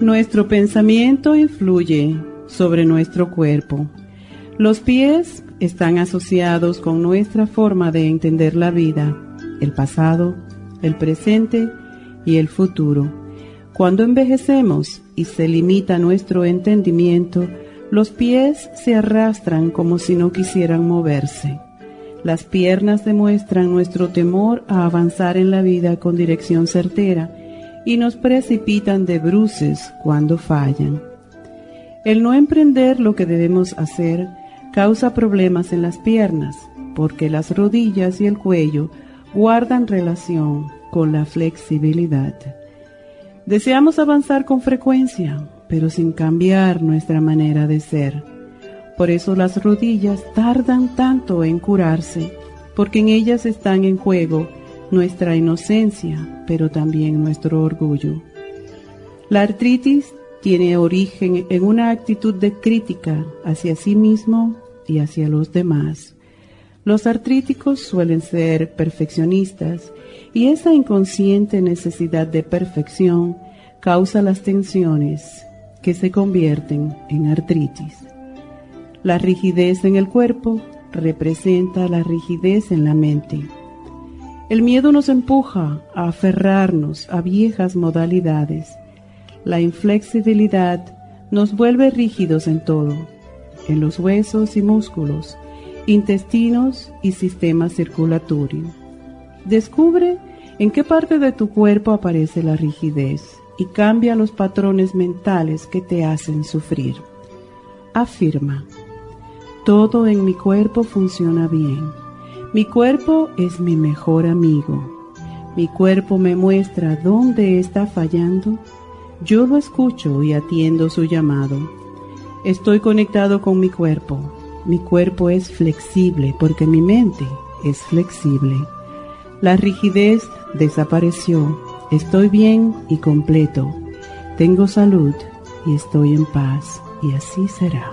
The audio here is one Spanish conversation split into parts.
Nuestro pensamiento influye sobre nuestro cuerpo. Los pies están asociados con nuestra forma de entender la vida, el pasado, el presente y el futuro. Cuando envejecemos y se limita nuestro entendimiento, los pies se arrastran como si no quisieran moverse. Las piernas demuestran nuestro temor a avanzar en la vida con dirección certera y nos precipitan de bruces cuando fallan. El no emprender lo que debemos hacer causa problemas en las piernas, porque las rodillas y el cuello guardan relación con la flexibilidad. Deseamos avanzar con frecuencia, pero sin cambiar nuestra manera de ser. Por eso las rodillas tardan tanto en curarse, porque en ellas están en juego nuestra inocencia, pero también nuestro orgullo. La artritis tiene origen en una actitud de crítica hacia sí mismo y hacia los demás. Los artríticos suelen ser perfeccionistas y esa inconsciente necesidad de perfección causa las tensiones que se convierten en artritis. La rigidez en el cuerpo representa la rigidez en la mente. El miedo nos empuja a aferrarnos a viejas modalidades. La inflexibilidad nos vuelve rígidos en todo, en los huesos y músculos, intestinos y sistema circulatorio. Descubre en qué parte de tu cuerpo aparece la rigidez y cambia los patrones mentales que te hacen sufrir. Afirma, todo en mi cuerpo funciona bien mi cuerpo es mi mejor amigo. Mi cuerpo me muestra dónde está fallando. Yo lo escucho y atiendo su llamado. Estoy conectado con mi cuerpo. Mi cuerpo es flexible porque mi mente es flexible. La rigidez desapareció. Estoy bien y completo. Tengo salud y estoy en paz. Y así será.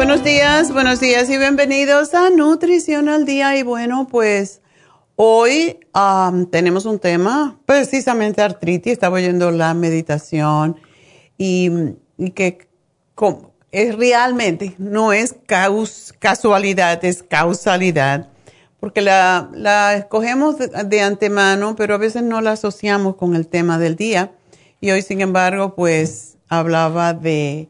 Buenos días y bienvenidos a Nutrición al Día. Y bueno, pues hoy tenemos un tema, precisamente artritis. Estaba oyendo la meditación y, que es realmente, no es casualidad, es causalidad. Porque la escogemos de antemano, pero a veces no la asociamos con el tema del día. Y hoy, sin embargo, pues hablaba de,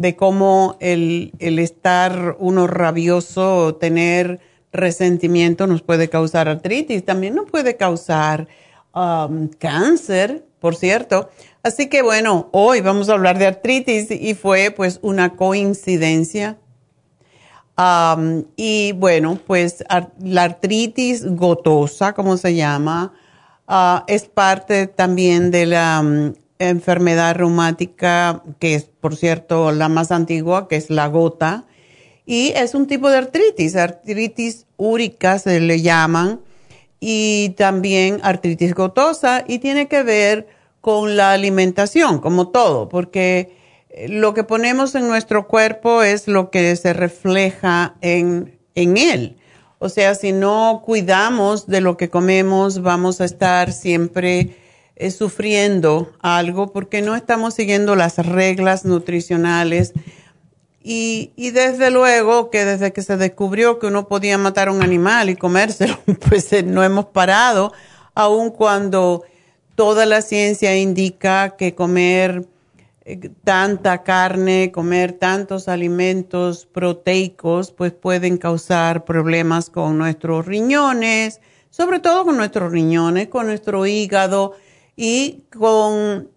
de cómo el, el, estar uno rabioso o tener resentimiento nos puede causar artritis, también nos puede causar um, cáncer, por cierto. Así que bueno, hoy vamos a hablar de artritis y fue pues una coincidencia. Um, y bueno, pues la artritis gotosa, como se llama, uh, es parte también de la um, enfermedad reumática, que es por cierto la más antigua, que es la gota. Y es un tipo de artritis, artritis úrica se le llaman, y también artritis gotosa, y tiene que ver con la alimentación, como todo, porque eh, lo que ponemos en nuestro cuerpo es lo que se refleja en, en él. O sea, si no cuidamos de lo que comemos, vamos a estar siempre eh, sufriendo algo porque no estamos siguiendo las reglas nutricionales. Y, y, desde luego que desde que se descubrió que uno podía matar a un animal y comérselo, pues eh, no hemos parado, aun cuando toda la ciencia indica que comer eh, tanta carne, comer tantos alimentos proteicos, pues pueden causar problemas con nuestros riñones, sobre todo con nuestros riñones, con nuestro hígado y con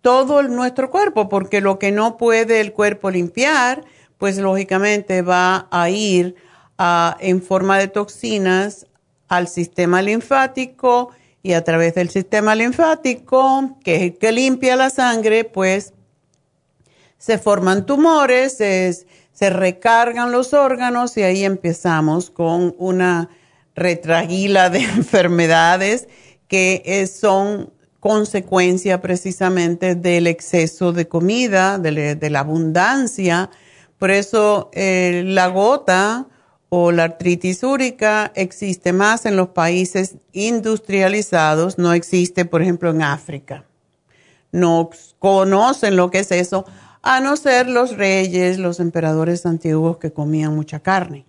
todo nuestro cuerpo, porque lo que no puede el cuerpo limpiar, pues lógicamente va a ir en forma de toxinas al sistema linfático y a través del sistema linfático, que es el que limpia la sangre, pues se forman tumores, se, recargan los órganos y ahí empezamos con una retraguila de enfermedades que son consecuencia precisamente del exceso de comida, de, la abundancia. Por eso eh, la gota o la artritis úrica existe más en los países industrializados, no existe, por ejemplo, en África. No conocen lo que es eso, a no ser los reyes, los emperadores antiguos que comían mucha carne.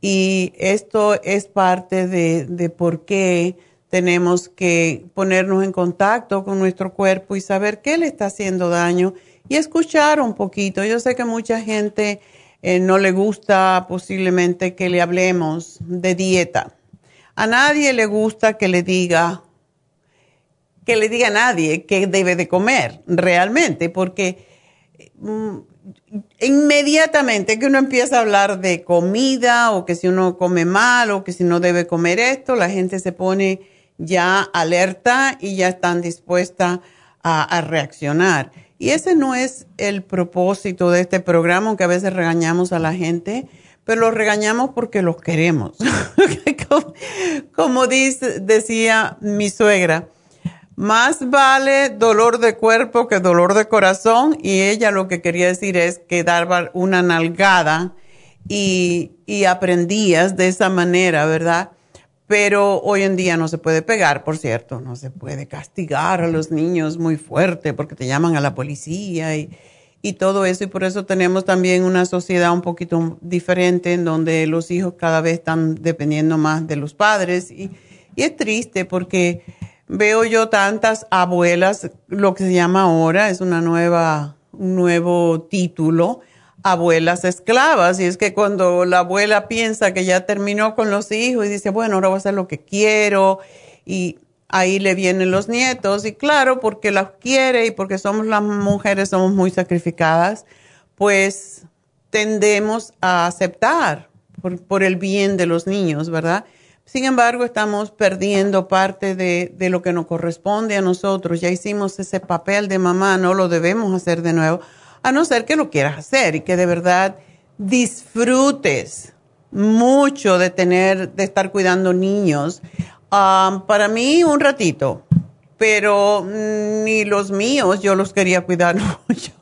Y esto es parte de por qué tenemos que ponernos en contacto con nuestro cuerpo y saber qué le está haciendo daño y escuchar un poquito. Yo sé que mucha gente eh, no le gusta posiblemente que le hablemos de dieta. A nadie le gusta que le diga, que le diga a nadie qué debe de comer realmente, porque mm, inmediatamente que uno empieza a hablar de comida o que si uno come mal o que si no debe comer esto, la gente se pone ya alerta y ya están dispuesta a reaccionar. Y ese no es el propósito de este programa, aunque a veces regañamos a la gente, pero los regañamos porque los queremos. como, dice, decía mi suegra, más vale dolor de cuerpo que dolor de corazón y ella lo que quería decir es que daba una nalgada y, y aprendías de esa manera, ¿verdad? Pero hoy en día no se puede pegar, por cierto, no se puede castigar a los niños muy fuerte porque te llaman a la policía y, todo eso. Y por eso tenemos también una sociedad un poquito diferente en donde los hijos cada vez están dependiendo más de los padres. Y, y es triste porque veo yo tantas abuelas, lo que se llama ahora, es una nueva, un nuevo título abuelas esclavas. Y es que cuando la abuela piensa que ya terminó con los hijos y dice, bueno, ahora voy a hacer lo que quiero, y ahí le vienen los nietos, y claro, porque las quiere y porque somos las mujeres, somos muy sacrificadas, pues tendemos a aceptar por, el bien de los niños, ¿verdad? Sin embargo, estamos perdiendo parte de, de, lo que nos corresponde a nosotros. Ya hicimos ese papel de mamá, no lo debemos hacer de nuevo a no ser que lo quieras hacer y que de verdad disfrutes mucho de tener, de estar cuidando niños. Para mí, un ratito, pero ni los míos yo los quería cuidar mucho.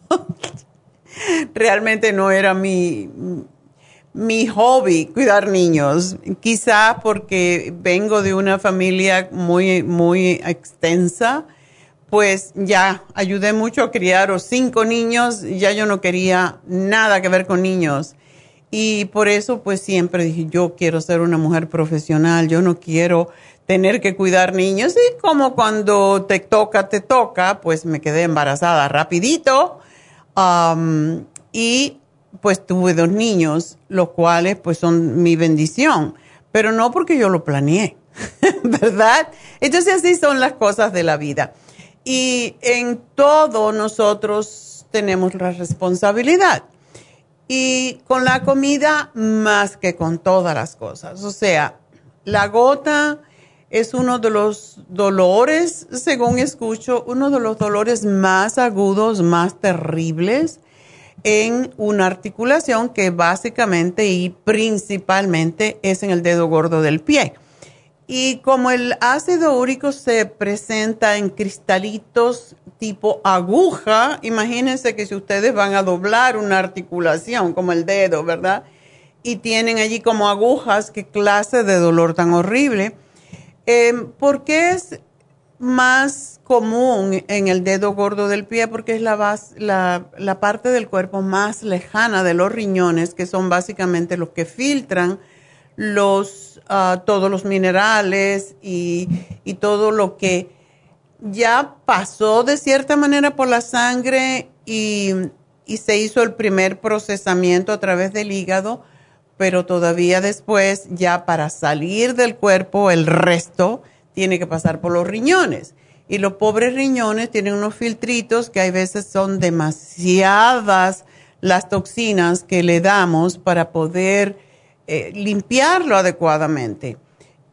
Realmente no era mi, mi hobby cuidar niños. Quizá porque vengo de una familia muy, muy extensa pues ya ayudé mucho a criar los cinco niños, ya yo no quería nada que ver con niños. Y por eso pues siempre dije, yo quiero ser una mujer profesional, yo no quiero tener que cuidar niños y como cuando te toca, te toca, pues me quedé embarazada rapidito y pues tuve dos niños, los cuales pues son mi bendición, pero no porque yo lo planeé, ¿verdad? Entonces así son las cosas de la vida. Y en todo nosotros tenemos la responsabilidad. Y con la comida más que con todas las cosas. O sea, la gota es uno de los dolores, según escucho, uno de los dolores más agudos, más terribles en una articulación que básicamente y principalmente es en el dedo gordo del pie. Y como el ácido úrico se presenta en cristalitos tipo aguja, imagínense que si ustedes van a doblar una articulación como el dedo, ¿verdad? Y tienen allí como agujas, qué clase de dolor tan horrible Em, ¿Por qué es más común en el dedo gordo del pie? Porque es la, la, parte del cuerpo más lejana de los riñones, que son básicamente los que filtran los, ah, todos los minerales y, todo lo que ya pasó de cierta manera por la sangre y, y se hizo el primer procesamiento a través del hígado pero todavía después, ya para salir del cuerpo, el resto tiene que pasar por los riñones. Y los pobres riñones tienen unos filtritos que hay veces son demasiadas las toxinas que le damos para poder eh, limpiarlo adecuadamente.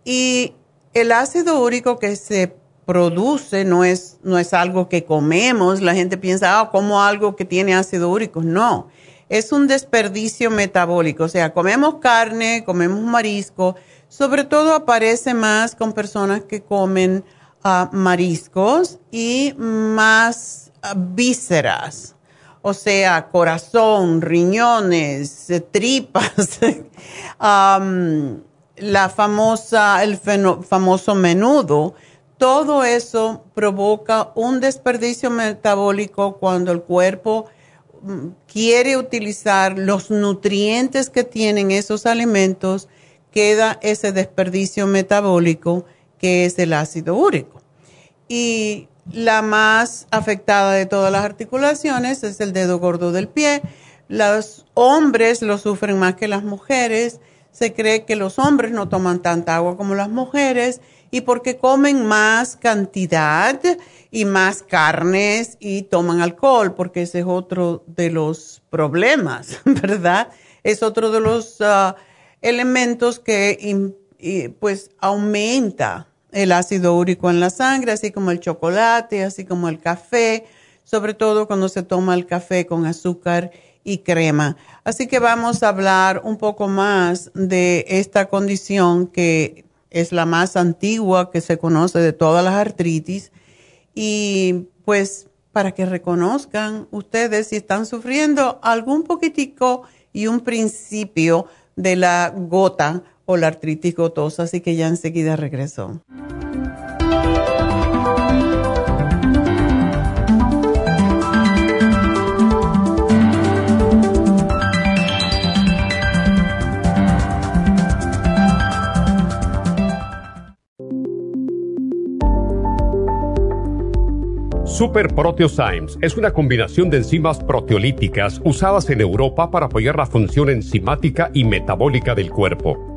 Y el ácido úrico que se produce no es, no es algo que comemos. La gente piensa, ah, como algo que tiene ácido úrico. No, es un desperdicio metabólico. O sea, comemos carne, comemos marisco, sobre todo aparece más con personas que comen ah, mariscos y más ah, vísceras. O sea, corazón, riñones, eh, tripas, la famosa, el famoso menudo. Todo eso provoca un desperdicio metabólico cuando el cuerpo quiere utilizar los nutrientes que tienen esos alimentos, queda ese desperdicio metabólico que es el ácido úrico. Y la más afectada de todas las articulaciones es el dedo gordo del pie. Los hombres lo sufren más que las mujeres. Se cree que los hombres no toman tanta agua como las mujeres y porque comen más cantidad y más carnes y toman alcohol, porque ese es otro de los problemas, ¿verdad? Es otro de los ah, elementos que pues aumenta el ácido úrico en la sangre, así como el chocolate, así como el café, sobre todo cuando se toma el café con azúcar y crema. Así que vamos a hablar un poco más de esta condición que es la más antigua que se conoce de todas las artritis y pues para que reconozcan ustedes si están sufriendo algún poquitico y un principio de la gota o la artritis gotosa, así que ya enseguida regresó. Super Proteosymes es una combinación de enzimas proteolíticas usadas en Europa para apoyar la función enzimática y metabólica del cuerpo.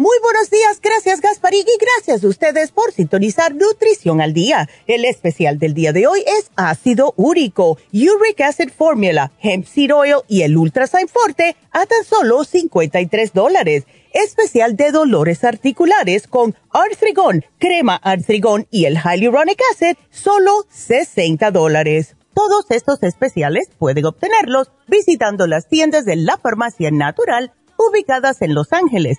Muy buenos días, gracias Gasparín y gracias a ustedes por sintonizar Nutrición al Día. El especial del día de hoy es ácido úrico, Uric Acid Formula, Hemp Seed Oil y el Ultrasign Forte a tan solo 53 dólares. Especial de dolores articulares con Artrigón, crema Artrigón y el Hyaluronic Acid, solo 60 dólares. Todos estos especiales pueden obtenerlos visitando las tiendas de la farmacia natural ubicadas en Los Ángeles,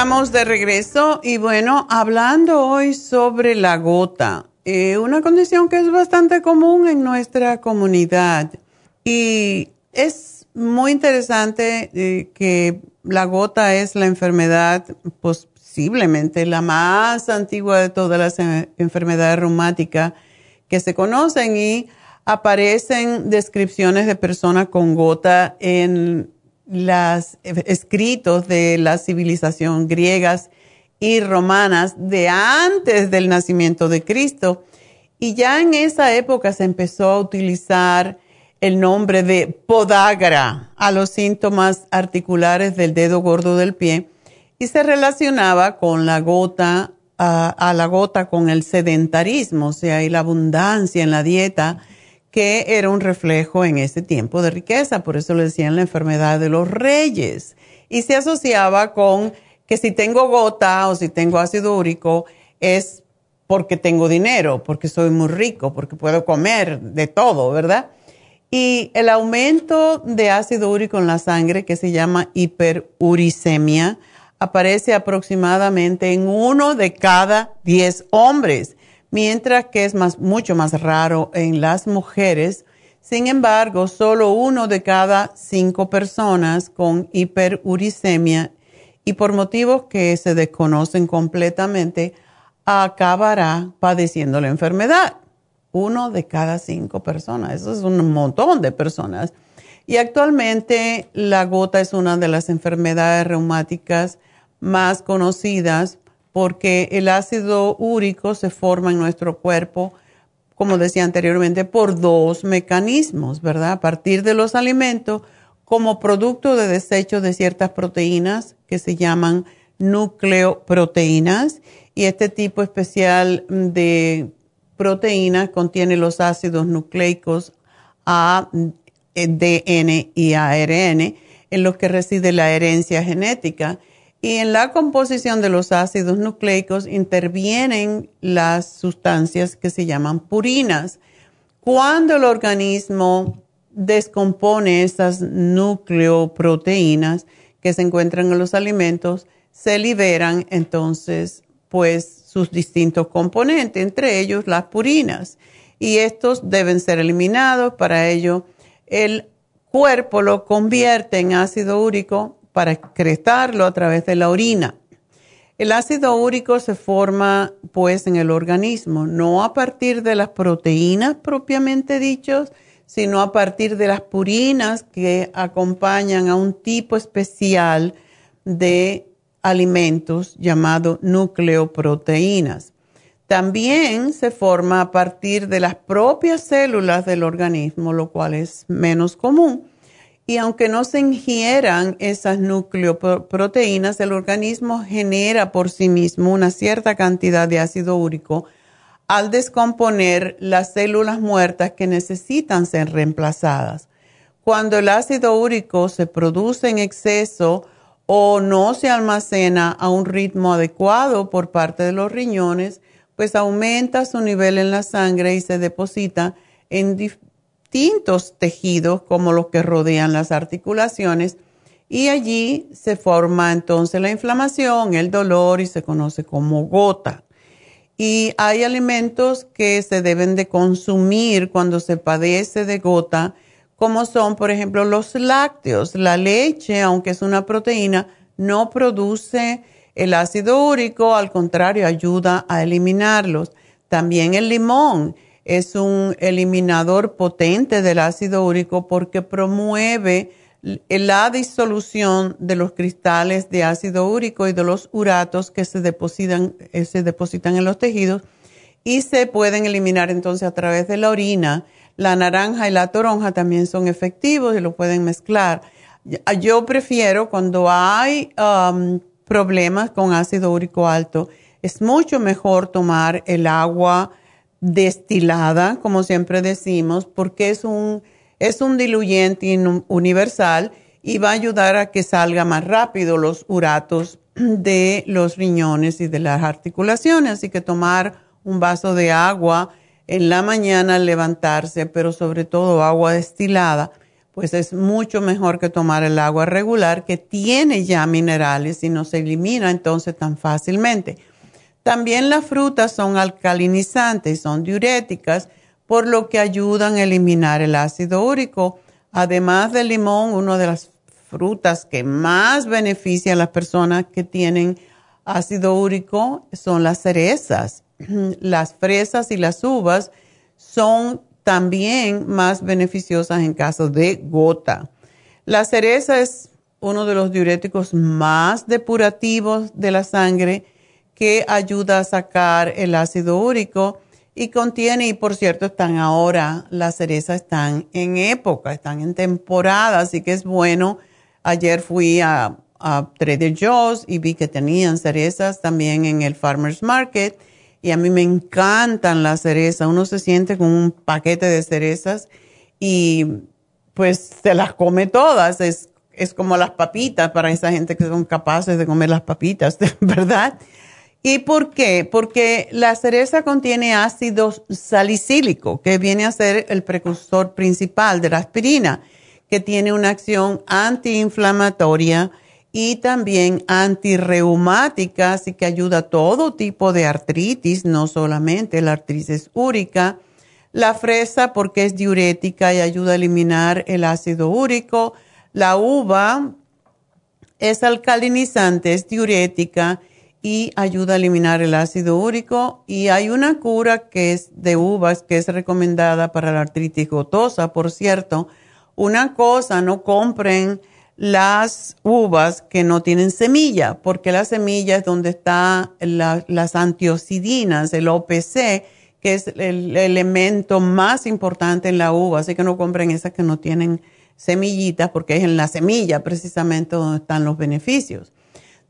Estamos de regreso y bueno, hablando hoy sobre la gota, eh, una condición que es bastante común en nuestra comunidad. Y es muy interesante eh, que la gota es la enfermedad posiblemente la más antigua de todas las enfermedades reumáticas que se conocen y aparecen descripciones de personas con gota en los escritos de la civilización griegas y romanas de antes del nacimiento de Cristo. Y ya en esa época se empezó a utilizar el nombre de podagra a los síntomas articulares del dedo gordo del pie y se relacionaba con la gota, a, la gota con el sedentarismo, o sea, y la abundancia en la dieta que era un reflejo en ese tiempo de riqueza, por eso le decían la enfermedad de los reyes. Y se asociaba con que si tengo gota o si tengo ácido úrico es porque tengo dinero, porque soy muy rico, porque puedo comer de todo, ¿verdad? Y el aumento de ácido úrico en la sangre, que se llama hiperuricemia, aparece aproximadamente en uno de cada diez hombres mientras que es más, mucho más raro en las mujeres. Sin embargo, solo uno de cada cinco personas con hiperuricemia y por motivos que se desconocen completamente, acabará padeciendo la enfermedad. Uno de cada cinco personas. Eso es un montón de personas. Y actualmente la gota es una de las enfermedades reumáticas más conocidas porque el ácido úrico se forma en nuestro cuerpo, como decía anteriormente, por dos mecanismos, ¿verdad? A partir de los alimentos, como producto de desecho de ciertas proteínas que se llaman nucleoproteínas, y este tipo especial de proteínas contiene los ácidos nucleicos A, DN y ARN, en los que reside la herencia genética y en la composición de los ácidos nucleicos intervienen las sustancias que se llaman purinas. Cuando el organismo descompone esas nucleoproteínas que se encuentran en los alimentos, se liberan entonces pues sus distintos componentes, entre ellos las purinas. Y estos deben ser eliminados. Para ello, el cuerpo lo convierte en ácido úrico para excretarlo a través de la orina. El ácido úrico se forma pues en el organismo, no a partir de las proteínas propiamente dichos, sino a partir de las purinas que acompañan a un tipo especial de alimentos llamado nucleoproteínas. También se forma a partir de las propias células del organismo, lo cual es menos común. Y aunque no se ingieran esas nucleoproteínas, el organismo genera por sí mismo una cierta cantidad de ácido úrico al descomponer las células muertas que necesitan ser reemplazadas. Cuando el ácido úrico se produce en exceso o no se almacena a un ritmo adecuado por parte de los riñones, pues aumenta su nivel en la sangre y se deposita en distintos tejidos como los que rodean las articulaciones y allí se forma entonces la inflamación, el dolor y se conoce como gota. Y hay alimentos que se deben de consumir cuando se padece de gota, como son, por ejemplo, los lácteos. La leche, aunque es una proteína, no produce el ácido úrico, al contrario, ayuda a eliminarlos. También el limón es un eliminador potente del ácido úrico porque promueve la disolución de los cristales de ácido úrico y de los uratos que se depositan, eh, se depositan en los tejidos y se pueden eliminar entonces a través de la orina. La naranja y la toronja también son efectivos y lo pueden mezclar. Yo prefiero cuando hay um, problemas con ácido úrico alto, es mucho mejor tomar el agua destilada, como siempre decimos, porque es un es un diluyente universal y va a ayudar a que salga más rápido los uratos de los riñones y de las articulaciones. Así que tomar un vaso de agua en la mañana al levantarse, pero sobre todo agua destilada, pues es mucho mejor que tomar el agua regular que tiene ya minerales y no se elimina entonces tan fácilmente. También las frutas son alcalinizantes, son diuréticas por lo que ayudan a eliminar el ácido úrico. Además del limón, una de las frutas que más beneficia a las personas que tienen ácido úrico son las cerezas. Las fresas y las uvas son también más beneficiosas en caso de gota. La cereza es uno de los diuréticos más depurativos de la sangre que ayuda a sacar el ácido úrico y contiene, y por cierto, están ahora, las cerezas están en época, están en temporada, así que es bueno. Ayer fui a, Trader Joe's y vi que tenían cerezas también en el Farmer's Market y a mí me encantan las cerezas. Uno se siente con un paquete de cerezas y pues se las come todas. Es, es como las papitas para esa gente que son capaces de comer las papitas, ¿verdad? ¿Y por qué? Porque la cereza contiene ácido salicílico, que viene a ser el precursor principal de la aspirina, que tiene una acción antiinflamatoria y también antirreumática, así que ayuda a todo tipo de artritis, no solamente la artritis úrica. La fresa porque es diurética y ayuda a eliminar el ácido úrico. La uva es alcalinizante, es diurética y ayuda a eliminar el ácido úrico. Y hay una cura que es de uvas que es recomendada para la artritis gotosa. Por cierto, una cosa, no compren las uvas que no tienen semilla, porque la semilla es donde están las antioxidinas, el OPC, que es el elemento más importante en la uva. Así que no compren esas que no tienen semillitas, porque es en la semilla precisamente donde están los beneficios.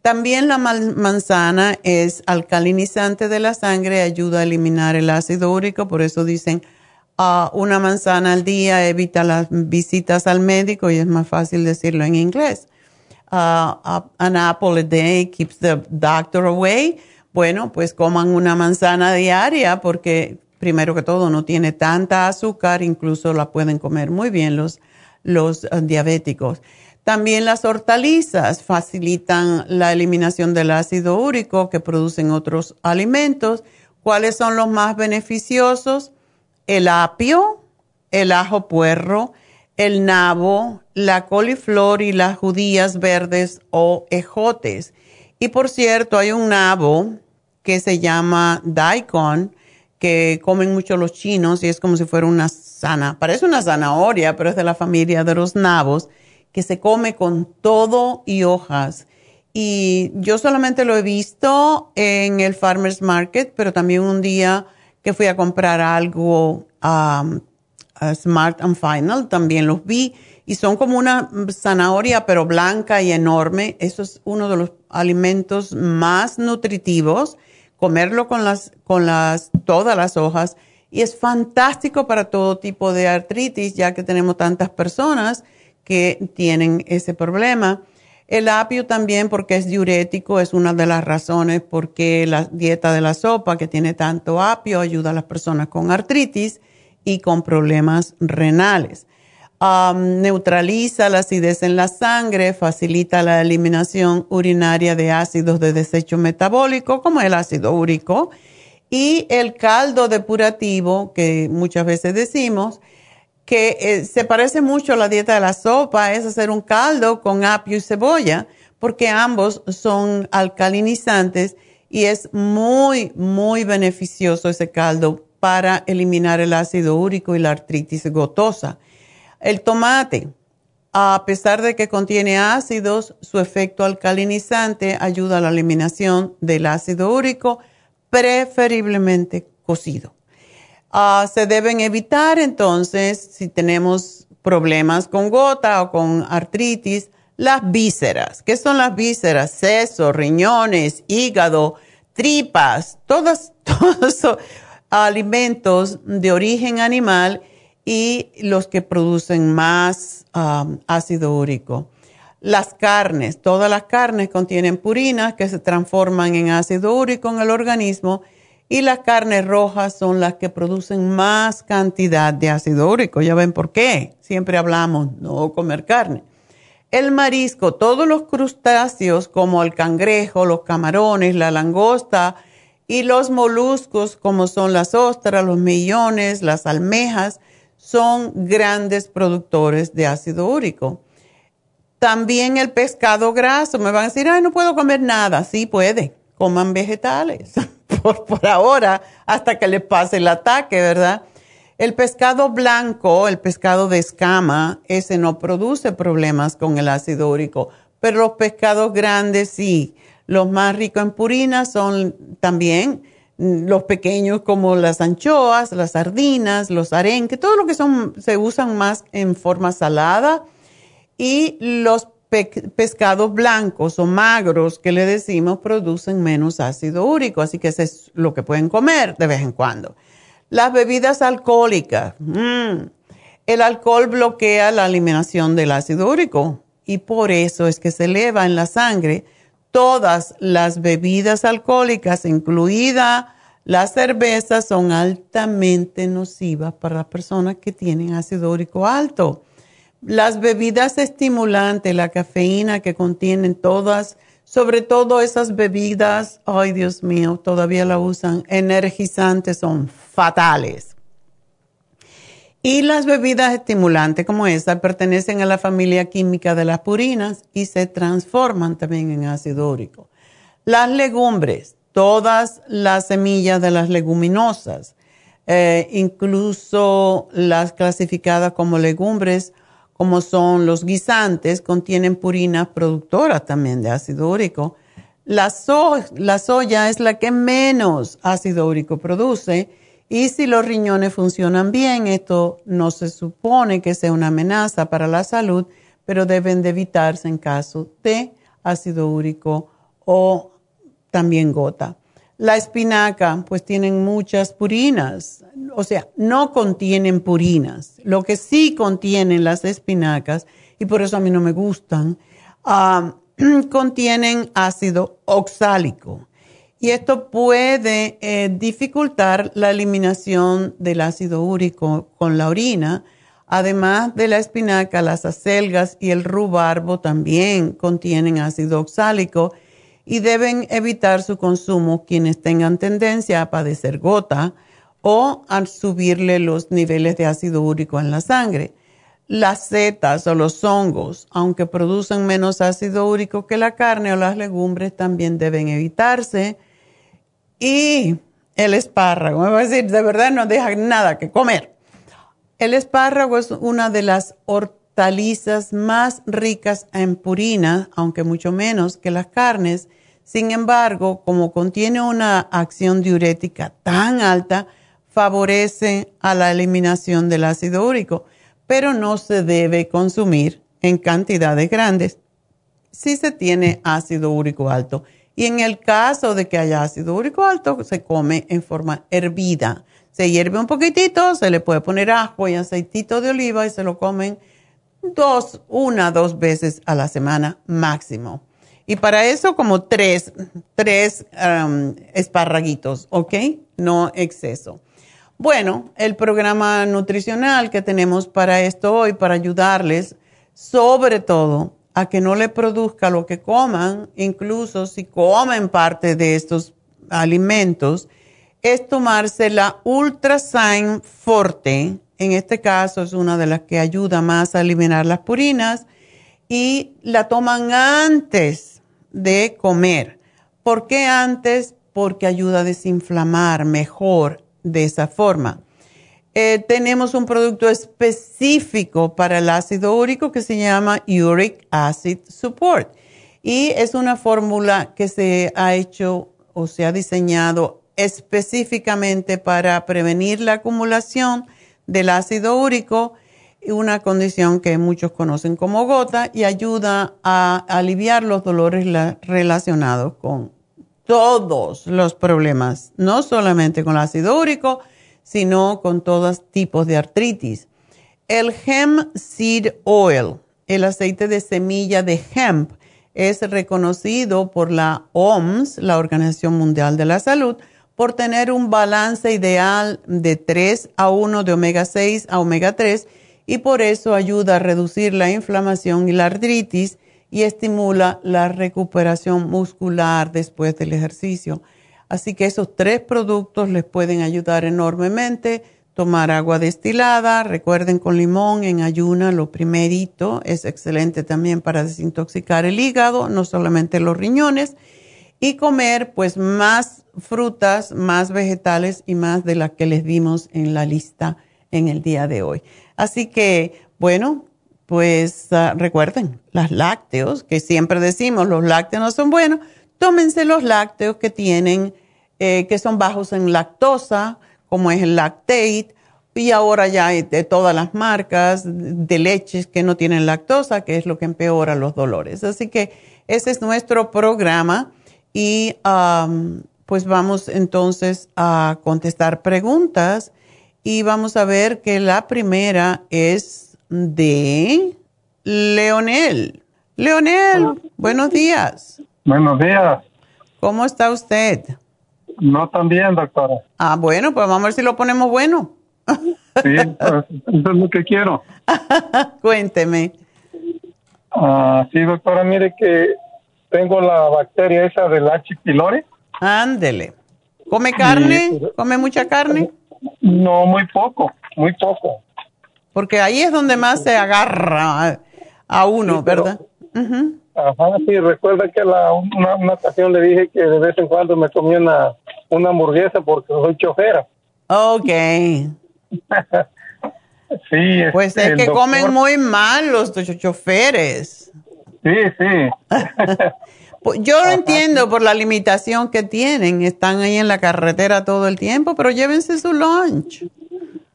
También la manzana es alcalinizante de la sangre, ayuda a eliminar el ácido úrico, por eso dicen uh, una manzana al día evita las visitas al médico y es más fácil decirlo en inglés. Uh, an apple a day keeps the doctor away. Bueno, pues coman una manzana diaria porque primero que todo no tiene tanta azúcar, incluso la pueden comer muy bien los, diabéticos. También las hortalizas facilitan la eliminación del ácido úrico que producen otros alimentos. ¿Cuáles son los más beneficiosos? El apio, el ajo puerro, el nabo, la coliflor y las judías verdes o ejotes. Y por cierto, hay un nabo que se llama daikon, que comen mucho los chinos y es como si fuera una sana, parece una zanahoria, pero es de la familia de los nabos, que se come con todo y hojas. Y yo solamente lo he visto en el Farmer's Market, pero también un día que fui a comprar algo um, a Smart and Final, también los vi y son como una zanahoria pero blanca y enorme. Eso es uno de los alimentos más nutritivos comerlo con las, con las, todas las hojas y es fantástico para todo tipo de artritis, ya que tenemos tantas personas que tienen ese problema. El apio también, porque es diurético, es una de las razones por qué la dieta de la sopa, que tiene tanto apio, ayuda a las personas con artritis y con problemas renales neutraliza la acidez en la sangre, facilita la eliminación urinaria de ácidos de desecho metabólico, como el ácido úrico, y el caldo depurativo, que muchas veces decimos, que eh, se parece mucho a la dieta de la sopa, es hacer un caldo con apio y cebolla, porque ambos son alcalinizantes y es muy, muy beneficioso ese caldo para eliminar el ácido úrico y la artritis gotosa. El tomate, a pesar de que contiene ácidos, su efecto alcalinizante ayuda a la eliminación del ácido úrico, preferiblemente cocido. Ah, se deben evitar entonces, si tenemos problemas con gota o con artritis, las vísceras. ¿Qué son las vísceras? Sesos, riñones, hígado, tripas, todos, todos esos alimentos de origen animal y los que producen más um, ácido úrico. Las carnes, todas las carnes contienen purinas que se transforman en ácido úrico en el organismo y las carnes rojas son las que producen más cantidad de ácido úrico. Ya ven por qué. Siempre hablamos no comer carne. El marisco, todos los crustáceos como el cangrejo, los camarones, la langosta y los moluscos como son las ostras, los millones, las almejas, son grandes productores de ácido úrico. También el pescado graso. Me van a decir, ay, no puedo comer nada. Sí puede. Coman vegetales. por, ahora, hasta que les pase el ataque, ¿verdad? El pescado blanco, el pescado de escama, ese no produce problemas con el ácido úrico, pero los pescados grandes sí. Los más ricos en purinas son también los pequeños como las anchoas, las sardinas, los arenques, todo lo que son, se usan más en forma salada y los pescados blancos o magros que le decimos producen menos ácido úrico, así que eso es lo que pueden comer de vez en cuando. Las bebidas alcohólicas. Mm, el alcohol bloquea la eliminación del ácido úrico y por eso es que se eleva en la sangre todas las bebidas alcohólicas, incluida la cerveza, son altamente nocivas para las personas que tienen ácido úrico alto. Las bebidas estimulantes, la cafeína que contienen todas, sobre todo esas bebidas, ay Dios mío, todavía la usan, energizantes, son fatales. Y las bebidas estimulantes como esa pertenecen a la familia química de las purinas y se transforman también en ácido úrico. Las legumbres, todas las semillas de las leguminosas, eh, incluso las clasificadas como legumbres, como son los guisantes, contienen purinas productoras también de ácido úrico. La, la soya es la que menos ácido úrico produce y si los riñones funcionan bien, esto no se supone que sea una amenaza para la salud, pero deben de evitarse en caso de ácido úrico o también gota. La espinaca, pues tienen muchas purinas, o sea, no contienen purinas. Lo que sí contienen las espinacas, y por eso a mí no me gustan, ah, contienen ácido oxálico y esto puede eh, dificultar la eliminación del ácido úrico con la orina. Además de la espinaca, las acelgas y el rubarbo también contienen ácido oxálico y deben evitar su consumo quienes tengan tendencia a padecer gota o a subirle los niveles de ácido úrico en la sangre. Las setas o los hongos, aunque producen menos ácido úrico que la carne o las legumbres, también deben evitarse. Y el espárrago, me va a decir, de verdad no deja nada que comer. El espárrago es una de las hortalizas más ricas en purina, aunque mucho menos que las carnes. Sin embargo, como contiene una acción diurética tan alta, favorece a la eliminación del ácido úrico, pero no se debe consumir en cantidades grandes si se tiene ácido úrico alto. Y en el caso de que haya ácido úrico alto, se come en forma hervida se hierve un poquitito, se le puede poner ajo y aceitito de oliva y se lo comen dos, una, dos veces a la semana máximo. Y para eso como tres, tres um, esparraguitos, ¿ok? No exceso. Bueno, el programa nutricional que tenemos para esto hoy, para ayudarles, sobre todo a que no le produzca lo que coman, incluso si comen parte de estos alimentos, es tomarse la Ultrasign Forte. En este caso es una de las que ayuda más a eliminar las purinas y la toman antes de comer. ¿Por qué antes? Porque ayuda a desinflamar mejor de esa forma. Eh, tenemos un producto específico para el ácido úrico que se llama Uric Acid Support y es una fórmula que se ha hecho o se ha diseñado específicamente para prevenir la acumulación del ácido úrico, una condición que muchos conocen como gota, y ayuda a aliviar los dolores relacionados con todos los problemas, no solamente con el ácido úrico, sino con todos tipos de artritis. El hemp seed oil, el aceite de semilla de hemp, es reconocido por la OMS, la Organización Mundial de la Salud, por tener un balance ideal de 3 a 1 de omega 6 a omega 3 y por eso ayuda a reducir la inflamación y la artritis y estimula la recuperación muscular después del ejercicio. Así que esos tres productos les pueden ayudar enormemente. Tomar agua destilada, recuerden con limón en ayuna, lo primerito, es excelente también para desintoxicar el hígado, no solamente los riñones y comer pues más frutas, más vegetales y más de las que les dimos en la lista en el día de hoy. Así que, bueno, pues ah, recuerden, los lácteos, que siempre decimos los lácteos no son buenos, tómense los lácteos que tienen, eh, que son bajos en lactosa, como es el lactate, y ahora ya hay de todas las marcas de leches que no tienen lactosa, que es lo que empeora los dolores. Así que ese es nuestro programa y pues vamos entonces a contestar preguntas y vamos a ver que la primera es de Leonel. Leonel, buenos días. Buenos días. ¿Cómo está usted? No tan bien, doctora. Ah, bueno, pues vamos a ver si lo ponemos bueno. Sí, pues, eso es lo que quiero. Cuénteme. Ah, sí, doctora, mire que tengo la bacteria esa del H. pylori. Ándele. ¿Come carne? ¿Come mucha carne? No, muy poco, muy poco. Porque ahí es donde más se agarra a uno, ¿verdad? Ajá, sí, recuerda que la, una, ocasión le dije que de vez en cuando me comía una, una hamburguesa porque soy chofera. Ok. sí. Pues es que comen muy mal los choferes. Sí, sí. Pues, yo lo entiendo por la limitación que tienen. Están ahí en la carretera todo el tiempo, pero llévense su lunch.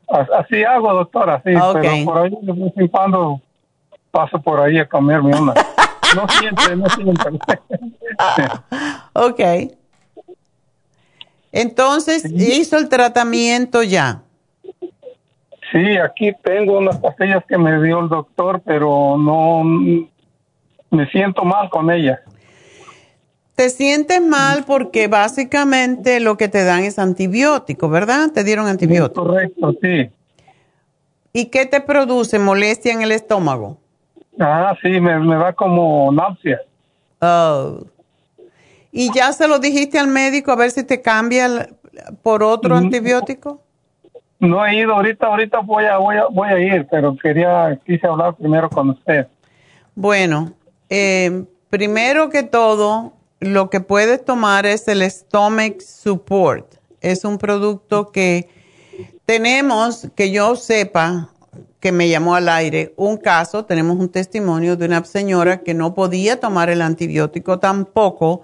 Así hago, doctora, sí. Pero por ahí de vez en cuando paso por ahí a comerme una. no siempre, no siempre. ok. Entonces, ¿hizo el tratamiento ya? Sí, aquí tengo unas pastillas que me dio el doctor, pero no me siento mal con ella. Te sientes mal porque básicamente lo que te dan es antibiótico, ¿verdad? Te dieron antibiótico. Correcto, sí. ¿Y qué te produce molestia en el estómago? Ah, sí, me, me da como náusea. Oh. ¿Y ya se lo dijiste al médico a ver si te cambia el- por otro Mm. antibiótico? No he ido ahorita, ahorita voy a, voy a, voy a ir, pero quería, quise hablar primero con usted. Bueno, eh, primero que todo, lo que puedes tomar es el Stomach Support. Es un producto que tenemos, que yo sepa, que me llamó al aire, un caso, tenemos un testimonio de una señora que no podía tomar el antibiótico tampoco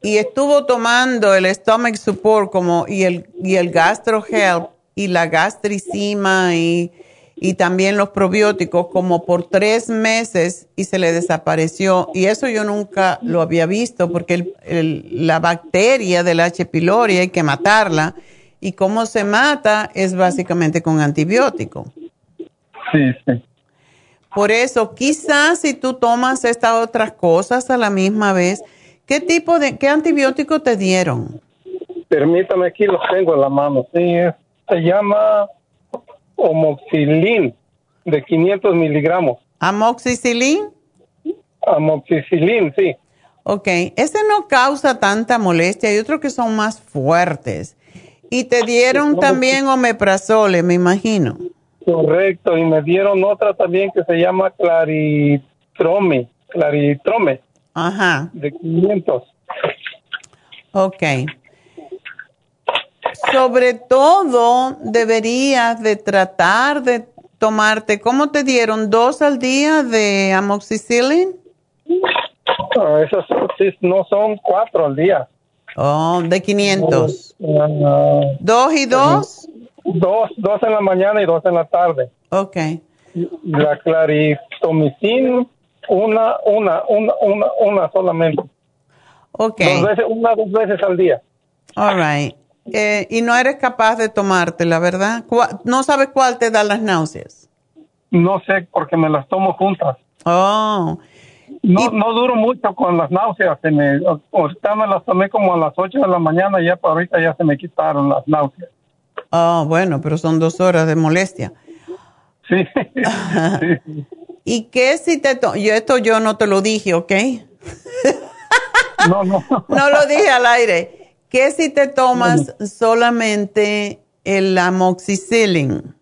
y estuvo tomando el Stomach Support como, y el, y el Gastro Help y la gastricima y, y también los probióticos como por tres meses y se le desapareció. Y eso yo nunca lo había visto porque el- el- la bacteria del H. pylori hay que matarla y cómo se mata es básicamente con antibiótico. Sí, sí. Por eso, quizás si tú tomas estas otras cosas a la misma vez, ¿qué tipo de, qué antibiótico te dieron? Permítame, aquí los tengo en la mano. Sí, es- se llama homoxilin de 500 miligramos. ¿Amoxicilin? Amoxicilin, sí. Ok, ese no causa tanta molestia, hay otros que son más fuertes. Y te dieron también omeprazole, me imagino. Correcto, y me dieron otra también que se llama claritrome, claritrome Ajá, de 500. ok. Sobre todo, deberías de tratar de tomarte, ¿cómo te dieron? ¿Dos al día de amoxicilin? Esos son- sí, no son cuatro al día. Oh, de 500. Ah, ¿Dos y dos? dos, dos en la mañana y dos en la tarde. Ok. La claritomicin, una, una, una, una, una solamente. Ok. Dos veces, una, dos veces al día. All right. Eh, y no eres capaz de tomártela, ¿verdad? ¿Cuál- No sabes cuál te da las náuseas. No sé, porque me las tomo juntas. Oh, No, no duro mucho con las náuseas. Se me, ahorita me las tomé como a las 8 de la mañana y ya para ahorita ya se me quitaron las náuseas. oh, bueno, pero son dos horas de molestia. Sí. sí. ¿Y qué si te to- yo esto yo no te lo dije, ¿ok? No, no. No lo dije al aire. ¿Qué si te tomas solamente el amoxicillin?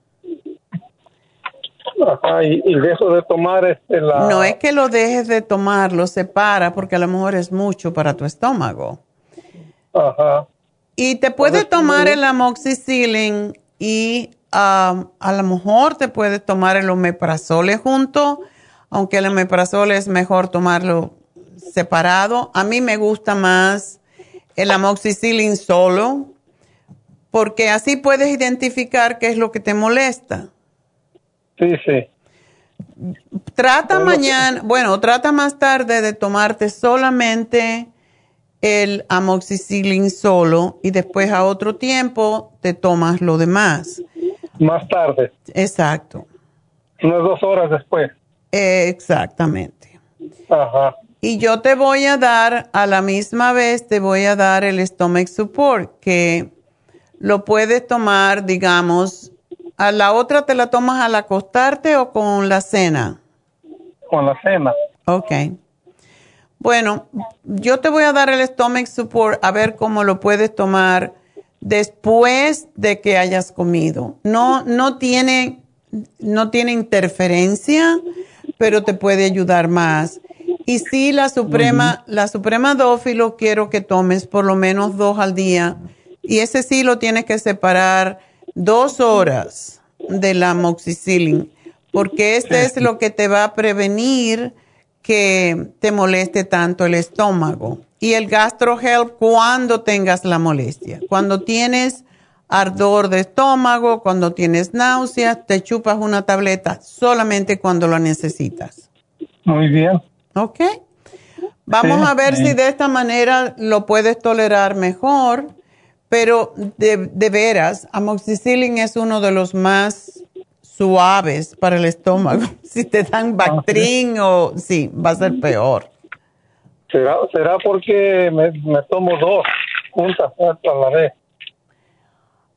Ajá, y, y dejo de tomar este la... No es que lo dejes de tomar, lo separa porque a lo mejor es mucho para tu estómago. Ajá. Y te puedes tomar el amoxicillin y um, a lo mejor te puedes tomar el omeprazole junto, aunque el omeprazole es mejor tomarlo separado. A mí me gusta más el amoxicillin solo, porque así puedes identificar qué es lo que te molesta. Sí, sí. Trata mañana, bueno, trata más tarde de tomarte solamente el amoxicillin solo y después a otro tiempo te tomas lo demás. Más tarde, Exacto, unas dos horas después. exactamente. Ajá. Y yo te voy a dar, a la misma vez, te voy a dar el stomach support, que lo puedes tomar, digamos, a la otra te la tomas al acostarte o con la cena. Con la cena. Ok. Bueno, yo te voy a dar el stomach support a ver cómo lo puedes tomar después de que hayas comido. No, no tiene, no tiene interferencia, pero te puede ayudar más. Y sí, la suprema, la suprema dófilo quiero que tomes por lo menos dos al día. Y ese sí lo tienes que separar dos horas de la amoxicillin, porque este es lo que te va a prevenir que te moleste tanto el estómago. Y el GastroHelp cuando tengas la molestia. Cuando tienes ardor de estómago, cuando tienes náuseas, te chupas una tableta solamente cuando lo necesitas. Muy bien. ¿Ok? Vamos Sí, a ver sí. si de esta manera lo puedes tolerar mejor, pero de, de veras, amoxicillin es uno de los más suaves para el estómago. Si te dan Bactrin o sí, va a ser peor. ¿Será, será porque me, me tomo dos juntas a la vez?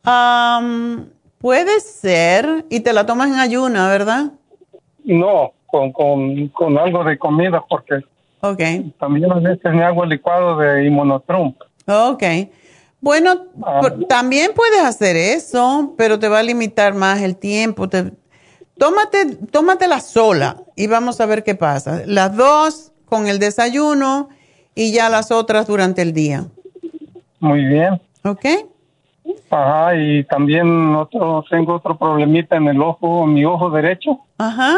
Am, Puede ser, y te la tomas en ayuna, ¿verdad? No, con, con, con algo de comida porque también a veces me hago el licuado de inmunotrum. ok. Bueno, Ah. también puedes hacer eso, pero te va a limitar más el tiempo. Te, tómate, tómatela sola y vamos a ver qué pasa. Las dos con el desayuno y ya las otras durante el día. Muy bien. ¿Ok? Ajá, y también otro, tengo otro problemita en el ojo, mi ojo derecho. Ajá.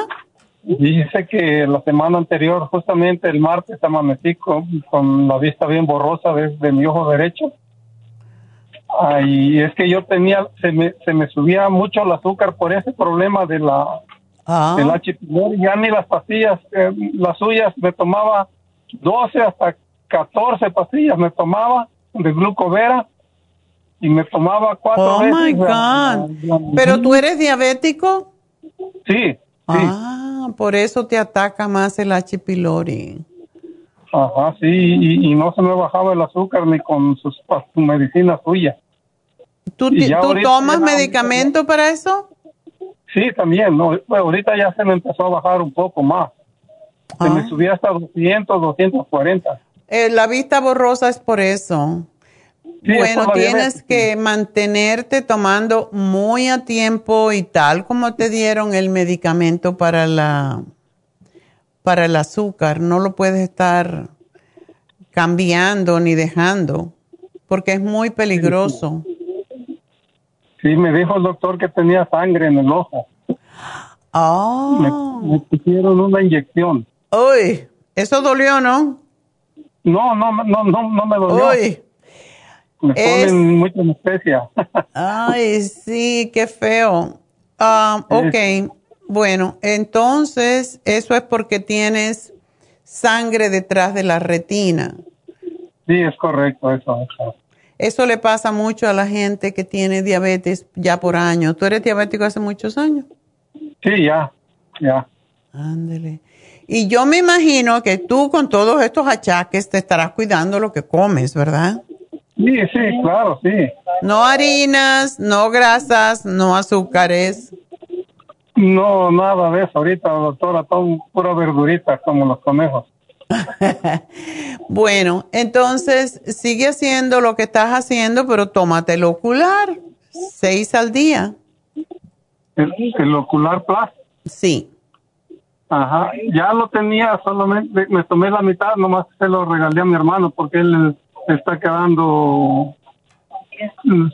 Dice que la semana anterior, justamente el martes, amanecí con, con la vista bien borrosa desde mi ojo derecho. Ay, es que yo tenía, se me, se me subía mucho el azúcar por ese problema de la, Ah, H. pylori. Ya ni las pastillas, eh, las suyas, me tomaba 12 hasta 14 pastillas, me tomaba de glucovera y me tomaba cuatro oh veces. my la- God. la- ¿Pero tú eres diabético? Sí. Ah, por eso te ataca más el H. pylori. Ajá, sí, y, y no se me bajaba el azúcar ni con sus, su medicina suya. ¿Tú, Y ti- ya ¿tú ahorita tomas medicamento para eso? Sí, también, ¿no? Ahorita ya se me empezó a bajar un poco más. Se me Ah. subía hasta 200, 240. Eh, la vista borrosa es por eso. Sí, bueno, tienes que mantenerte tomando muy a tiempo y tal como te dieron el medicamento para la para el azúcar, no lo puedes estar cambiando ni dejando porque es muy peligroso. Sí, me dijo el doctor que tenía sangre en el ojo. Oh. Me, me pusieron una inyección. Uy, eso dolió, ¿no? No, no, no, no, no me dolió. Uy. Me es- ponen mucha anestesia. Ay, sí, qué feo. Ah, ok, bueno, entonces eso es porque tienes sangre detrás de la retina. sí, es correcto eso. eso. Eso le pasa mucho a la gente que tiene diabetes ya por años. ¿Tú eres diabético hace muchos años? Sí, ya, ya. Ándele. Y yo me imagino que tú con todos estos achaques te estarás cuidando lo que comes, ¿verdad? Sí, sí, claro, sí. No harinas, no grasas, no azúcares. No, nada de eso ahorita, doctora, todo pura verdurita como los conejos. Bueno, entonces sigue haciendo lo que estás haciendo, pero tómate el ocular, seis al día. El, el ocular plus. Sí. Ajá, ya lo tenía, solamente me tomé la mitad, nomás se lo regalé a mi hermano porque él está quedando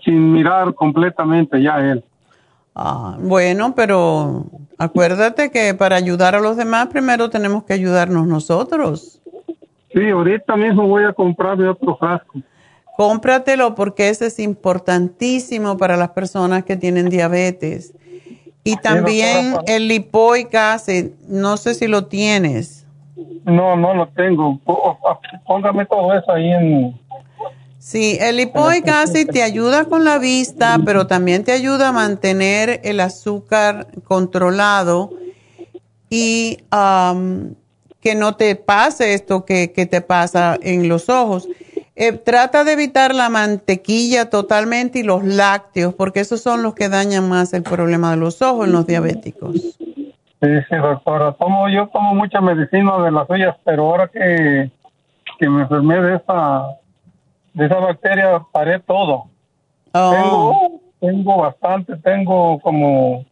sin mirar completamente ya él. Ah, bueno, pero acuérdate que para ayudar a los demás primero tenemos que ayudarnos nosotros. Sí, ahorita mismo voy a comprarme otro frasco. Cómpratelo porque ese es importantísimo para las personas que tienen diabetes. Y también el lipoic acid, no sé si lo tienes. No, no lo tengo. Póngame todo eso ahí en... Sí, el lipoic acid te ayuda con la vista, pero también te ayuda a mantener el azúcar controlado y que no te pase esto que, que te pasa en los ojos. Eh, trata de evitar la mantequilla totalmente y los lácteos, porque esos son los que dañan más el problema de los ojos en los diabéticos. Sí, sí, doctora. Tomo, yo tomo mucha medicina de las suyas, pero ahora que, que me enfermé de esa, de esa bacteria, paré todo. Oh, Tengo, tengo bastante, tengo como,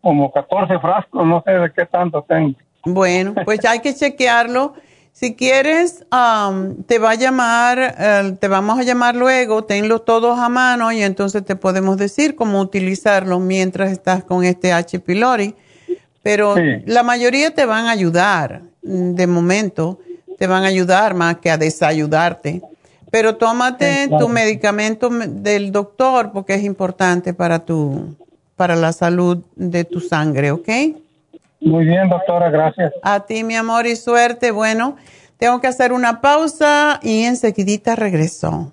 como 14 frascos, no sé de qué tanto tengo. Bueno, pues hay que chequearlo. Si quieres, am, te va a llamar, eh, te vamos a llamar luego, tenlos todos a mano y entonces te podemos decir cómo utilizarlos mientras estás con este H. pylori. Pero Sí. la mayoría te van a ayudar, mm, de momento, te van a ayudar más que a desayudarte. Pero tómate Sí, claro. tu medicamento me- del doctor porque es importante para tu, para la salud de tu sangre, ¿ok? Muy bien, doctora, gracias. A ti, mi amor, y suerte. Bueno, tengo que hacer una pausa y enseguidita regreso.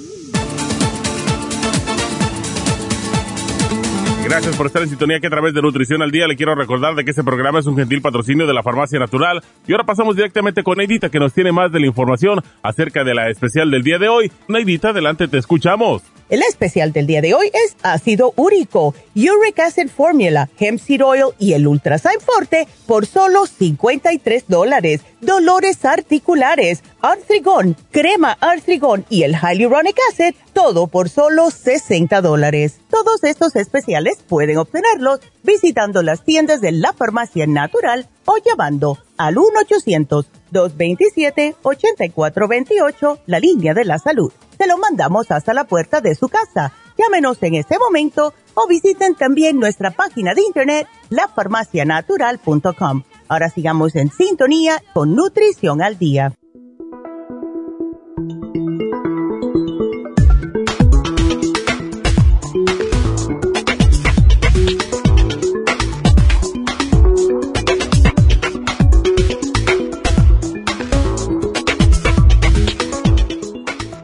Gracias por estar en sintonía que a través de Nutrición al Día le quiero recordar de que este programa es un gentil patrocinio de la Farmacia Natural. Y ahora pasamos directamente con Neidita que nos tiene más de la información acerca de la especial del día de hoy. Neidita, adelante, te escuchamos. El especial del día de hoy es ácido úrico, uric acid formula, hemp seed oil y el ultrasign forte por solo 53 dólares. Dolores articulares, artrigón, crema artrigón y el hyaluronic acid, todo por solo 60 dólares. Todos estos especiales pueden obtenerlos visitando las tiendas de la farmacia natural o llamando al 1-800-227-8428, la línea de la salud se lo mandamos hasta la puerta de su casa. Llámenos en este momento o visiten también nuestra página de internet, lafarmacianatural.com. Ahora sigamos en sintonía con Nutrición al Día.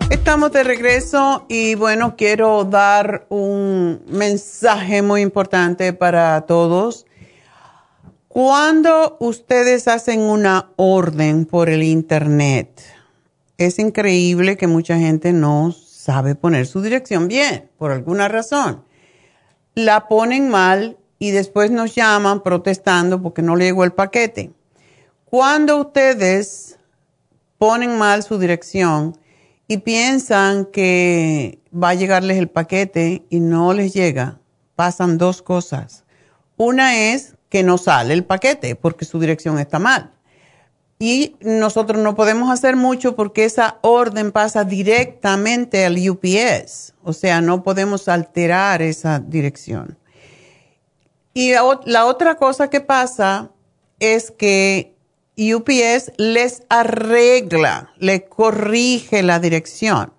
estamos de regreso y bueno, quiero dar un mensaje muy importante para todos. Cuando ustedes hacen una orden por el Internet, es increíble que mucha gente no sabe poner su dirección bien, por alguna razón. La ponen mal y después nos llaman protestando porque no llegó el paquete. Cuando ustedes ponen mal su dirección, y piensan que va a llegarles el paquete y no les llega, pasan dos cosas. Una es que no sale el paquete porque su dirección está mal. Y nosotros no podemos hacer mucho porque esa orden pasa directamente al UPS. O sea, no podemos alterar esa dirección. Y la otra cosa que pasa es que UPS les arregla, le corrige la dirección.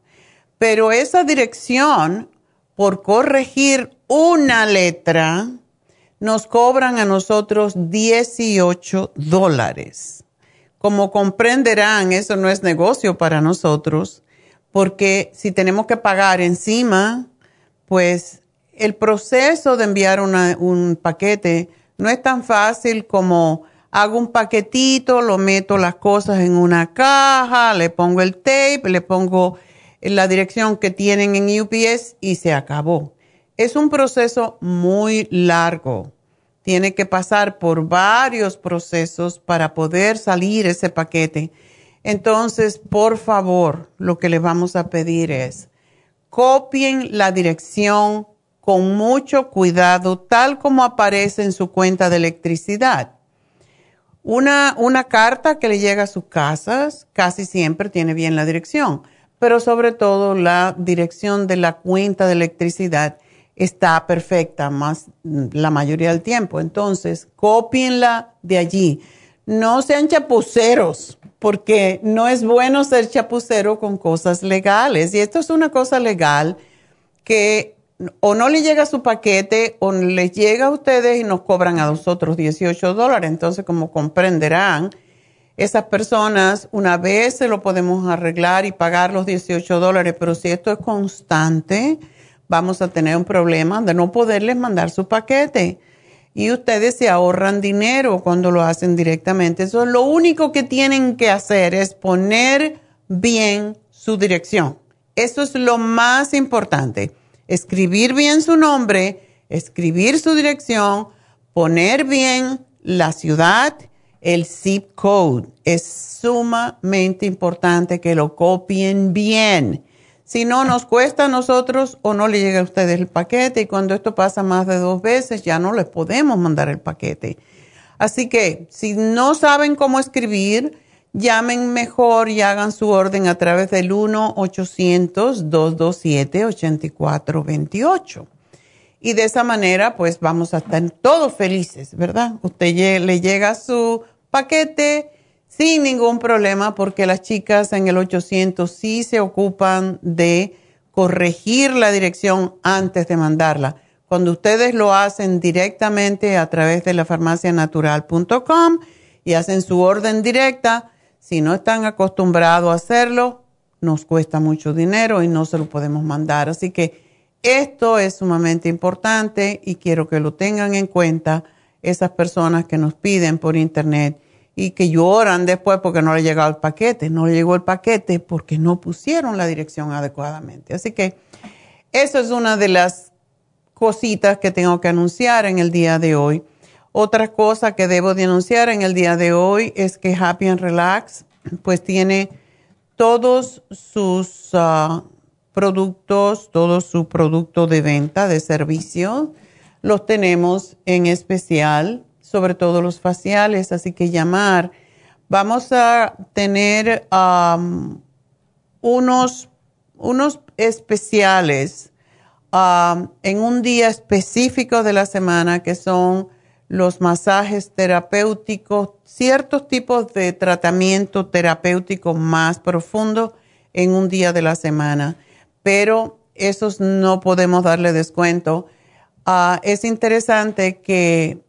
Pero esa dirección, por corregir una letra, nos cobran a nosotros 18 dólares. Como comprenderán, eso no es negocio para nosotros, porque si tenemos que pagar encima, pues el proceso de enviar un paquete no es tan fácil como hago un paquetito, lo meto las cosas en una caja, le pongo el tape, le pongo la dirección que tienen en UPS y se acabó. Es un proceso muy largo. Tiene que pasar por varios procesos para poder salir ese paquete. Entonces, por favor, lo que le vamos a pedir es, copien la dirección con mucho cuidado, tal como aparece en su cuenta de electricidad una, una carta que le llega a sus casas casi siempre tiene bien la dirección, pero sobre todo la dirección de la cuenta de electricidad está perfecta más la mayoría del tiempo. Entonces, copienla de allí. No sean chapuceros, porque no es bueno ser chapucero con cosas legales. Y esto es una cosa legal que o no le llega su paquete o les llega a ustedes y nos cobran a nosotros 18 dólares. Entonces, como comprenderán, esas personas una vez se lo podemos arreglar y pagar los 18 dólares, pero si esto es constante, vamos a tener un problema de no poderles mandar su paquete. Y ustedes se ahorran dinero cuando lo hacen directamente. Eso es lo único que tienen que hacer es poner bien su dirección. Eso es lo más importante escribir bien su nombre, escribir su dirección, poner bien la ciudad, el zip code. Es sumamente importante que lo copien bien. Si no, nos cuesta a nosotros o no le llega a ustedes el paquete y cuando esto pasa más de dos veces ya no les podemos mandar el paquete. Así que si no saben cómo escribir, llamen mejor y hagan su orden a través del 1-800-227-8428. Y de esa manera, pues vamos a estar todos felices, ¿verdad? Usted le llega su paquete sin ningún problema porque las chicas en el 800 sí se ocupan de corregir la dirección antes de mandarla. Cuando ustedes lo hacen directamente a través de la farmacianatural.com y hacen su orden directa, si no están acostumbrados a hacerlo, nos cuesta mucho dinero y no se lo podemos mandar. Así que esto es sumamente importante y quiero que lo tengan en cuenta esas personas que nos piden por internet y que lloran después porque no le llegado el paquete. No le llegó el paquete porque no pusieron la dirección adecuadamente. Así que eso es una de las cositas que tengo que anunciar en el día de hoy. Otra cosa que debo de anunciar en el día de hoy es que Happy and Relax pues tiene todos sus ah, productos, todo su producto de venta de servicio, los tenemos en especial sobre todo los faciales, así que llamar. Vamos a tener unos, unos especiales en un día específico de la semana que son los masajes terapéuticos, ciertos tipos de tratamiento terapéutico más profundo en un día de la semana, pero esos no podemos darle descuento. Ah, es interesante que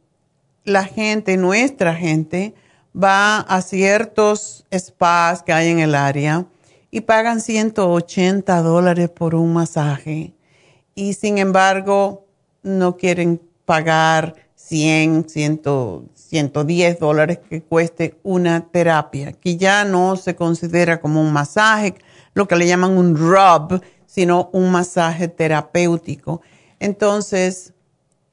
la gente, nuestra gente, va a ciertos spas que hay en el área y pagan 180 dólares por un masaje y sin embargo no quieren pagar 100, 100 110 dólares que cueste una terapia, que ya no se considera como un masaje, lo que le llaman un rub, sino un masaje terapéutico. Entonces,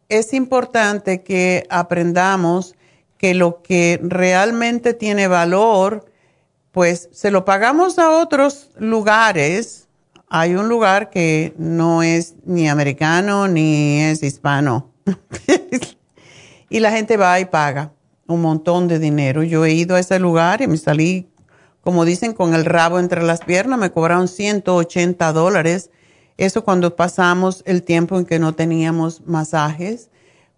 es importante que aprendamos que lo que realmente tiene valor, pues se lo pagamos a otros lugares. Hay un lugar que no es ni americano ni es hispano. y la gente va y paga un montón de dinero. Yo he ido a ese lugar y me salí, como dicen, con el rabo entre las piernas. Me cobraron 180 dólares eso cuando pasamos el tiempo en que no teníamos masajes,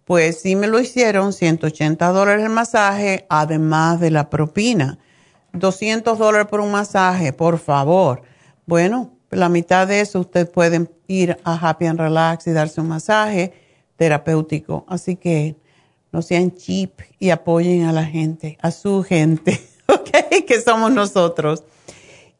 pues sí me lo hicieron, 180 dólares el masaje, además de la propina. 200 dólares por un masaje, por favor. Bueno, la mitad de eso usted puede ir a Happy and Relax y darse un masaje terapéutico. Así que no sean cheap y apoyen a la gente, a su gente, ¿ok? Que somos nosotros.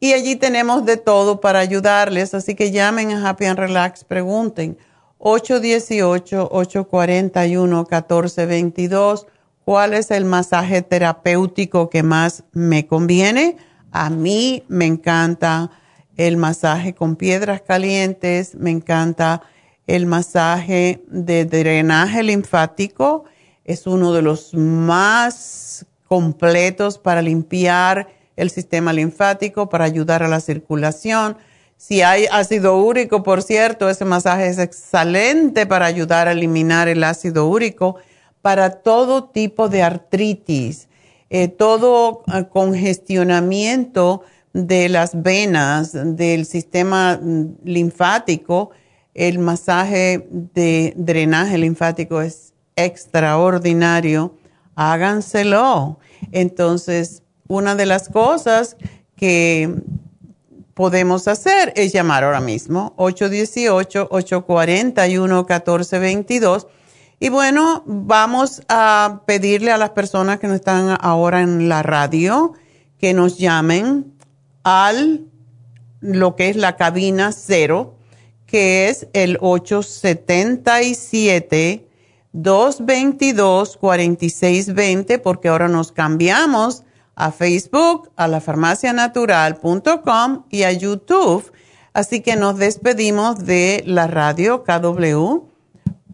Y allí tenemos de todo para ayudarles, así que llamen a Happy and Relax, pregunten. 818-841-1422 cuál es el masaje terapéutico que más me conviene. A mí me encanta el masaje con piedras calientes, me encanta el masaje de drenaje linfático, es uno de los más completos para limpiar el sistema linfático para ayudar a la circulación. Si hay ácido úrico, por cierto, ese masaje es excelente para ayudar a eliminar el ácido úrico para todo tipo de artritis, eh, todo eh, congestionamiento de las venas, del sistema mm, linfático. El masaje de drenaje linfático es extraordinario. Háganselo. Entonces, una de las cosas que podemos hacer es llamar ahora mismo 818-841-1422. Y bueno, vamos a pedirle a las personas que no están ahora en la radio que nos llamen al lo que es la cabina cero, que es el 877 222 4620, porque ahora nos cambiamos a Facebook, a la farmacianatural.com y a YouTube. Así que nos despedimos de la radio KW,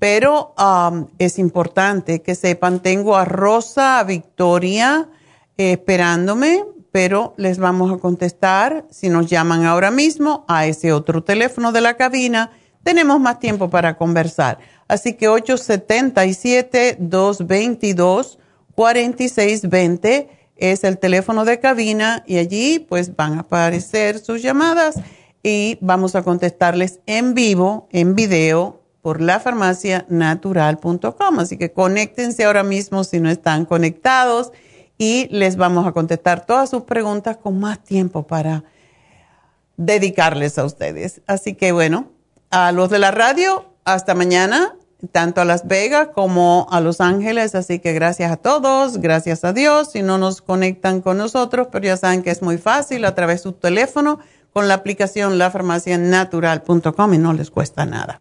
pero um, es importante que sepan, tengo a Rosa, a Victoria eh, esperándome, pero les vamos a contestar si nos llaman ahora mismo a ese otro teléfono de la cabina. Tenemos más tiempo para conversar. Así que 877-222-4620 es el teléfono de cabina y allí pues van a aparecer sus llamadas y vamos a contestarles en vivo, en video, por lafarmacianatural.com. Así que conéctense ahora mismo si no están conectados y les vamos a contestar todas sus preguntas con más tiempo para dedicarles a ustedes. Así que bueno, a los de la radio, hasta mañana, tanto a Las Vegas como a Los Ángeles. Así que gracias a todos, gracias a Dios. Si no nos conectan con nosotros, pero ya saben que es muy fácil a través de su teléfono con la aplicación lafarmacianatural.com y no les cuesta nada.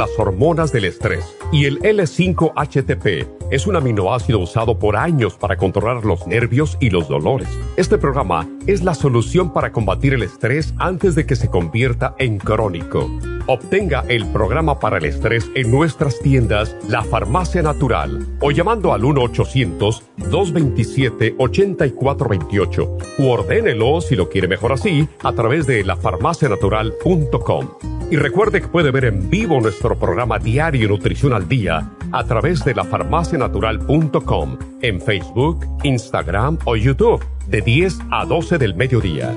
las hormonas del estrés. Y el L5-HTP es un aminoácido usado por años para controlar los nervios y los dolores. Este programa es la solución para combatir el estrés antes de que se convierta en crónico. Obtenga el programa para el estrés en nuestras tiendas La Farmacia Natural o llamando al 1-800-227-8428 u ordénelo si lo quiere mejor así a través de lafarmacianatural.com. Y recuerde que puede ver en vivo nuestro programa diario Nutrición al Día a través de lafarmacianatural.com en Facebook, Instagram o YouTube de 10 a 12 del mediodía.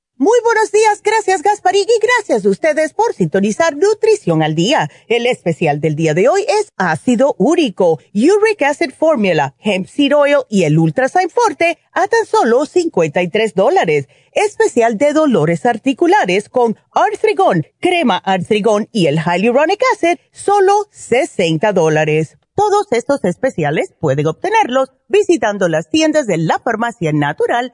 Muy buenos días, gracias Gasparín y gracias a ustedes por sintonizar Nutrición al Día. El especial del día de hoy es ácido úrico, Uric Acid Formula, Hemp Seed Oil y el Ultrasign Forte a tan solo 53 dólares. Especial de dolores articulares con Artrigón, crema Artrigón y el Hyaluronic Acid, solo 60 dólares. Todos estos especiales pueden obtenerlos visitando las tiendas de la Farmacia Natural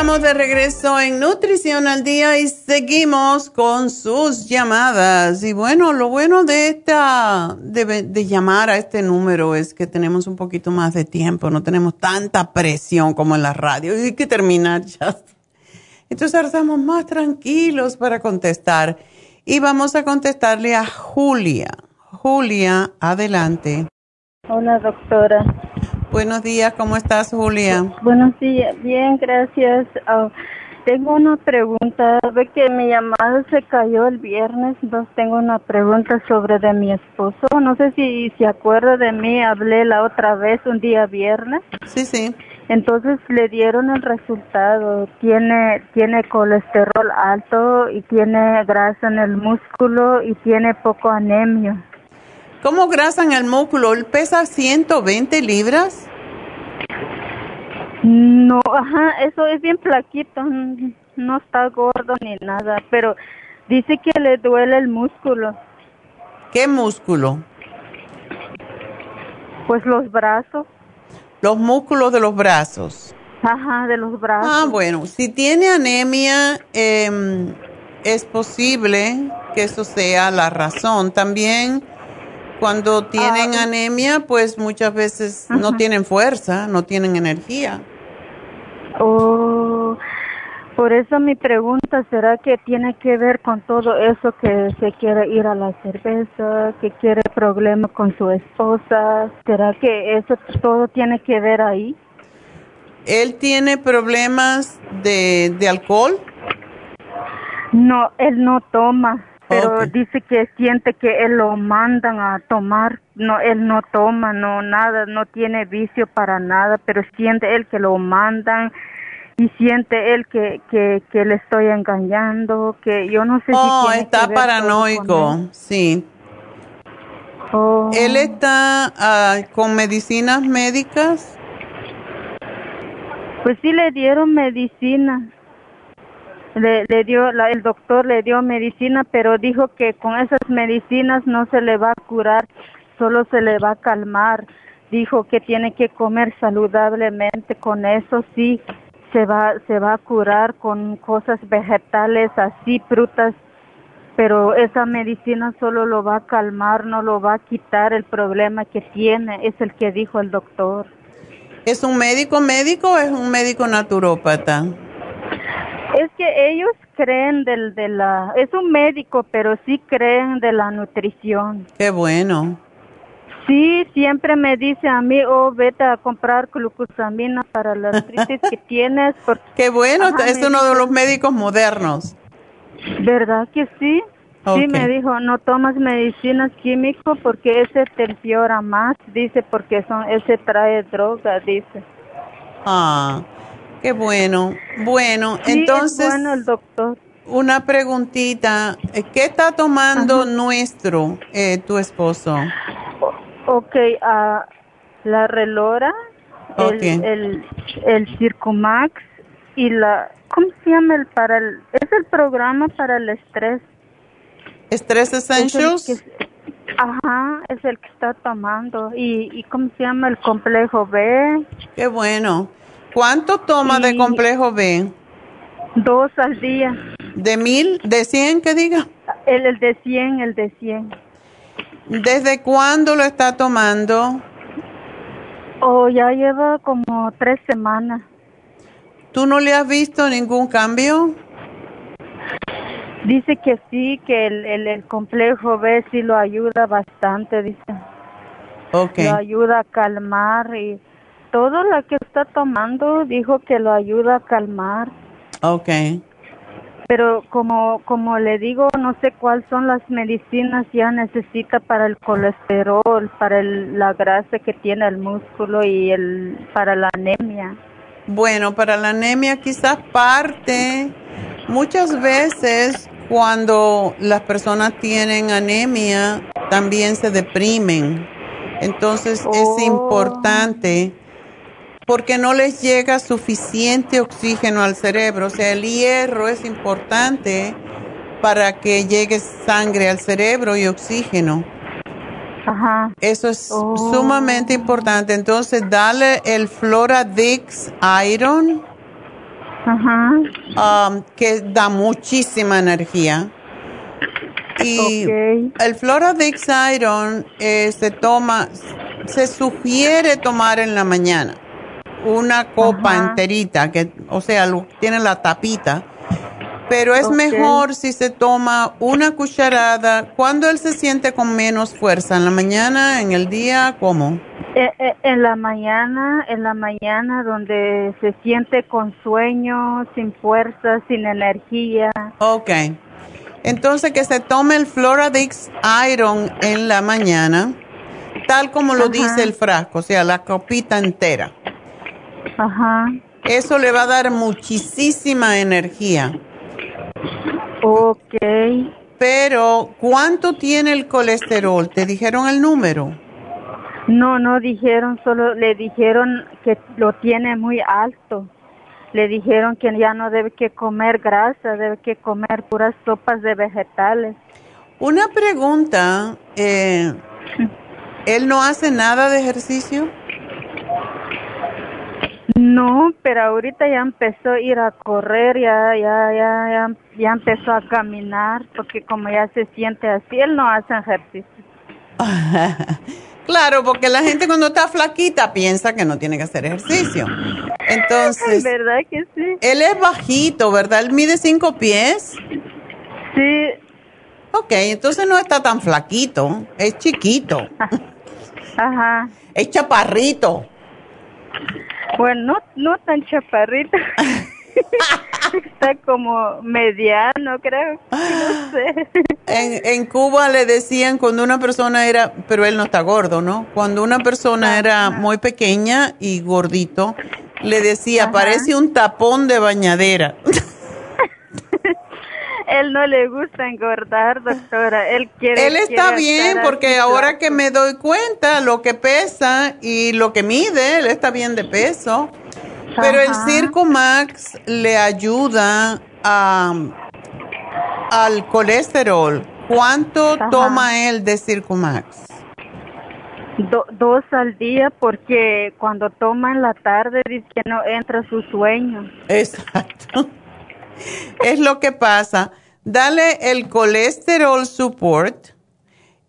Estamos de regreso en Nutrición al Día y seguimos con sus llamadas. Y bueno, lo bueno de esta, de, llamar a este número es que tenemos un poquito más de tiempo, no tenemos tanta presión como en la radio. Y hay que terminar ya. Entonces ahora estamos más tranquilos para contestar. Y vamos a contestarle a Julia. Julia, adelante. Hola, doctora. Buenos días, ¿cómo estás, Julia? Buenos días, bien, gracias. Ah, tengo una pregunta. Ve que mi llamada se cayó el viernes, entonces tengo una pregunta sobre de mi esposo. No sé si se acuerda de mí, hablé la otra vez un día viernes. Sí, sí. Entonces le dieron el resultado. Tiene tiene colesterol alto y tiene grasa en el músculo y tiene poco anemia. ¿Cómo grasa en el músculo? ¿Él pesa 120 libras? No, ajá, eso es bien plaquito, no está gordo ni nada, pero dice que le duele el músculo. ¿Qué músculo? Pues los brazos. Los músculos de los brazos. Ajá, de los brazos. Ah, bueno, si tiene anemia, em, es posible que eso sea la razón. También cuando tienen ah, anemia, pues muchas veces no tienen fuerza, no tienen energía. Oh, por eso mi pregunta será que tiene que ver con todo eso que se quiere ir a la cerveza, que quiere problemas con su esposa. ¿Será que eso todo tiene que ver ahí? ¿Él tiene problemas de, de alcohol? No, él no toma pero dice que siente que él lo mandan a tomar, no, él no toma, no nada, no tiene vicio para nada, pero siente él que lo mandan y siente él que, que, que le estoy engañando, que yo no sé si oh, tiene está paranoico, sí. Oh. ¿Él está ah, con medicinas médicas? Pues sí le dieron medicina le, le dio la, el doctor le dio medicina pero dijo que con esas medicinas no se le va a curar solo se le va a calmar. Dijo que tiene que comer saludablemente con eso sí se va se va a curar con cosas vegetales así frutas pero esa medicina solo lo va a calmar no lo va a quitar. El problema que tiene es el que dijo el doctor. Es un médico médico o es un médico naturópata es que ellos creen del, de la, es un médico, pero sí creen de la nutrición. Qué bueno. Sí, siempre me dice a mí, oh, vete a comprar glucosamina para la artritis que tienes. Porque, Qué bueno, es uno de los médicos modernos. ¿Verdad que sí? Sí, me dijo, no tomas medicinas químicos porque ese te empeora más, dice, porque son, ese trae droga, dice. Ah, Qué bueno. Bueno, entonces. bueno el doctor. Una preguntita. Eh, ¿Qué está tomando nuestro, eh, tu esposo? ok, uh, la relora, el, el, el Circumax y la. ¿Cómo se llama el para el. Es el programa para el estrés. ¿Estrés Essentials? ajá, es el que está tomando. ¿Y, ¿Y cómo se llama el complejo B? Qué bueno. ¿Cuánto toma de complejo B? Dos al día. ¿De mil? ¿De cien que diga? El, el de cien, el de cien. ¿Desde cuándo lo está tomando? Oh, ya lleva como tres semanas. ¿Tú no le has visto ningún cambio? Dice que sí, que el, el, el complejo B sí lo ayuda bastante, dice. Okay. Lo ayuda a calmar y todo lo que está tomando dijo que lo ayuda a calmar. Ok. pero como como le digo, no sé cuáles son las medicinas ya necesita para el colesterol, para el, la grasa que tiene el músculo y el para la anemia. Bueno, para la anemia quizás parte, muchas veces cuando las personas tienen anemia también se deprimen. Entonces es Oh. importante porque no les llega suficiente oxígeno al cerebro. O sea, el hierro es importante para que llegue sangre al cerebro y oxígeno. Ajá. Eso es Oh. sumamente importante. Entonces, dale el Floradix Iron, Ajá. um, que da muchísima energía. Y Ok. el Floradix Iron eh, se toma, se sugiere tomar en la mañana una copa Ajá. enterita, que, o sea, lo- tiene la tapita. Pero es mejor si se toma una cucharada cuando él se siente con menos fuerza, en la mañana, en el día, ¿cómo? Eh, eh, en la mañana, en la mañana donde se siente con sueño, sin fuerza, sin energía. Ok. Entonces que se tome el Floradix Iron en la mañana, tal como lo Ajá. dice el frasco, o sea, la copita entera. Ajá. Eso le va a dar muchísima energía. Ok. Pero, ¿cuánto tiene el colesterol? ¿Te dijeron el número? No, no dijeron, solo le dijeron que lo tiene muy alto. Le dijeron que ya no debe que comer grasa, debe que comer puras sopas de vegetales. Una pregunta, eh, ¿él no hace nada de ejercicio? No, pero ahorita ya empezó a ir a correr, ya, ya, ya, ya, empezó a caminar, porque como ya se siente así, él no hace ejercicio. claro, porque la gente cuando está flaquita piensa que no tiene que hacer ejercicio. Entonces, ¿Verdad que sí? él es bajito, ¿verdad? Él mide cinco pies. Sí. Ok, entonces no está tan flaquito, es chiquito. Ajá. Es chaparrito. Bueno, no, no tan chaparrito. Está como mediano, creo. No sé. En, en Cuba le decían cuando una persona era, pero él no está gordo, ¿no? Cuando una persona era muy pequeña y gordito, le decía, Ajá. parece un tapón de bañadera. Él no le gusta engordar, doctora. Él quiere. Él está quiere bien porque ahora que me doy cuenta lo que pesa y lo que mide, él está bien de peso. Pero el Ajá. Circo Max le ayuda a, al colesterol. ¿Cuánto Ajá. toma él de Circo Max? Do- dos al día porque cuando toma en la tarde dice que no entra su sueño. Exacto. Es lo que pasa. Dale el colesterol support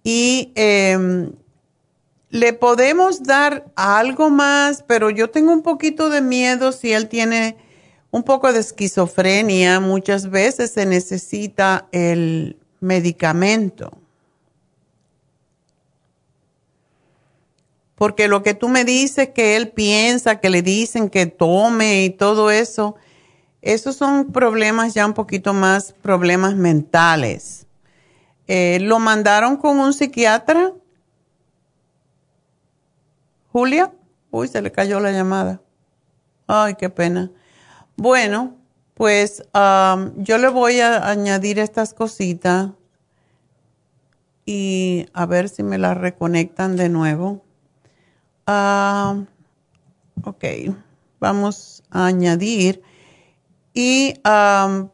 y em, le podemos dar algo más, pero yo tengo un poquito de miedo si él tiene un poco de esquizofrenia. Muchas veces se necesita el medicamento. Porque lo que tú me dices que él piensa, que le dicen que tome y todo eso, esos son problemas ya un poquito más problemas mentales. Eh, ¿Lo mandaron con un psiquiatra? Julia? Uy, se le cayó la llamada. Ay, qué pena. Bueno, pues am, yo le voy a añadir estas cositas y a ver si me las reconectan de nuevo. Ah, ok, vamos a añadir. Y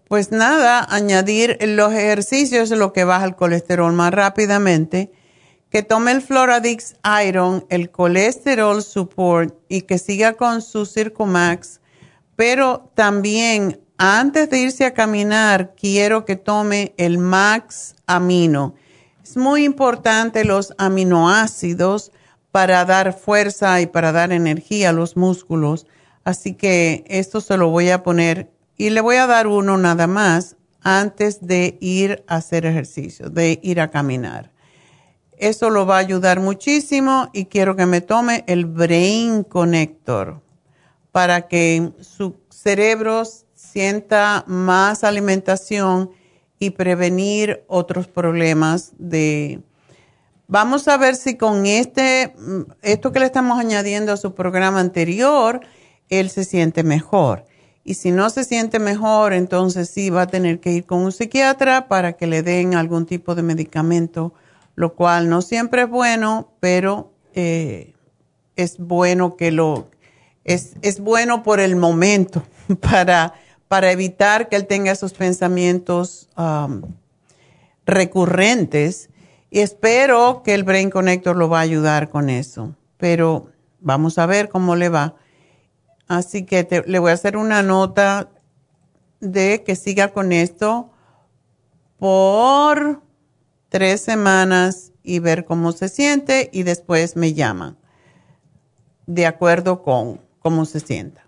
pues nada, añadir los ejercicios lo que baja el colesterol más rápidamente. Que tome el Floradix Iron, el colesterol support y que siga con su Circumax. Pero también antes de irse a caminar, quiero que tome el Max Amino. Es muy importante los aminoácidos para dar fuerza y para dar energía a los músculos. Así que esto se lo voy a poner y le voy a dar uno nada más antes de ir a hacer ejercicio, de ir a caminar. Eso lo va a ayudar muchísimo y quiero que me tome el Brain Connector para que su cerebro sienta más alimentación y prevenir otros problemas de... Vamos a ver si con este, esto que le estamos añadiendo a su programa anterior, él se siente mejor. Y si no se siente mejor, entonces sí va a tener que ir con un psiquiatra para que le den algún tipo de medicamento, lo cual no siempre es bueno, pero eh, es bueno que lo, es, es bueno por el momento para para evitar que él tenga esos pensamientos um, recurrentes. Y espero que el Brain Connector lo va a ayudar con eso. Pero vamos a ver cómo le va. Así que le voy a hacer una nota de que siga con esto por tres semanas y ver cómo se siente y después me llaman de acuerdo con cómo se sienta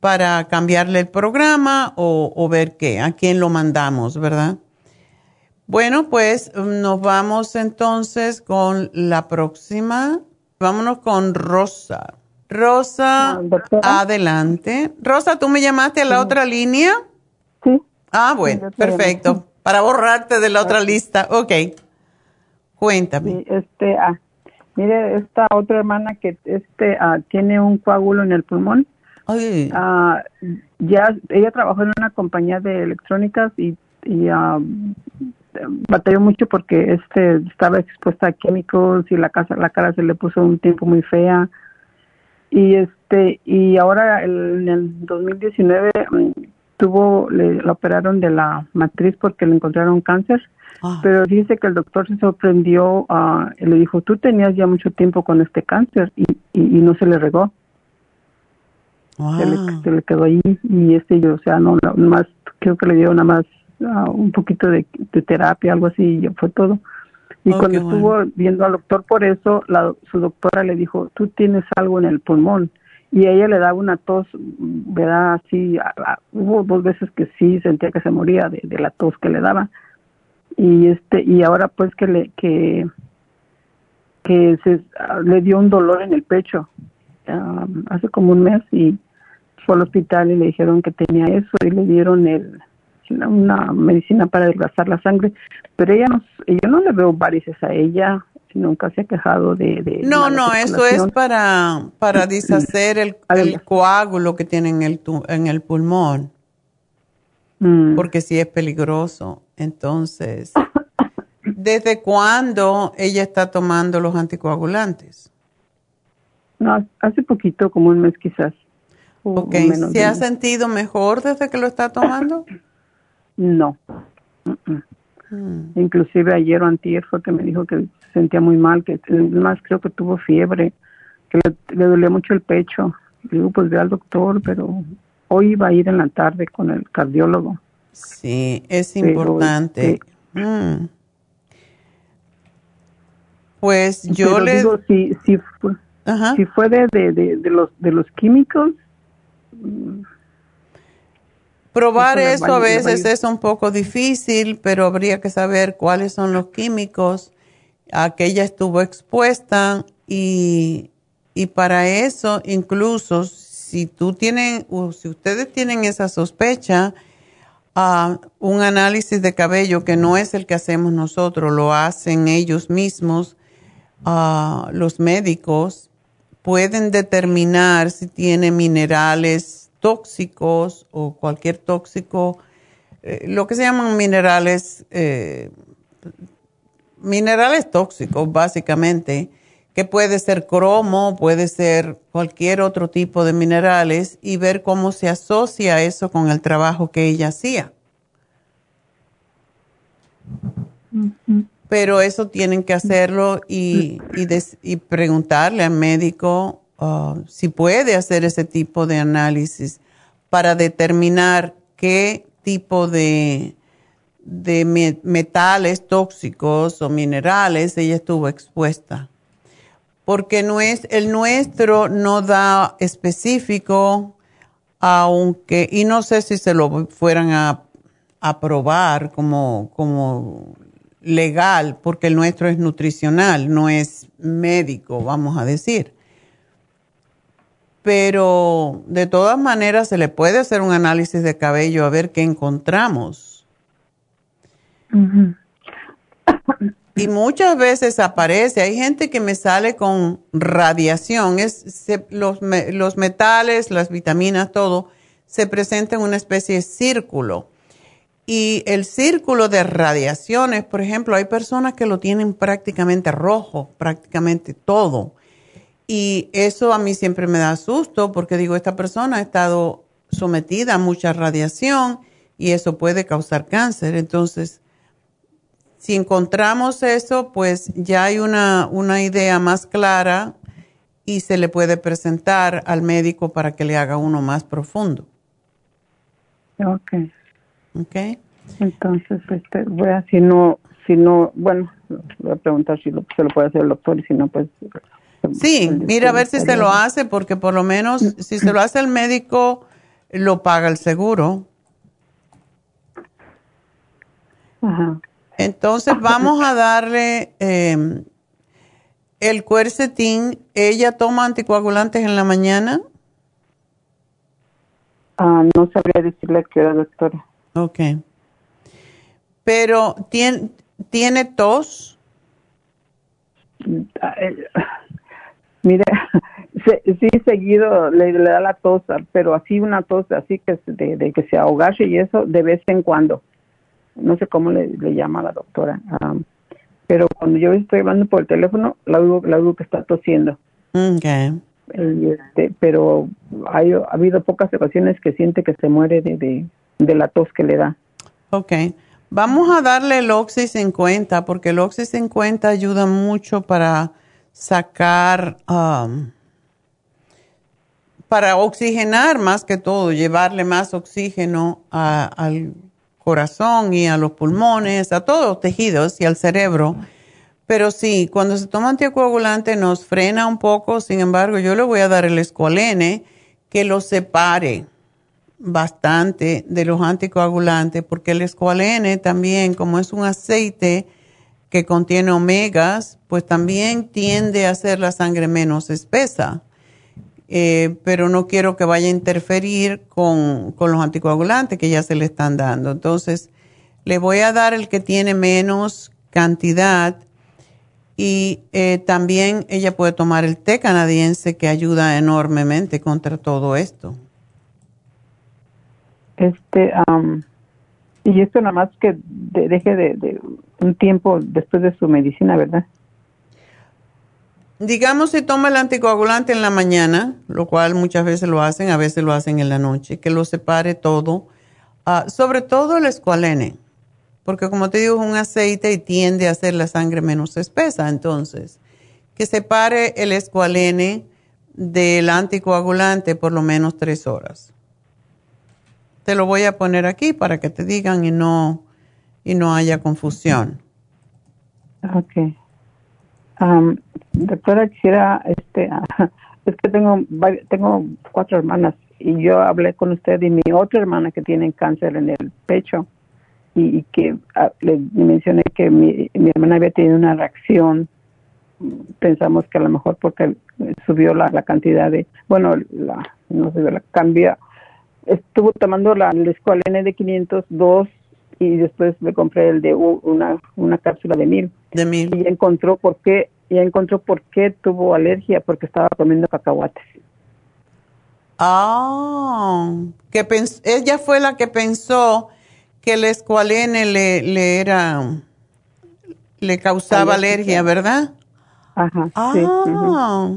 para cambiarle el programa o, ver qué, a quién lo mandamos, ¿verdad? Bueno, pues mm, nos vamos entonces con la próxima. Vámonos con Rosa. Rosa, ah, adelante. Rosa, ¿tú me llamaste a la otra línea? Sí. Ah, bueno, perfecto. Para borrarte de la otra lista. Ok. Cuéntame. este, ah, mire, esta otra hermana que este ah, tiene un coágulo en el pulmón Uh, ya ella trabajó en una compañía de electrónicas y, y uh, batalló mucho porque este estaba expuesta a químicos y la casa la cara se le puso un tiempo muy fea y este y ahora en el 2019 mm, tuvo le, la operaron de la matriz porque le encontraron cáncer ah. pero dice que el doctor se sorprendió uh, y le dijo tú tenías ya mucho tiempo con este cáncer y, y no se le regó se, le, quedó ahí y este yo, o sea, no, más, creo que le dio nada más ah, un poquito de, terapia, algo así, y fue todo. Y oh, cuando estuvo viendo al doctor por eso, la, su doctora le dijo, tú tienes algo en el pulmón. Y ella le daba una tos, ¿verdad? Así, hubo dos veces que sí sentía que se moría de, de la tos que le daba. Y este y ahora pues que le que que se le dio un dolor en el pecho hace como un mes y fue al hospital y le dijeron que tenía eso y le dieron el una medicina para adelgazar la sangre, pero ella no, yo no le veo varices a ella, nunca se ha quejado de... no, no, eso es para, para deshacer el, coágulo que tiene en el, en el pulmón, mm. porque sí es peligroso. Entonces, ¿desde cuándo ella está tomando los anticoagulantes? No, hace poquito, como un mes quizás. Ok, ¿se ha sentido mejor desde que lo está tomando? No. Hmm. Inclusive ayer o antier fue que me dijo que se sentía muy mal, que más creo que tuvo fiebre, que le, dolía mucho el pecho. digo, pues ve al doctor, pero hoy iba a ir en la tarde con el cardiólogo. Sí, es importante. Este, hmm. Pues yo le... Digo, si, si, si fue de, de, de, los, de los químicos, Probar eso a veces es un poco difícil, pero habría que saber cuáles son los químicos a que ella estuvo expuesta y, para eso incluso si tú tienen, si ustedes tienen esa sospecha, uh, un análisis de cabello que no es el que hacemos nosotros, lo hacen ellos mismos, uh, los médicos, pueden determinar si tiene minerales tóxicos o cualquier tóxico, eh, lo que se llaman minerales, eh, minerales tóxicos básicamente, que puede ser cromo, puede ser cualquier otro tipo de minerales y ver cómo se asocia eso con el trabajo que ella hacía. Pero eso tienen que hacerlo y, y, preguntarle al médico uh, si puede hacer ese tipo de análisis para determinar qué tipo de, de metales tóxicos o minerales ella estuvo expuesta. Porque no es, el nuestro no da específico, aunque, y no sé si se lo fueran a, a probar como, como legal, porque el nuestro es nutricional, no es médico, vamos a decir. Pero de todas maneras se le puede hacer un análisis de cabello a ver qué encontramos. Y muchas veces aparece, hay gente que me sale con radiación, es, los, los metales, las vitaminas, todo, se presenta en una especie de círculo. Y el círculo de radiaciones, por ejemplo, hay personas que lo tienen prácticamente rojo, prácticamente todo. Y eso a mí siempre me da susto porque digo, esta persona ha estado sometida a mucha radiación y eso puede causar cáncer. Entonces, si encontramos eso, pues ya hay una, una idea más clara y se le puede presentar al médico para que le haga uno más profundo. Ok. Ok. Entonces, este, voy a, si no, si no, bueno, voy a preguntar si se lo puede hacer el doctor y si no, pues. Sí, mira a ver si se lo hace, porque por lo menos si se lo hace el médico, lo paga el seguro. Ajá. Entonces vamos a darle eh, el cuercetín. ¿Ella toma anticoagulantes en la mañana? Ah, no sabría decirle que era doctora. Ok. Pero, ¿tiene, ¿tiene tos? Mire, sí, seguido le, da la tos, pero así una tos así que de, que se ahogase y eso de vez en cuando. No sé cómo le, llama la doctora. pero cuando yo estoy hablando por el teléfono, la oigo, la que está tosiendo. Okay. Este, pero hay, ha habido pocas ocasiones que siente que se muere de, de, la tos que le da. Ok. Vamos a darle el Oxy 50 porque el Oxy 50 ayuda mucho para sacar, um, para oxigenar más que todo, llevarle más oxígeno al corazón y a los pulmones, a todos los tejidos y al cerebro. Pero sí, cuando se toma anticoagulante nos frena un poco, sin embargo, yo le voy a dar el escualene que lo separe bastante de los anticoagulantes, porque el escualene también, como es un aceite que contiene omegas, pues también tiende a hacer la sangre menos espesa. Eh, pero no quiero que vaya a interferir con, con los anticoagulantes que ya se le están dando. Entonces, le voy a dar el que tiene menos cantidad y eh, también ella puede tomar el té canadiense que ayuda enormemente contra todo esto. Este, y esto nada más que deje de, un tiempo después de su medicina, ¿verdad? Digamos si toma el anticoagulante en la mañana, lo cual muchas veces lo hacen, a veces lo hacen en la noche, que lo separe todo, ah, sobre todo el escualene porque como te digo es un aceite y tiende a hacer la sangre menos espesa. Entonces, que separe el escualene del anticoagulante por lo menos tres horas. Te lo voy a poner aquí para que te digan y no, y no haya confusión. Ok. doctora, quisiera, este, es que tengo, tengo cuatro hermanas y yo hablé con usted y mi otra hermana que tiene cáncer en el pecho y, que ah, le mencioné que mi, mi, hermana había tenido una reacción. Pensamos que a lo mejor porque subió la, la cantidad de, bueno, la, no sé, la cambia. Estuvo tomando la, el N de 502 y después me compré el de una, una cápsula de mil. De mil. Y encontró por qué, y encontró por qué tuvo alergia, porque estaba comiendo cacahuates. Ah, que ella fue la que pensó que el escualene le, le era, le causaba alergia, ¿verdad? Ajá. Ah.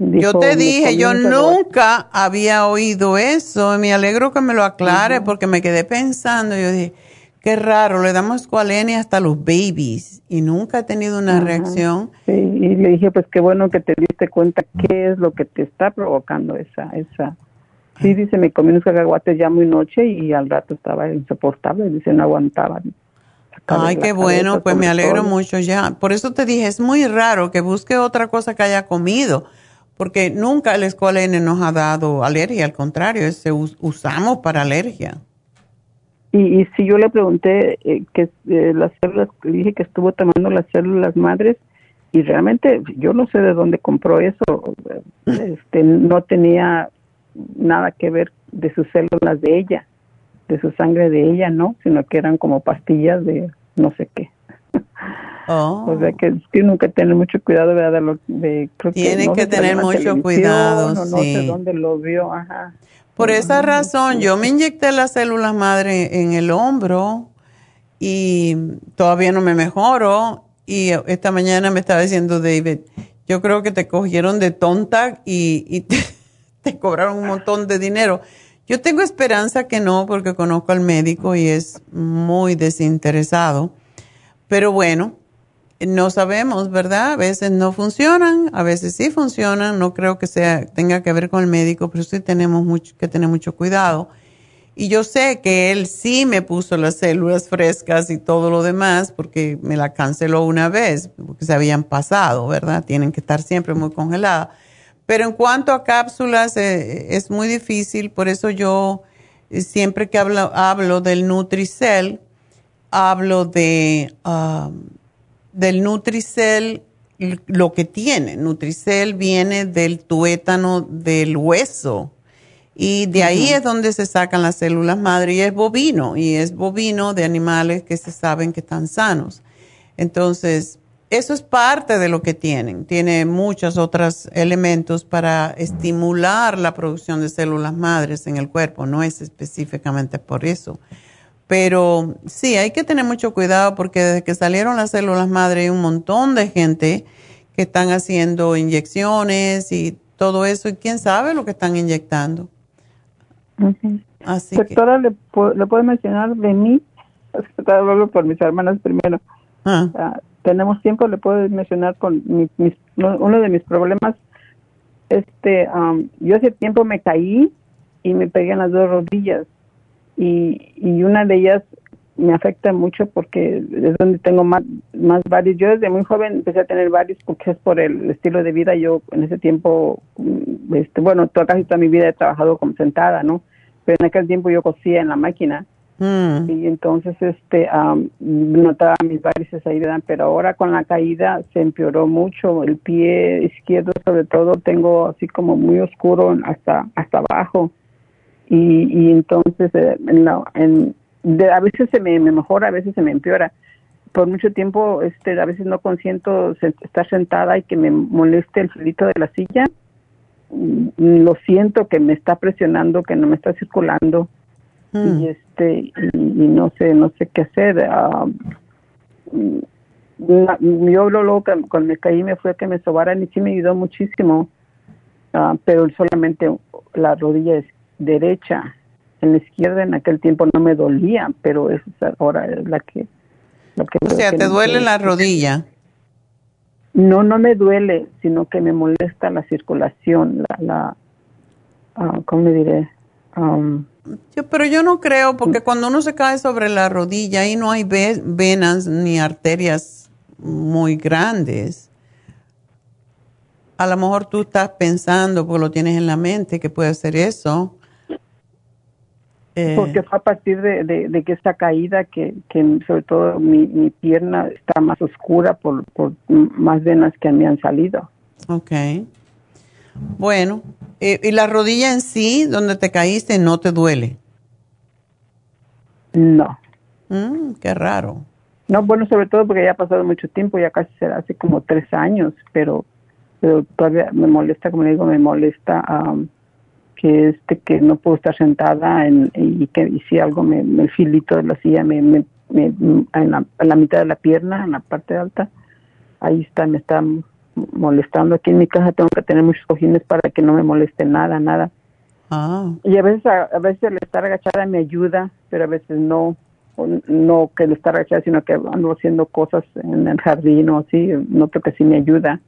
Yo te dije, yo nunca había oído eso. Me alegro que me lo aclare porque me quedé pensando. Yo dije, qué raro, le damos escualene hasta los babies y nunca he tenido una reacción. Sí, y le dije, pues qué bueno que te diste cuenta qué es lo que te está provocando esa, esa, Sí, dice, me comí unos cacahuates ya muy noche y al rato estaba insoportable, dice, no aguantaba. Ay, qué bueno, pues me alegro mucho ya. Por eso te dije, es muy raro que busque otra cosa que haya comido, porque nunca el escualene nos ha dado alergia, al contrario, ese usamos para alergia. Y, si yo le pregunté eh, que eh, las células, le dije que estuvo tomando las células madres y realmente yo no sé de dónde compró eso. Este, no tenía nada que ver de sus células de ella, de su sangre de ella, no, sino que eran como pastillas de no sé qué. Oh. O sea que tiene que tener mucho cuidado de, lo, de tiene que, tener mucho cuidado, no, sé dónde lo vio, ajá. Por esa razón, yo me inyecté las células madre en el hombro y todavía no me mejoro. Y esta mañana me estaba diciendo David, yo creo que te cogieron de tonta y, te, cobraron un montón de dinero. Yo tengo esperanza que no, porque conozco al médico y es muy desinteresado. Pero bueno, no sabemos, ¿verdad? A veces no funcionan, a veces sí funcionan. No creo que sea tenga que ver con el médico, pero sí tenemos mucho, que tener mucho cuidado. Y yo sé que él sí me puso las células frescas y todo lo demás porque me la canceló una vez, porque se habían pasado, ¿verdad? Tienen que estar siempre muy congeladas. Pero en cuanto a cápsulas, eh, es muy difícil, por eso yo eh, siempre que hablo, hablo del Nutricel, hablo de, um, del Nutricel, lo que tiene. Nutricel viene del tuétano del hueso y de ahí es donde se sacan las células madre y es bovino, y es bovino de animales que se saben que están sanos. Entonces, eso es parte de lo que tienen. Tiene muchos otros elementos para estimular la producción de células madres en el cuerpo, no es específicamente por eso. Pero sí, hay que tener mucho cuidado porque desde que salieron las células madre hay un montón de gente que están haciendo inyecciones y todo eso, y quién sabe lo que están inyectando. Doctora, ¿le, ¿le puedo mencionar de mí? Hablo por mis hermanas primero. Ah. Ah, tenemos tiempo, le puedo mencionar con uno de mis problemas. Este, yo hace tiempo me caí y me pegué en las dos rodillas y, y una de ellas me afecta mucho porque es donde tengo más, más varios. Yo desde muy joven empecé a tener varios porque es por el estilo de vida. Yo en ese tiempo, mm, este, bueno, toda, casi toda mi vida he trabajado como sentada, ¿no? Pero en aquel tiempo yo cosía en la máquina. Mm. Y entonces este notaba mis varices ahí, ¿verdad? Pero ahora con la caída se empeoró mucho. El pie izquierdo sobre todo tengo así como muy oscuro hasta, hasta abajo. Y, y entonces eh, en, la, en a veces se me, mejora, a veces se me empeora. Por mucho tiempo, este, a veces no consiento estar sentada y que me moleste el filito de la silla. Mm, lo siento que me está presionando, que no me está circulando y mm. este y, no sé, no sé qué hacer. Ah, mm, yo luego cuando me caí me fue a que me sobaran y sí me ayudó muchísimo, uh, pero solamente la rodilla es derecha en la izquierda en aquel tiempo no me dolía, pero es ahora es la que... o sea, ¿te duele la rodilla? No, no me duele, sino que me molesta la circulación, la, la uh, ¿cómo me diré? Um, yo, pero yo no creo, porque cuando uno se cae sobre la rodilla, ahí no hay venas ni arterias muy grandes. A lo mejor tú estás pensando, porque lo tienes en la mente, que puede ser eso. Eh, Porque fue a partir de, de, que esta caída, que, que sobre todo mi, mi, pierna está más oscura por, por más venas que me han salido. Ok. Bueno, eh, ¿y la rodilla en sí, donde te caíste, no te duele? No. Mm, qué raro. No, bueno, sobre todo porque ya ha pasado mucho tiempo, ya casi será hace como tres años, pero, pero todavía me molesta, como le digo, me molesta que este que no puedo estar sentada en, y que y si algo me, el filito de la silla me, me, en, la, mitad de la pierna en la parte alta ahí está me está molestando. Aquí en mi casa tengo que tener muchos cojines para que no me moleste nada nada. Ah. y a veces a, veces el estar agachada me ayuda pero a veces no no que el estar agachada sino que ando haciendo cosas en el jardín o así noto que sí me ayuda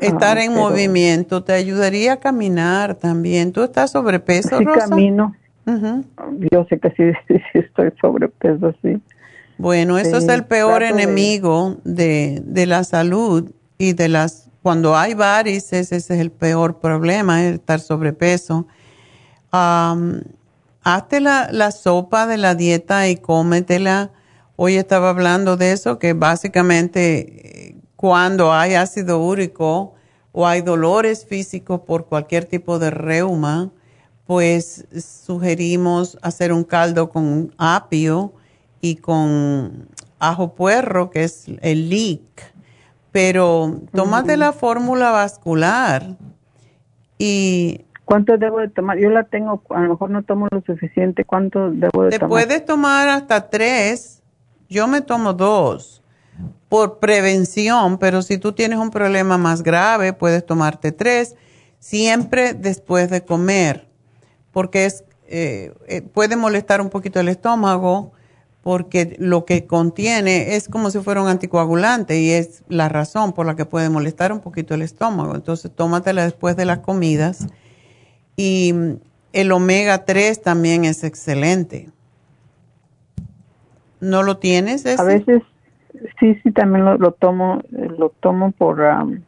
Estar en movimiento te ayudaría a caminar también. ¿Tú estás sobrepeso, sí, camino. Yo sé que sí, estoy sobrepeso, sí. Bueno, eso es el peor enemigo de, de, la salud y de las... Cuando hay varices, ese es el peor problema, estar sobrepeso. hazte la, la sopa de la dieta y cómetela. Hoy estaba hablando de eso, que básicamente cuando hay ácido úrico o hay dolores físicos por cualquier tipo de reuma, pues sugerimos hacer un caldo con apio y con ajo puerro, que es el leek. Pero tómate la fórmula vascular y... ¿Cuánto debo de tomar? Yo la tengo, a lo mejor no tomo lo suficiente. ¿Cuánto debo de tomar? Te puedes tomar hasta tres. Yo me tomo dos por prevención, pero si tú tienes un problema más grave, puedes tomarte tres, siempre después de comer, porque es, eh, eh, puede molestar un poquito el estómago porque lo que contiene es como si fuera un anticoagulante y es la razón por la que puede molestar un poquito el estómago. Entonces, tómatela después de las comidas. Y el omega 3 también es excelente. ¿No lo tienes? A veces, sí, sí, también lo, tomo, lo tomo por... Um,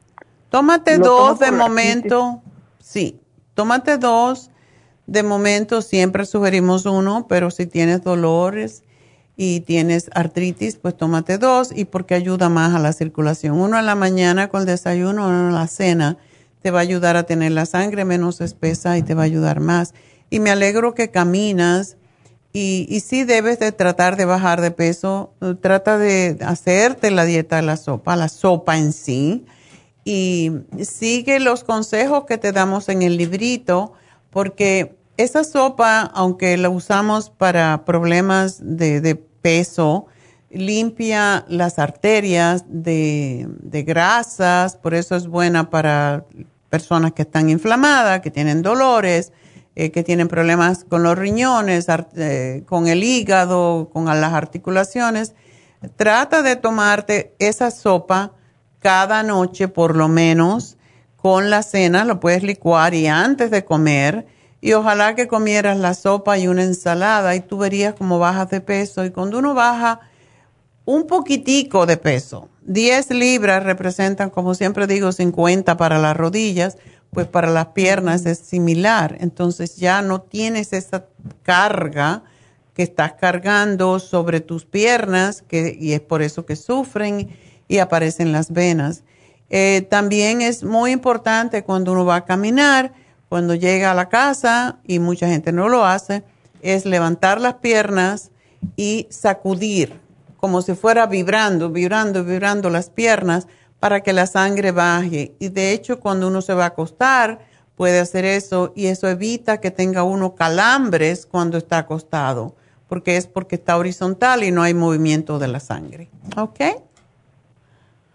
tómate dos de momento. Sí, tómate dos. De momento siempre sugerimos uno, pero si tienes dolores y tienes artritis, pues tómate dos y porque ayuda más a la circulación. Uno en la mañana con el desayuno, uno en la cena, te va a ayudar a tener la sangre menos espesa y te va a ayudar más. Y me alegro que caminas y, y sí debes de tratar de bajar de peso. Trata de hacerte la dieta de la sopa, la sopa en sí. Y sigue los consejos que te damos en el librito porque esa sopa, aunque la usamos para problemas de, de peso, limpia las arterias de, grasas, por eso es buena para personas que están inflamadas, que tienen dolores, eh, que tienen problemas con los riñones, eh, con el hígado, con las articulaciones. Trata de tomarte esa sopa cada noche por lo menos con la cena, lo puedes licuar y antes de comer y ojalá que comieras la sopa y una ensalada y tú verías cómo bajas de peso. Y cuando uno baja un poquitico de peso, 10 libras representan, como siempre digo, 50 para las rodillas, pues para las piernas es similar. Entonces ya no tienes esa carga que estás cargando sobre tus piernas y es por eso que sufren y aparecen las venas. Eh, también es muy importante cuando uno va a caminar, cuando llega a la casa, y mucha gente no lo hace, es levantar las piernas y sacudir, como si fuera vibrando, vibrando, vibrando las piernas para que la sangre baje. Y de hecho, cuando uno se va a acostar, puede hacer eso y eso evita que tenga uno calambres cuando está acostado, porque es porque está horizontal y no hay movimiento de la sangre. ¿Ok?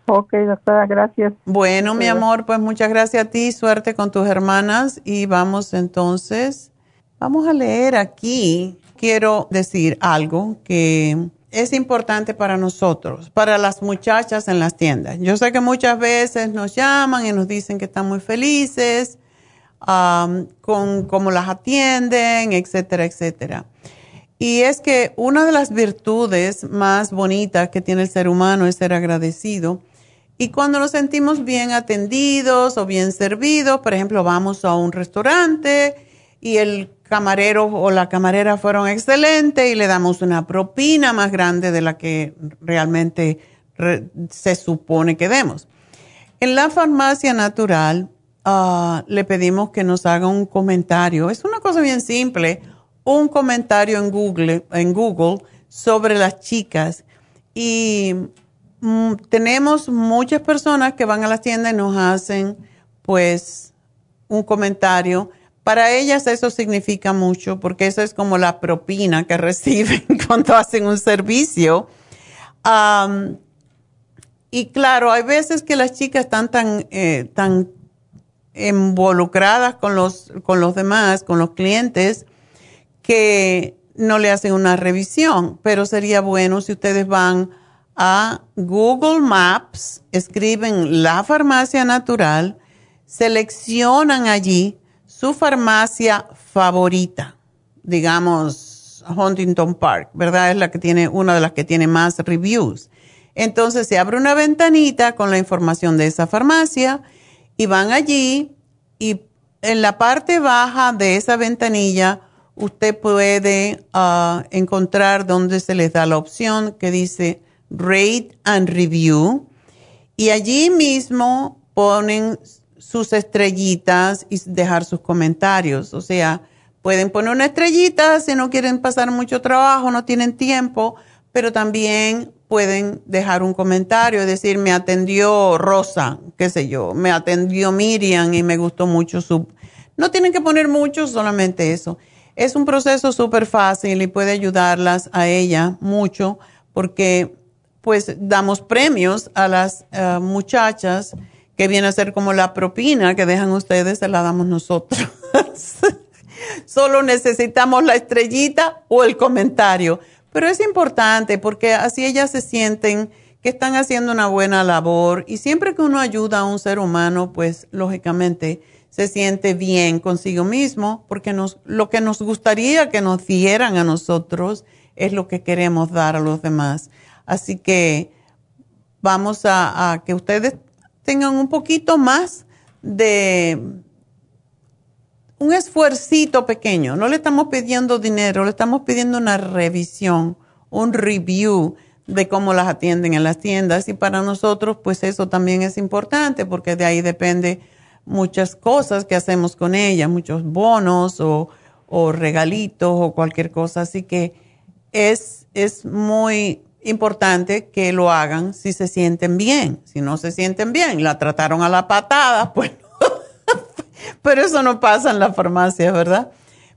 Ok, doctora, gracias. Bueno, mi amor, pues muchas gracias a ti, suerte con tus hermanas y vamos entonces, vamos a leer aquí. Quiero decir algo que es importante para nosotros, para las muchachas en las tiendas. Yo sé que muchas veces nos llaman y nos dicen que están muy felices con cómo las atienden, etcétera, etcétera. Y es que una de las virtudes más bonitas que tiene el ser humano es ser agradecido y cuando nos sentimos bien atendidos o bien servidos, por ejemplo, vamos a un restaurante y el camarero o la camarera fueron excelentes y le damos una propina más grande de la que realmente se supone que demos. En la farmacia natural ah, le pedimos que nos haga un comentario. Es una cosa bien simple, un comentario en Google, en Google sobre las chicas. Y Mm, tenemos muchas personas que van a la tienda y nos hacen pues un comentario. Para ellas eso significa mucho porque eso es como la propina que reciben cuando hacen un servicio. y claro, hay veces que las chicas están tan, eh, tan involucradas con los, con los demás, con los clientes, que no le hacen una revisión, pero sería bueno si ustedes van a Google Maps, escriben la farmacia natural, seleccionan allí su farmacia favorita, digamos Huntington Park, ¿verdad? Es la que tiene, una de las que tiene más reviews. Entonces se abre una ventanita con la información de esa farmacia y van allí y en la parte baja de esa ventanilla usted puede ah, encontrar donde se les da la opción que dice Rate and Review y allí mismo ponen sus estrellitas y dejar sus comentarios. O sea, pueden poner una estrellita si no quieren pasar mucho trabajo, no tienen tiempo, pero también pueden dejar un comentario, decir, me atendió Rosa, qué sé yo, me atendió Miriam y me gustó mucho su... No tienen que poner mucho, solamente eso. Es un proceso súper fácil y puede ayudarlas a ella mucho porque pues damos premios a las eh, muchachas que viene a ser como la propina que dejan ustedes, se la damos nosotros. Solo necesitamos la estrellita o el comentario. Pero es importante porque así ellas se sienten que están haciendo una buena labor y siempre que uno ayuda a un ser humano, pues lógicamente se siente bien consigo mismo porque nos, lo que nos gustaría que nos dieran a nosotros es lo que queremos dar a los demás. Así que vamos a, que ustedes tengan un poquito más de un esfuercito pequeño. No le estamos pidiendo dinero, le estamos pidiendo una revisión, un review de cómo las atienden en las tiendas. Y para nosotros, pues eso también es importante porque de ahí depende muchas cosas que hacemos con ella, muchos bonos o, o regalitos o cualquier cosa. Así que es, es muy importante que lo hagan si se sienten bien. Si no se sienten bien, la trataron a la patada, pues. Pero eso no pasa en la farmacia, ¿verdad?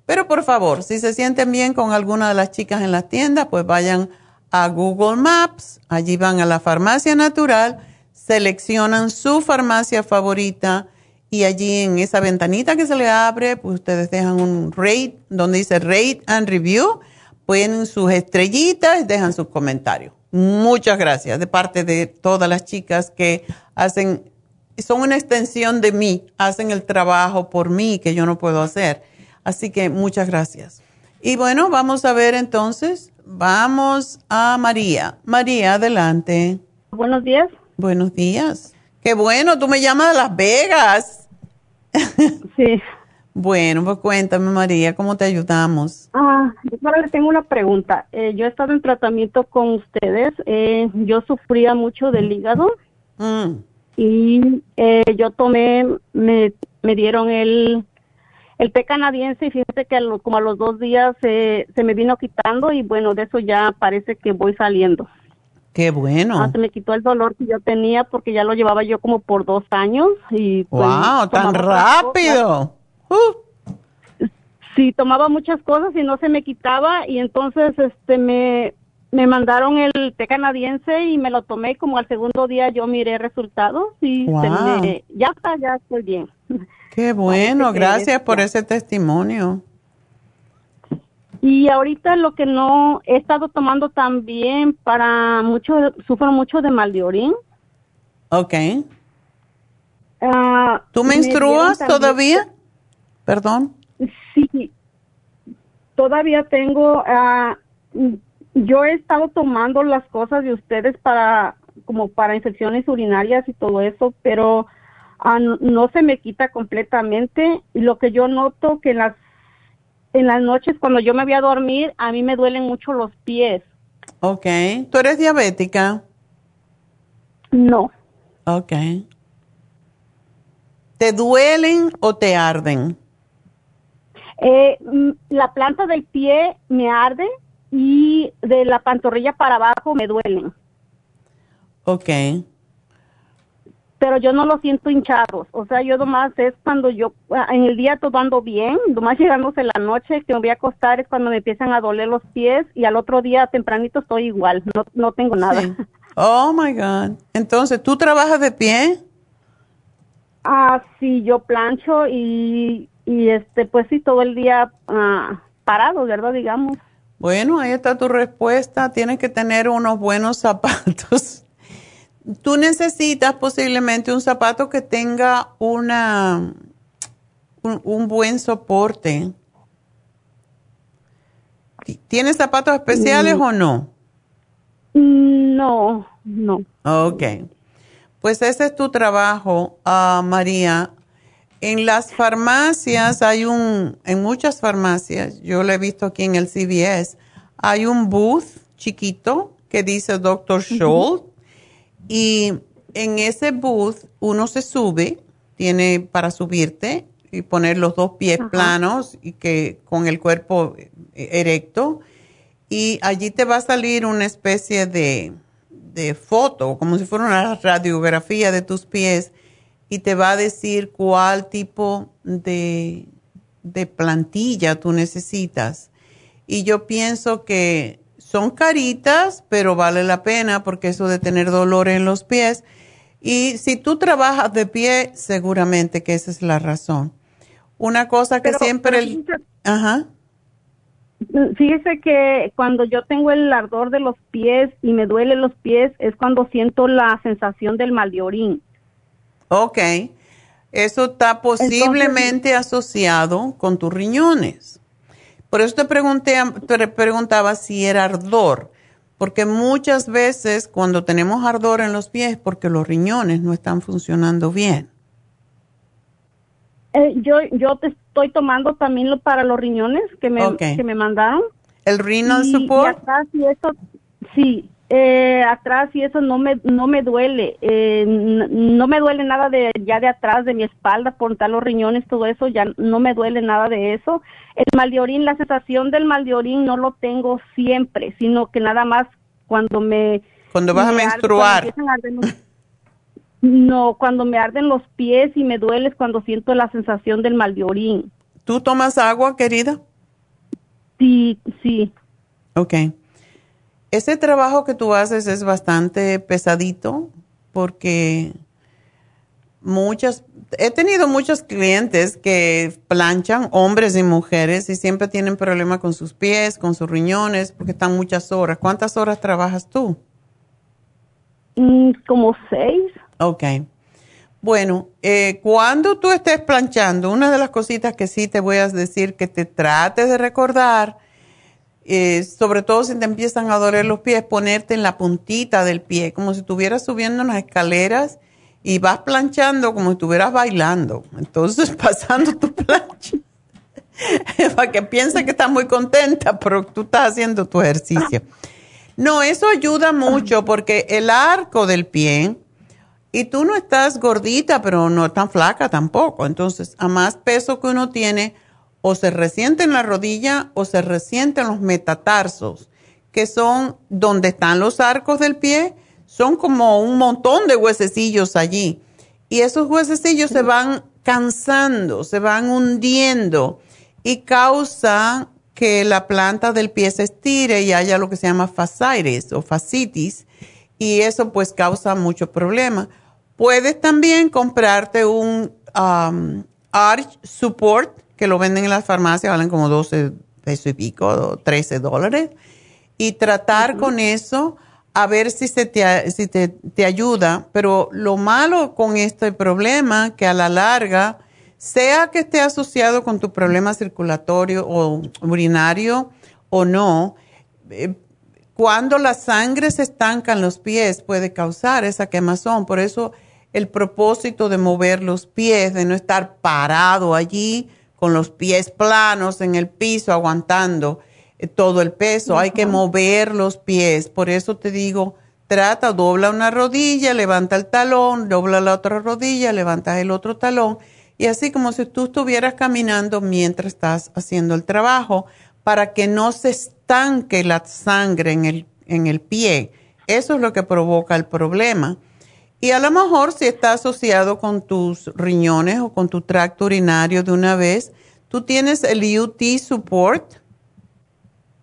Pero por favor, si se sienten bien con alguna de las chicas en las tiendas, pues vayan a Google Maps, allí van a la farmacia natural, seleccionan su farmacia favorita y allí en esa ventanita que se le abre, pues ustedes dejan un rate, donde dice rate and review ponen sus estrellitas, dejan sus comentarios. Muchas gracias de parte de todas las chicas que hacen, son una extensión de mí, hacen el trabajo por mí que yo no puedo hacer. Así que muchas gracias. Y bueno, vamos a ver entonces, vamos a María. María, adelante. Buenos días. Buenos días. Qué bueno, tú me llamas de Las Vegas. Sí. Bueno, pues cuéntame María, ¿cómo te ayudamos? Ah, yo le tengo una pregunta. Eh, yo he estado en tratamiento con ustedes. Eh, yo sufría mucho del hígado mm. y eh, yo tomé, me, me dieron el, el té canadiense y fíjate que como a los dos días se me vino quitando y bueno, de eso ya parece que voy saliendo. Qué bueno. Ah, se me quitó el dolor que yo tenía porque ya lo llevaba yo como por dos años y. ¡Wow! Pues, ¡Tan rápido! Uh. Sí, tomaba muchas cosas y no se me quitaba y entonces este me, me mandaron el té canadiense y me lo tomé como al segundo día yo miré resultados y ya está, ya estoy bien. Qué bueno, gracias por ese testimonio. Y ahorita lo que no he estado tomando también para mucho, sufro mucho de mal de orín. Ok. Uh, ¿Tú menstruas todavía? Perdón. Sí, todavía tengo, uh, yo he estado tomando las cosas de ustedes para, como para infecciones urinarias y todo eso, pero uh, no se me quita completamente. Y lo que yo noto que en las, en las noches cuando yo me voy a dormir, a mí me duelen mucho los pies. Ok. ¿Tú eres diabética? No. Ok. ¿Te duelen o te arden? Eh, mm, la planta del pie me arde y de la pantorrilla para abajo me duelen. Ok. Pero yo no lo siento hinchados. O sea, yo nomás es cuando yo, ah, en el día todo ando bien, nomás llegándose la noche que me voy a acostar es cuando me empiezan a doler los pies y al otro día tempranito estoy igual, no, no tengo nada. Oh my God. Entonces, ¿tú trabajas de pie? Ah, sí, yo plancho y y este pues sí todo el día uh, parado verdad digamos bueno ahí está tu respuesta tienes que tener unos buenos zapatos tú necesitas posiblemente un zapato que tenga una un, buen soporte ¿Tienes zapatos especiales mm. o no? No, no. Ok. Pues ese es tu trabajo, uh, María, en las farmacias hay un, en muchas farmacias, yo lo he visto aquí en el CVS, hay un booth chiquito que dice Dr. Scholl y en ese booth uno se sube, tiene para subirte y poner los dos pies planos y que con el cuerpo erecto y allí te va a salir una especie de, de foto, como si fuera una radiografía de tus pies y te va a decir cuál tipo de, de plantilla tú necesitas. Y yo pienso que son caritas, pero vale la pena porque eso de tener dolor en los pies. Y si tú trabajas de pie, seguramente que esa es la razón. Una cosa que siempre... el, ajá. Fíjese que cuando yo tengo el ardor de los pies y me duele los pies es cuando siento la sensación del mal de orín. Ok. Eso está posiblemente asociado con tus riñones. Por eso te, pregunté, te preguntaba si era ardor, porque muchas veces cuando tenemos ardor en los pies porque los riñones no están funcionando bien. Eh, yo yo te estoy tomando también para los riñones que me, que me mandaron. ¿El renal support? Y eso, sí, eh, atrás y eso no me no me duele. Eh, no me duele nada de ya de atrás de mi espalda por tal los riñones todo eso ya no me duele nada de eso. El mal de orín la sensación del mal de orín no lo tengo siempre sino que nada más cuando me cuando vas a menstruar. no cuando me arden los pies y me duele es cuando siento la sensación del mal de orín tú tomas agua querida sí sí. Okay ese trabajo que tú haces es bastante pesadito porque muchas, he tenido muchos clientes que planchan, hombres y mujeres, y siempre tienen problemas con sus pies, con sus riñones, porque están muchas horas. ¿Cuántas horas trabajas tú? Mm, como seis. Ok. Bueno, eh, cuando tú estés planchando, una de las cositas que sí te voy a decir que te trates de recordar eh, sobre todo si te empiezan a doler los pies, ponerte en la puntita del pie, como si estuvieras subiendo las escaleras y vas planchando como si estuvieras bailando. Entonces, pasando tu plancha. para que piense que estás muy contenta, pero tú estás haciendo tu ejercicio. No, eso ayuda mucho porque el arco del pie, y tú no estás gordita, pero no tan flaca tampoco. Entonces, a más peso que uno tiene, o se resiente en la rodilla o se resiente en los metatarsos, que son donde están los arcos del pie, son como un montón de huesecillos allí. Y esos huesecillos se van cansando, se van hundiendo y causa que la planta del pie se estire y haya lo que se llama fascitis o fascitis y eso pues causa mucho problema. Puedes también comprarte un um, arch support que lo venden en las farmacias, valen como 12 pesos y pico, 13 dólares, y tratar con eso a ver si, se te, si te, te, ayuda. Pero lo malo con este problema, que a la larga, sea que esté asociado con tu problema circulatorio o urinario o no, eh, cuando la sangre se estanca en los pies puede causar esa quemazón. Por eso el propósito de mover los pies, de no estar parado allí, con los pies planos en el piso, aguantando eh, todo el peso. Hay que mover los pies. Por eso te digo, trata, dobla una rodilla, levanta el talón, dobla la otra rodilla, levanta el otro talón. Y así como si tú estuvieras caminando mientras estás haciendo el trabajo, para que no se estanque la sangre en el, en el pie. Eso es lo que provoca el problema. Y a lo mejor si está asociado con tus riñones o con tu tracto urinario de una vez, ¿tú tienes el UT Support?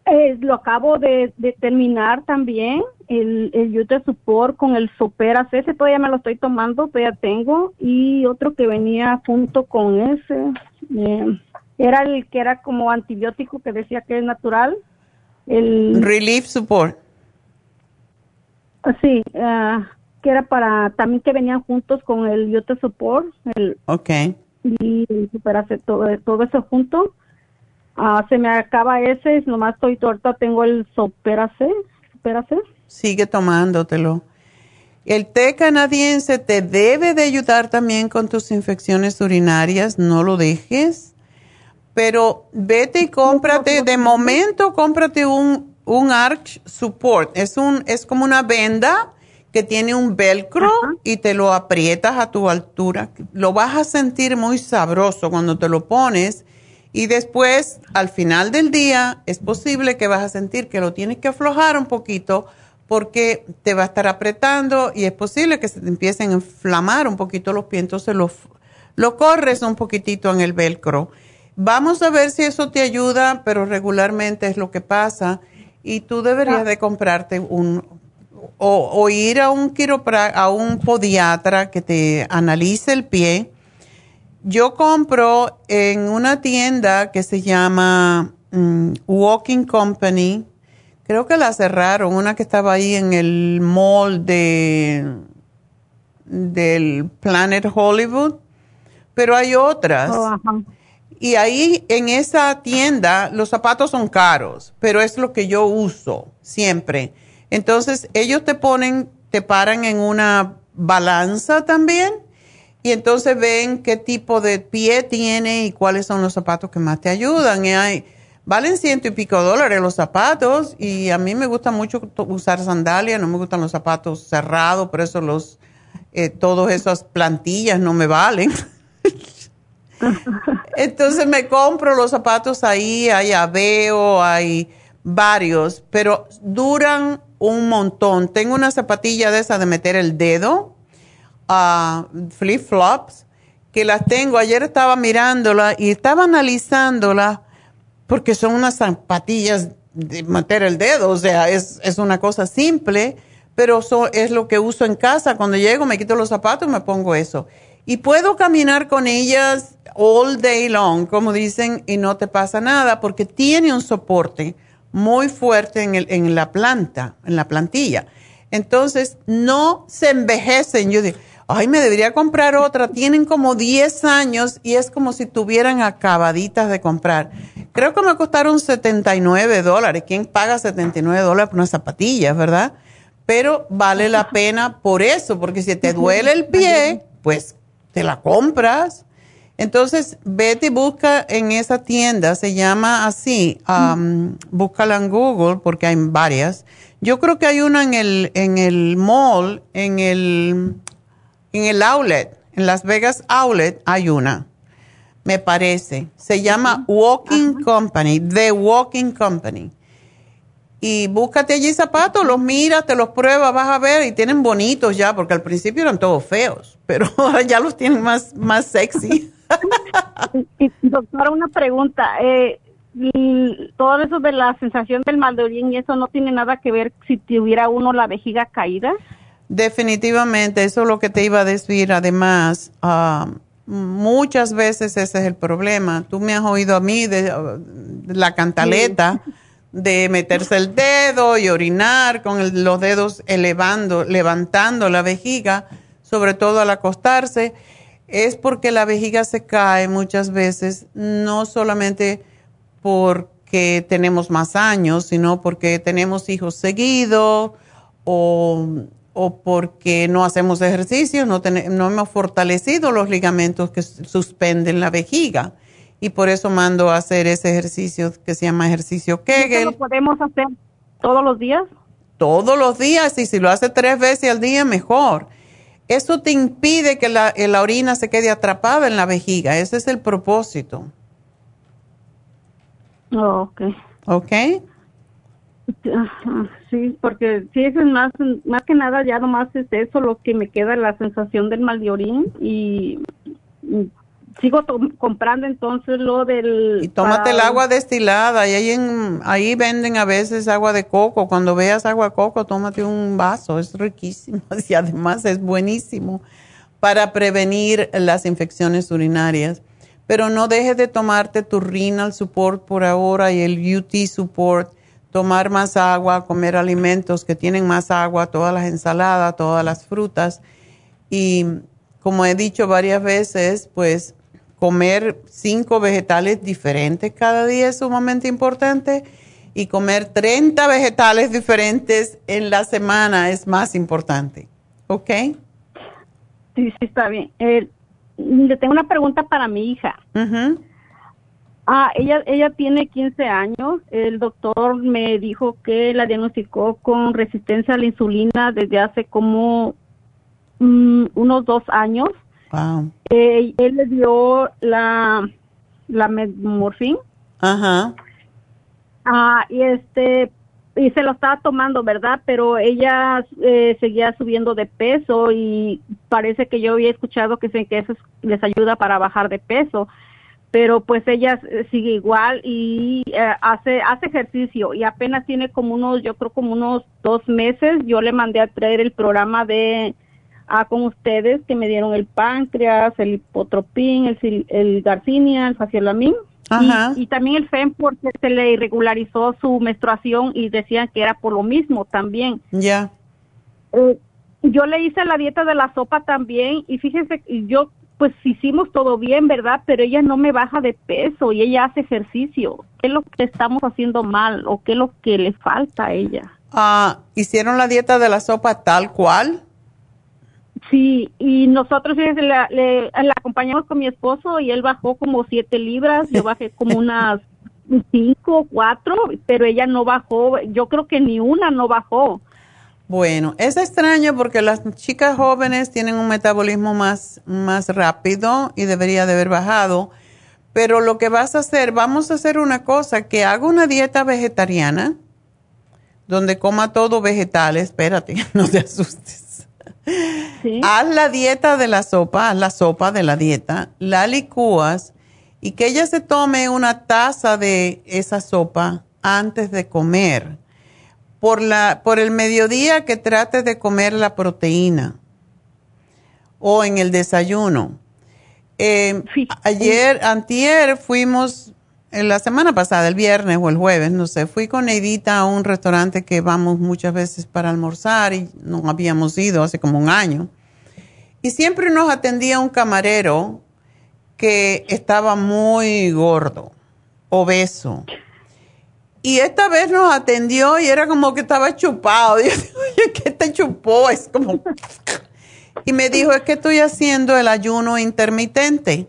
Eh, lo acabo de, terminar también, el, el UT Support con el Supera ese todavía me lo estoy tomando, todavía tengo, y otro que venía junto con ese, eh, era el que era como antibiótico que decía que es natural. El Relief Support. Sí, uh, que era para también que venían juntos con el Yote Support. El, ok. Y hacer todo, todo eso junto. Ah, se me acaba ese, nomás estoy torta, tengo el Superase. Superase. Sigue tomándotelo. El té canadiense te debe de ayudar también con tus infecciones urinarias, no lo dejes. Pero vete y cómprate, de momento cómprate un, un Arch Support. Es, un, es como una venda que tiene un velcro y te lo aprietas a tu altura. Lo vas a sentir muy sabroso cuando te lo pones y después, al final del día, es posible que vas a sentir que lo tienes que aflojar un poquito porque te va a estar apretando y es posible que se te empiecen a inflamar un poquito los pies, entonces lo, lo corres un poquitito en el velcro. Vamos a ver si eso te ayuda, pero regularmente es lo que pasa y tú deberías de comprarte un o, o ir a un quiropra, a un podiatra que te analice el pie yo compro en una tienda que se llama mm, Walking Company. Creo que la cerraron, una que estaba ahí en el mall de del Planet Hollywood, pero hay otras. Oh, y ahí en esa tienda los zapatos son caros, pero es lo que yo uso siempre. Entonces ellos te ponen, te paran en una balanza también y entonces ven qué tipo de pie tiene y cuáles son los zapatos que más te ayudan. Y hay, valen ciento y pico dólares los zapatos y a mí me gusta mucho usar sandalias, no me gustan los zapatos cerrados, por eso los, eh, todas esas plantillas no me valen. entonces me compro los zapatos ahí, hay aveo, hay varios, pero duran un montón. Tengo una zapatilla de esa de meter el dedo flip-flops que las tengo. Ayer estaba mirándola y estaba analizándola porque son unas zapatillas de meter el dedo, o sea, es, es una cosa simple, pero es lo que uso en casa. Cuando llego me quito los zapatos y me pongo eso. Y puedo caminar con ellas all day long, como dicen, y no te pasa nada porque tiene un soporte muy fuerte en, el, en la planta, en la plantilla. Entonces, no se envejecen. Yo digo, ay, me debería comprar otra. Tienen como 10 años y es como si tuvieran acabaditas de comprar. Creo que me costaron 79 dólares. ¿Quién paga 79 dólares por unas zapatillas, verdad? Pero vale la pena por eso, porque si te duele el pie, pues te la compras. Entonces, vete y busca en esa tienda, se llama así, um, búscala en Google porque hay varias. Yo creo que hay una en el, en el mall, en el en el outlet, en Las Vegas Outlet, hay una, me parece. Se llama Walking Company, The Walking Company. Y búscate allí zapatos, los miras, te los pruebas, vas a ver, y tienen bonitos ya, porque al principio eran todos feos, pero ahora ya los tienen más, más sexy. doctora, una pregunta. Eh, todo eso de la sensación del mal de y eso no tiene nada que ver si tuviera uno la vejiga caída. Definitivamente, eso es lo que te iba a decir. Además, ah, muchas veces ese es el problema. Tú me has oído a mí de, la cantaleta de meterse el dedo y orinar con los dedos elevando, levantando la vejiga, sobre todo al acostarse. Es porque la vejiga se cae muchas veces, no solamente porque tenemos más años, sino porque tenemos hijos seguidos o o porque no hacemos ejercicio, no, no hemos fortalecido los ligamentos que suspenden la vejiga. Y por eso mando a hacer ese ejercicio que se llama ejercicio Kegel. ¿Lo podemos hacer todos los días? Todos los días, y si lo hace tres veces al día, mejor. Eso te impide que la, la orina se quede atrapada en la vejiga. Ese es el propósito. Oh, ok. Ok. Sí, porque sí, es más, más que nada ya nomás es eso lo que me queda, la sensación del mal de orín y, sigo comprando entonces lo del... Y tómate el agua destilada y ahí, en, ahí venden a veces agua de coco. Cuando veas agua de coco, tómate un vaso, es riquísimo y además es buenísimo para prevenir las infecciones urinarias. Pero no dejes de tomarte tu renal support por ahora y el UT support tomar más agua, comer alimentos que tienen más agua, todas las ensaladas, todas las frutas. Y como he dicho varias veces, pues comer cinco vegetales diferentes cada día es sumamente importante y comer 30 vegetales diferentes en la semana es más importante. ¿Ok? Sí, sí, está bien. Eh, le tengo una pregunta para mi hija. Ah, ella, ella tiene 15 años. El doctor me dijo que la diagnosticó con resistencia a la insulina desde hace como mm, unos dos años. Wow. Eh, él le dio la, la morfín. Ajá. Ah, y este, y se lo estaba tomando, ¿verdad? Pero ella eh, seguía subiendo de peso y parece que yo había escuchado que, que eso les ayuda para bajar de peso pero pues ella sigue igual y eh, hace hace ejercicio y apenas tiene como unos yo creo como unos dos meses yo le mandé a traer el programa de a con ustedes que me dieron el páncreas el hipotropín el el garcinia el faciolamin y, y, también el FEM porque se le irregularizó su menstruación y decían que era por lo mismo también ya eh, yo le hice la dieta de la sopa también y fíjense yo pues hicimos todo bien, ¿verdad? Pero ella no me baja de peso y ella hace ejercicio. ¿Qué es lo que estamos haciendo mal o qué es lo que le falta a ella? Ah, ¿hicieron la dieta de la sopa tal cual? Sí, y nosotros la, le, acompañamos con mi esposo y él bajó como siete libras, yo bajé como unas cinco, cuatro, pero ella no bajó, yo creo que ni una no bajó. Bueno, es extraño porque las chicas jóvenes tienen un metabolismo más, más rápido y debería de haber bajado. Pero lo que vas a hacer, vamos a hacer una cosa, que haga una dieta vegetariana, donde coma todo vegetal, espérate, no te asustes. Haz la dieta de la sopa, haz la sopa de la dieta, la licúas y que ella se tome una taza de esa sopa antes de comer. Por, la, por el mediodía que trate de comer la proteína o en el desayuno. Eh, ayer, antier, fuimos, la semana pasada, el viernes o el jueves, no sé, fui con Neidita a un restaurante que vamos muchas veces para almorzar y no habíamos ido hace como un año. Y siempre nos atendía un camarero que estaba muy gordo, obeso. Y esta vez nos atendió y era como que estaba chupado. Y yo digo, oye, ¿qué te chupó? Es como... Y me dijo, es que estoy haciendo el ayuno intermitente.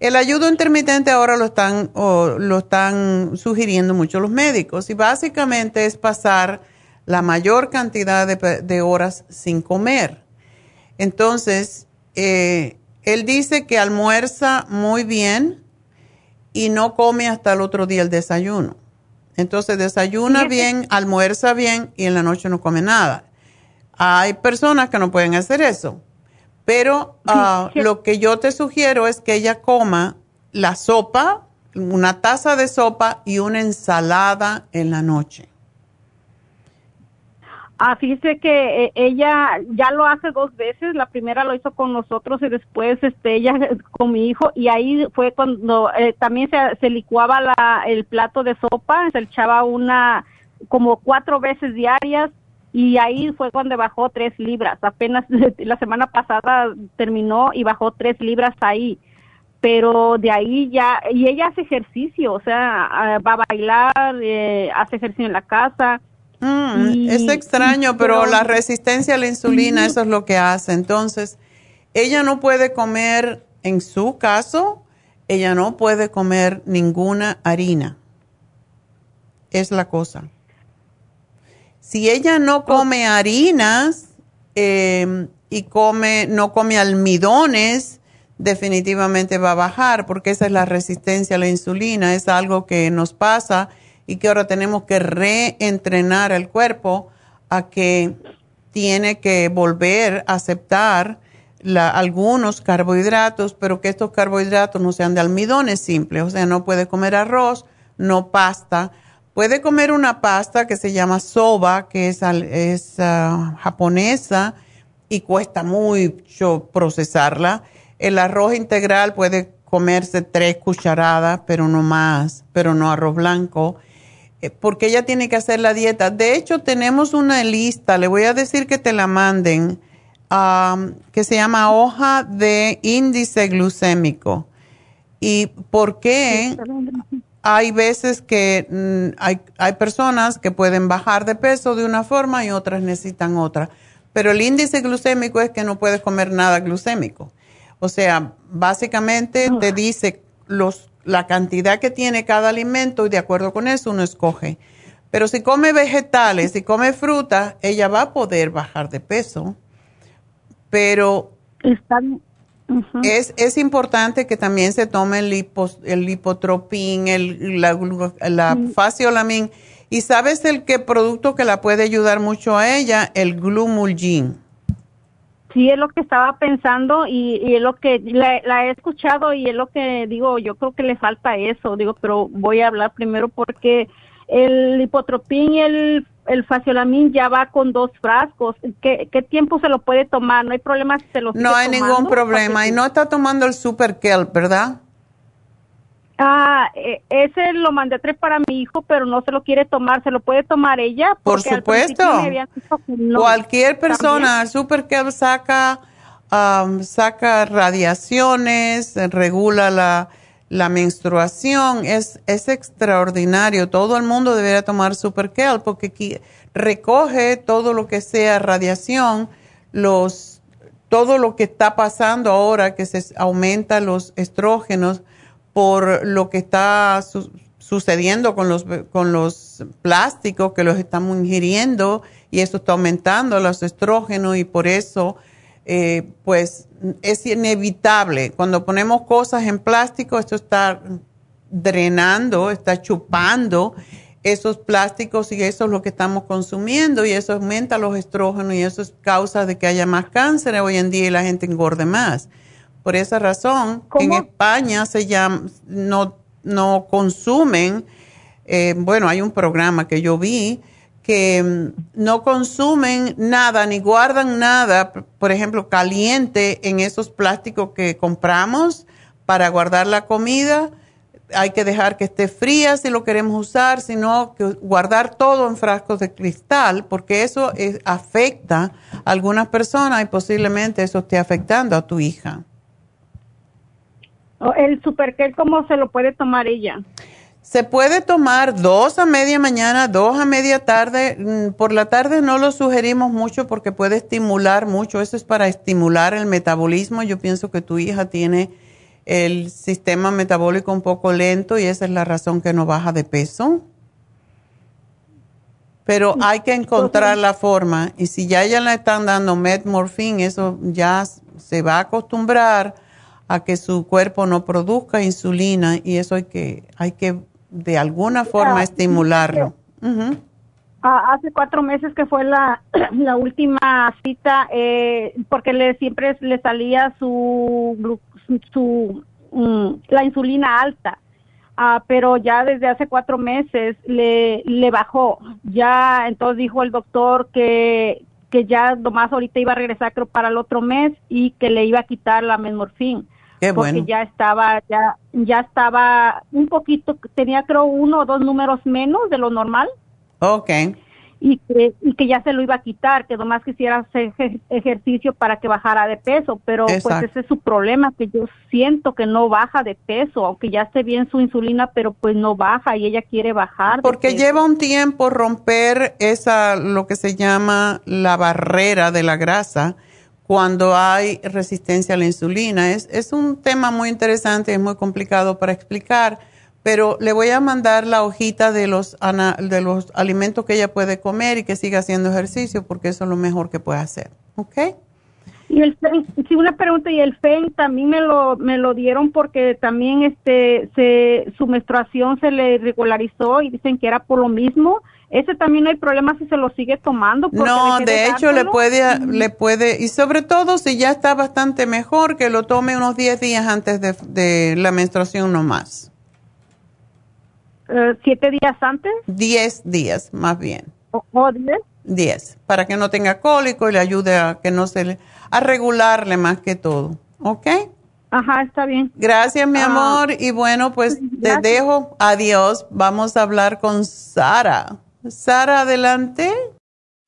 El ayuno intermitente ahora lo están, lo están sugiriendo mucho los médicos y básicamente es pasar la mayor cantidad de, horas sin comer. Entonces, eh, él dice que almuerza muy bien y no come hasta el otro día el desayuno. Entonces desayuna bien, almuerza bien y en la noche no come nada. Hay personas que no pueden hacer eso, pero ah, lo que yo te sugiero es que ella coma la sopa, una taza de sopa y una ensalada en la noche. Ah, fíjese que eh, ella ya lo hace dos veces. La primera lo hizo con nosotros y después este ella con mi hijo y ahí fue cuando eh, también se, se licuaba la, el plato de sopa, se echaba una como cuatro veces diarias y ahí fue cuando bajó tres libras. Apenas la semana pasada terminó y bajó tres libras ahí. Pero de ahí ya, y ella hace ejercicio, o sea, va a bailar, eh, hace ejercicio en la casa Mm, es extraño, pero, la resistencia a la insulina, eso es lo que hace. Entonces, ella no puede comer, en su caso, ella no puede comer ninguna harina. Es la cosa. Si ella no come harinas em, y come, no come almidones, definitivamente va a bajar, porque esa es la resistencia a la insulina. Es algo que nos pasa y que ahora tenemos que reentrenar el cuerpo a que tiene que volver a aceptar algunos carbohidratos, pero que estos carbohidratos no sean de almidones simples, o sea, no puede comer arroz, no pasta. Puede comer una pasta que se llama soba, que es, ah, japonesa y cuesta mucho procesarla. El arroz integral puede comerse tres cucharadas, pero no más, pero no arroz blanco. Eh, porque ella tiene que hacer la dieta. De hecho, tenemos una lista, le voy a decir que te la manden, que se llama hoja de índice glucémico. ¿Y por qué? Hay veces que mm, hay, hay personas que pueden bajar de peso de una forma y otras necesitan otra. Pero el índice glucémico es que no puedes comer nada glucémico. O sea, básicamente te dice los la cantidad que tiene cada alimento y de acuerdo con eso uno escoge. Pero si come vegetales, si come fruta, ella va a poder bajar de peso. Pero es, es, importante que también se tome el, el lipotropín, el, la, la faciolamin. ¿Y sabes el qué producto que la puede ayudar mucho a ella? El glumulgin. Sí, es lo que estaba pensando y, y es lo que la, he escuchado y es lo que digo, yo creo que le falta eso, digo, pero voy a hablar primero porque el hipotropín y el, el faciolamin ya va con dos frascos. ¿Qué, ¿Qué, tiempo se lo puede tomar? No hay problema si se lo No hay ningún problema y no está tomando el super kelp, ¿verdad? Ah, e, ese lo mandé tres para mi hijo, pero no se lo quiere tomar. ¿Se lo puede tomar ella? Por supuesto. Cualquier persona, el Super Kelp saca, saca radiaciones, regula la, la menstruación. Es, es extraordinario. Todo el mundo debería tomar Super Kelp porque recoge todo lo que sea radiación, los, todo lo que está pasando ahora que se aumenta los estrógenos por lo que está sucediendo con los, con los plásticos que los estamos ingiriendo y eso está aumentando los estrógenos y por eso eh, pues es inevitable. Cuando ponemos cosas en plástico, esto está drenando, está chupando esos plásticos y eso es lo que estamos consumiendo y eso aumenta los estrógenos y eso es causa de que haya más cáncer hoy en día y la gente engorde más. Por esa razón, en España se llama, no, no consumen, eh, bueno, hay un programa que yo vi que mm, no consumen nada ni guardan nada, por ejemplo, caliente en esos plásticos que compramos para guardar la comida. Hay que dejar que esté fría si lo queremos usar, sino que guardar todo en frascos de cristal, porque eso afecta a algunas personas y posiblemente eso esté afectando a tu hija. El superkel, ¿cómo se lo puede tomar ella? Se puede tomar dos a media mañana, dos a media tarde. Mm, por la tarde no lo sugerimos mucho porque puede estimular mucho. Eso es para estimular el metabolismo. Yo pienso que tu hija tiene el sistema metabólico un poco lento y esa es la razón que no baja de peso. Pero hay que encontrar la forma. Y si ya ella le están dando metmorfín, eso ya se va a acostumbrar a que su cuerpo no produzca insulina y eso hay que, hay que de alguna forma estimularlo. hace cuatro meses que fue la, la última cita, eh, porque le siempre le salía su, su mm, la insulina alta. Ah, pero ya desde hace cuatro meses le, le bajó. Ya entonces dijo el doctor que, que ya nomás ahorita iba a regresar creo para el otro mes y que le iba a quitar la mesmorfín porque ya estaba, ya, ya estaba un poquito, tenía creo uno o dos números menos de lo normal. Ok. Y que, y que ya se lo iba a quitar, que nomás quisiera hacer ejercicio para que bajara de peso, pero pues ese es su problema, que yo siento que no baja de peso, aunque ya esté bien su insulina, pero pues no baja y ella quiere bajar. Porque lleva un tiempo romper esa, lo que se llama la barrera de la grasa cuando hay resistencia a la insulina. Es, es un tema muy interesante, es muy complicado para explicar, pero le voy a mandar la hojita de los, de los alimentos que ella puede comer y que siga haciendo ejercicio, porque eso es lo mejor que puede hacer. ¿Ok? Y el sí, una pregunta, y el FEN también me lo, me lo dieron porque también este, se, su menstruación se le regularizó y dicen que era por lo mismo ese también no hay problema si se lo sigue tomando. No, de hecho le puede, le puede, y sobre todo si ya está bastante mejor, que lo tome unos 10 días antes de, la menstruación no más. Eh, ¿Siete días antes? 10 días, más bien. ¿O 10? 10, para que no tenga cólico y le ayude a que no se le, a regularle más que todo. ¿Ok? Ajá, está bien. Gracias, mi ah, amor. Y bueno, pues te dejo. Adiós. Vamos a hablar con Sara. Sara, adelante.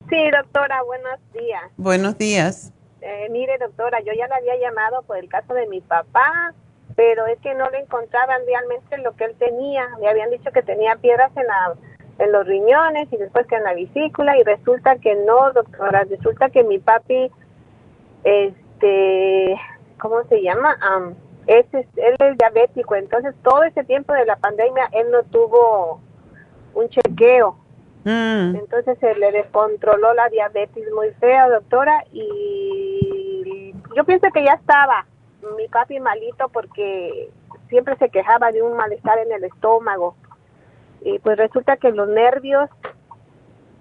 Sí, doctora, buenos días. Buenos días. Eh, mire, doctora, yo ya le había llamado por el caso de mi papá, pero es que no le encontraban realmente lo que él tenía. Le habían dicho que tenía piedras en, la, en los riñones y después que en la vesícula y resulta que no, doctora. Resulta que mi papi, este, ¿cómo se llama? es, él es diabético, entonces todo ese tiempo de la pandemia él no tuvo un chequeo. Mm. Entonces se le descontroló la diabetes muy fea, doctora, y yo pienso que ya estaba mi papi malito porque siempre se quejaba de un malestar en el estómago. Y pues resulta que los nervios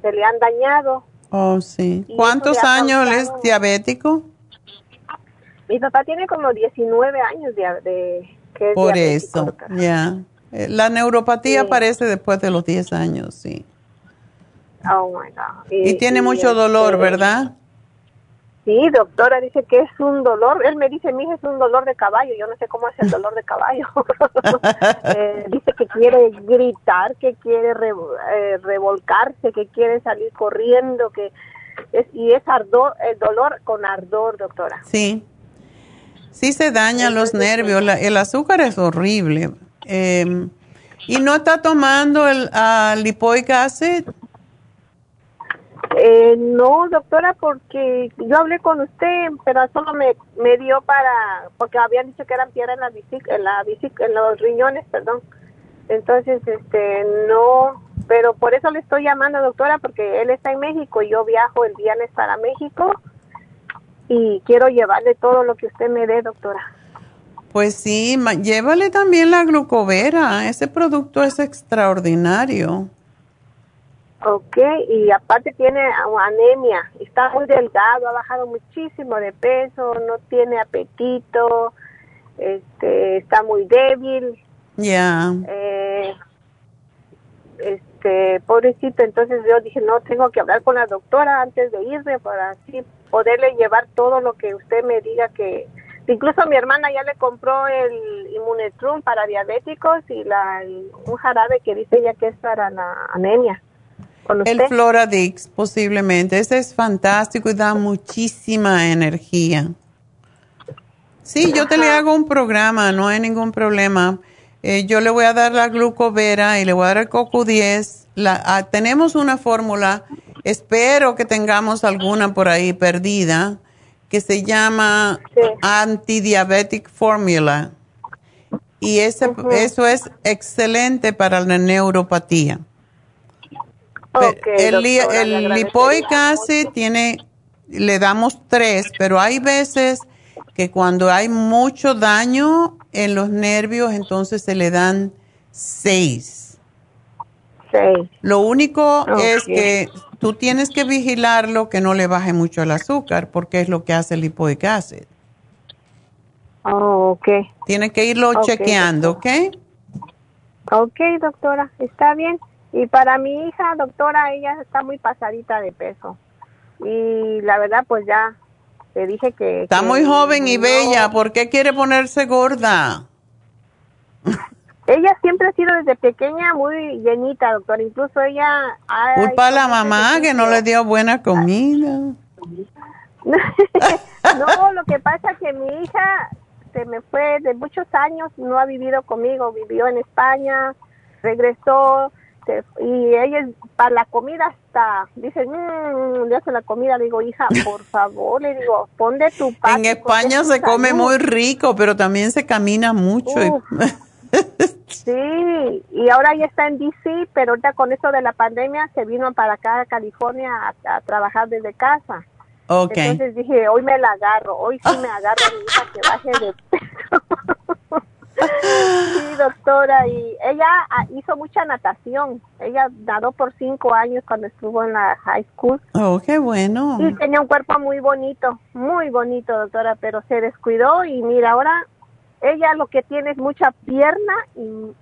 se le han dañado. Oh, sí. ¿Cuántos años es diabético? Mi papá tiene como 19 años de, de que es Por eso, ya. Eh, la neuropatía aparece después de los 10 años, sí. Oh my God. Y, tiene mucho dolor, este, ¿verdad? Sí, doctora, dice que es un dolor. Él me dice, mija, es un dolor de caballo. Yo no sé cómo es el dolor de caballo. Eh, dice que quiere gritar, que quiere eh, revolcarse, que quiere salir corriendo, que es, y es ardor, el dolor con ardor, doctora. Sí, sí se dañan los nervios. el azúcar es horrible. Em, ¿Y no está tomando el uh, lipoic acid? Eh, no, doctora, porque yo hablé con usted, pero solo me, me dio para, porque habían dicho que eran piedras en la, en, la en los riñones, perdón. Entonces, este, no, pero por eso le estoy llamando, doctora, porque él está en México y yo viajo el viernes para México y quiero llevarle todo lo que usted me dé, doctora. Pues sí, llévale también la glucovera, ese producto es extraordinario. Ok, y aparte tiene anemia, está muy delgado, ha bajado muchísimo de peso, no tiene apetito, este, está muy débil. Ya. Eh, este, pobrecito, entonces yo dije, no, tengo que hablar con la doctora antes de irme para así poderle llevar todo lo que usted me diga que... Incluso mi hermana ya le compró el Immunetrum para diabéticos y la, un jarabe que dice ella que es para la anemia. El Floradix, posiblemente. Ese es fantástico y da muchísima energía. Sí, yo te le hago un programa, no hay ningún problema. Eh, yo le voy a dar la glucovera y le voy a dar el coco 10. La, ah, tenemos una fórmula, espero que tengamos alguna por ahí perdida, que se llama Antidiabetic Formula. Y ese, eso es excelente para la neuropatía el, el lipoic acid tiene, le damos tres, pero hay veces que cuando hay mucho daño en los nervios, entonces se le dan seis. Seis. Lo único es que tú tienes que vigilarlo que no le baje mucho el azúcar, porque es lo que hace el lipoic acid. Oh, ok. Tienes que irlo chequeando, ¿ok? Ok, doctora, está bien. Y para mi hija, doctora, ella está muy pasadita de peso. Y la verdad, pues ya te dije que... Está muy joven y bella. ¿Por qué quiere ponerse gorda? Ella siempre ha sido desde pequeña muy llenita, doctora. Incluso ella... Culpa a la mamá que no le dio buena comida. no, lo que pasa es que mi hija se me fue de muchos años, no ha vivido conmigo, vivió en España, regresó, este, y ella para la comida hasta dice mmm, le hace la comida le digo hija por favor le digo pon de tu parte en España se come muy rico pero también se camina mucho sí y ahora ya está en DC pero ahorita con esto de la pandemia se vino para acá a California a, trabajar desde casa. Okay. entonces dije hoy me la agarro hoy sí me agarro a mi hija que baje de peso Sí, doctora, y ella ah, hizo mucha natación. Ella nadó por cinco años cuando estuvo en la high school. Oh, qué bueno. Y tenía un cuerpo muy bonito, muy bonito, doctora, pero se descuidó y mira, ahora ella lo que tiene es mucha pierna y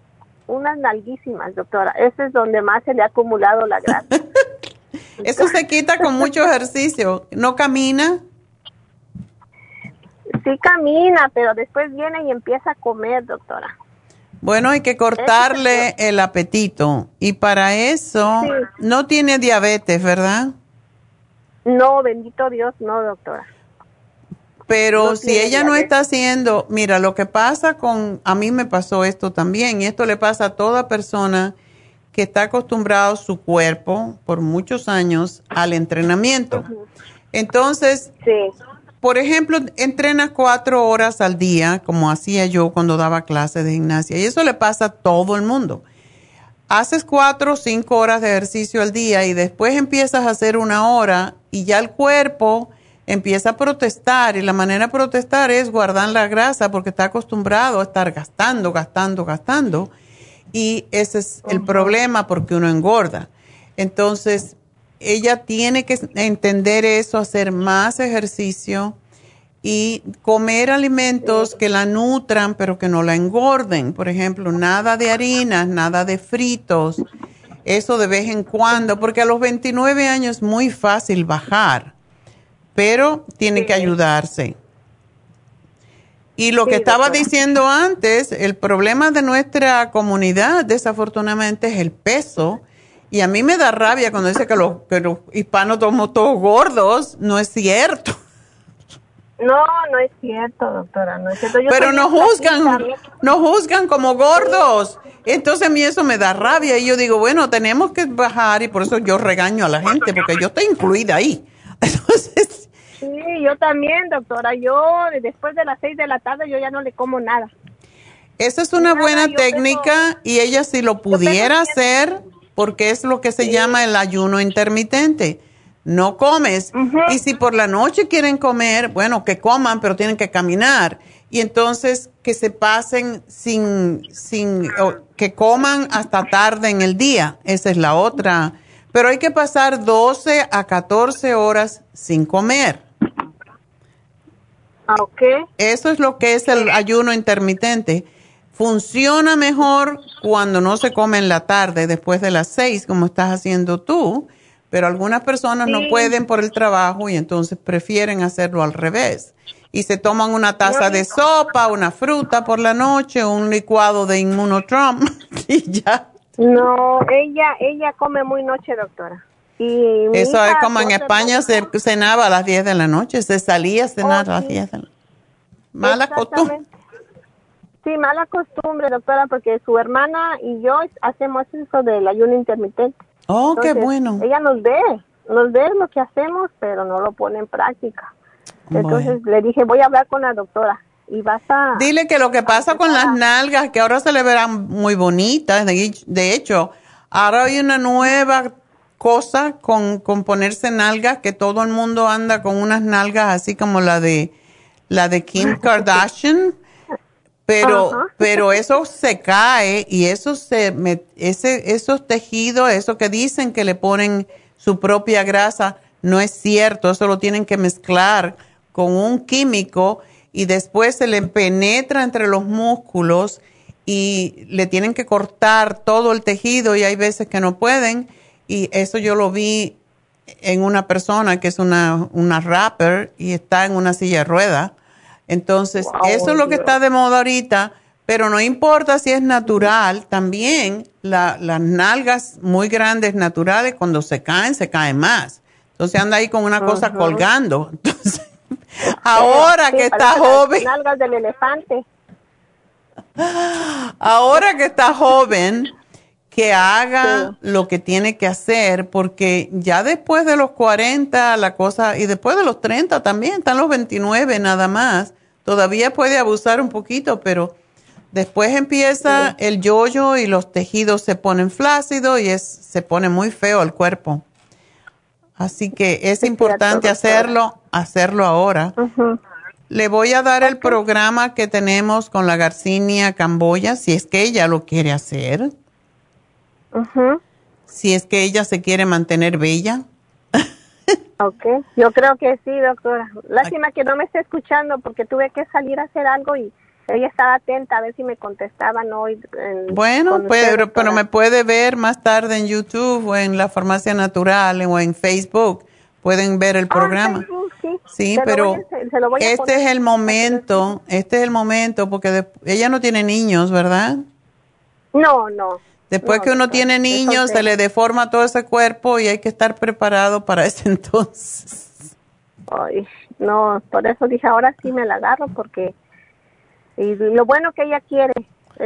unas nalguísimas, doctora. Ese es donde más se le ha acumulado la grasa. Eso se quita con mucho ejercicio. ¿No camina? Sí camina, pero después viene y empieza a comer, doctora. Bueno, hay que cortarle el apetito. Y para eso, no tiene diabetes, ¿verdad? No, bendito Dios, no, doctora. Pero si ella no está haciendo, mira, lo que pasa con, a mí me pasó esto también, y esto le pasa a toda persona que está acostumbrado su cuerpo por muchos años al entrenamiento. Entonces, sí por ejemplo, entrenas cuatro horas al día, como hacía yo cuando daba clases de gimnasia, y eso le pasa a todo el mundo. Haces cuatro o cinco horas de ejercicio al día y después empiezas a hacer una hora y ya el cuerpo empieza a protestar y la manera de protestar es guardar la grasa porque está acostumbrado a estar gastando, gastando, gastando y ese es el problema porque uno engorda. Entonces, ella tiene que entender eso, hacer más ejercicio y comer alimentos que la nutran pero que no la engorden. Por ejemplo, nada de harinas, nada de fritos, eso de vez en cuando, porque a los 29 años es muy fácil bajar, pero tiene que ayudarse. Y lo que estaba diciendo antes, el problema de nuestra comunidad, desafortunadamente, es el peso y a mí me da rabia cuando dice que los, que los hispanos somos todos gordos. No es cierto. No, no es cierto, doctora, no es cierto. Pero nos juzgan, nos juzgan como gordos. Entonces a mí eso me da rabia y yo digo, bueno, tenemos que bajar y por eso yo regaño a la gente porque yo estoy incluida ahí. Entonces... Sí, yo también, doctora. Yo después de las seis de la tarde yo ya no le como nada. Esa es una buena técnica y ella si lo pudiera hacer porque es lo que se llama el ayuno intermitente. No comes. Y si por la noche quieren comer, bueno, que coman, pero tienen que caminar. Y entonces que se pasen sin, sin, que coman hasta tarde en el día. Esa es la otra. Pero hay que pasar 12 a 14 horas sin comer. Ah, ok. Eso es lo que es el ayuno intermitente. Funciona mejor cuando no se come en la tarde, después de las seis, como estás haciendo tú, pero algunas personas no pueden por el trabajo y entonces prefieren hacerlo al revés. Y se toman una taza de sopa, una fruta por la noche, un licuado de inmunotrom y ya. No, ella, ella come muy noche, doctora. Y Eso es como en España se cenaba a las 10 de la noche, se salía a cenar a las 10 de la noche. Mala costumbre. Sí, mala costumbre, doctora, porque su hermana y yo hacemos eso del ayuno intermitente. Oh, qué bueno. Ella nos ve, nos ve lo que hacemos, pero no lo pone en práctica. Entonces le dije, voy a hablar con la doctora y vas a... Dile que lo que pasa con las nalgas, que ahora se le verán muy bonitas, de, hecho, ahora hay una nueva cosa con, con ponerse nalgas, que todo el mundo anda con unas nalgas así como la de, la de Kim Kardashian pero, pero eso se cae y eso se, ese, esos tejidos, eso que dicen que le ponen su propia grasa, no es cierto, eso lo tienen que mezclar con un químico y después se le penetra entre los músculos y le tienen que cortar todo el tejido y hay veces que no pueden. Y eso yo lo vi en una persona que es una, una rapper y está en una silla de ruedas entonces, eso es lo que está de moda ahorita, pero no importa si es natural, también las nalgas muy grandes naturales, cuando se caen, se caen más. Entonces anda ahí con una cosa colgando. Entonces, ahora que está joven. nalgas del elefante. Ahora que está joven, que haga lo que tiene que hacer, porque ya después de los 40 la cosa, y después de los 30 también, están los 29 nada más, todavía puede abusar un poquito, pero después empieza el yoyo y los tejidos se ponen flácidos y es, se pone muy feo el cuerpo. Así que es importante hacerlo, hacerlo ahora. Le voy a dar el programa que tenemos con la Garcinia Camboya, si es que ella lo quiere hacer si es que ella se quiere mantener bella. ok, yo creo que sí, doctora. Lástima que no me esté escuchando porque tuve que salir a hacer algo y ella estaba atenta a ver si me contestaban hoy. bueno, pero, pero me puede ver más tarde en YouTube o en la Farmacia Natural o en Facebook. Pueden ver el ah, programa. sí, pero este es el momento, este es el momento porque ella no tiene niños, ¿verdad? No, no. Después que uno tiene niños, se le deforma todo ese cuerpo y hay que estar preparado para ese entonces. Ay, no, por eso dije, ahora sí me la agarro porque y lo bueno que ella quiere,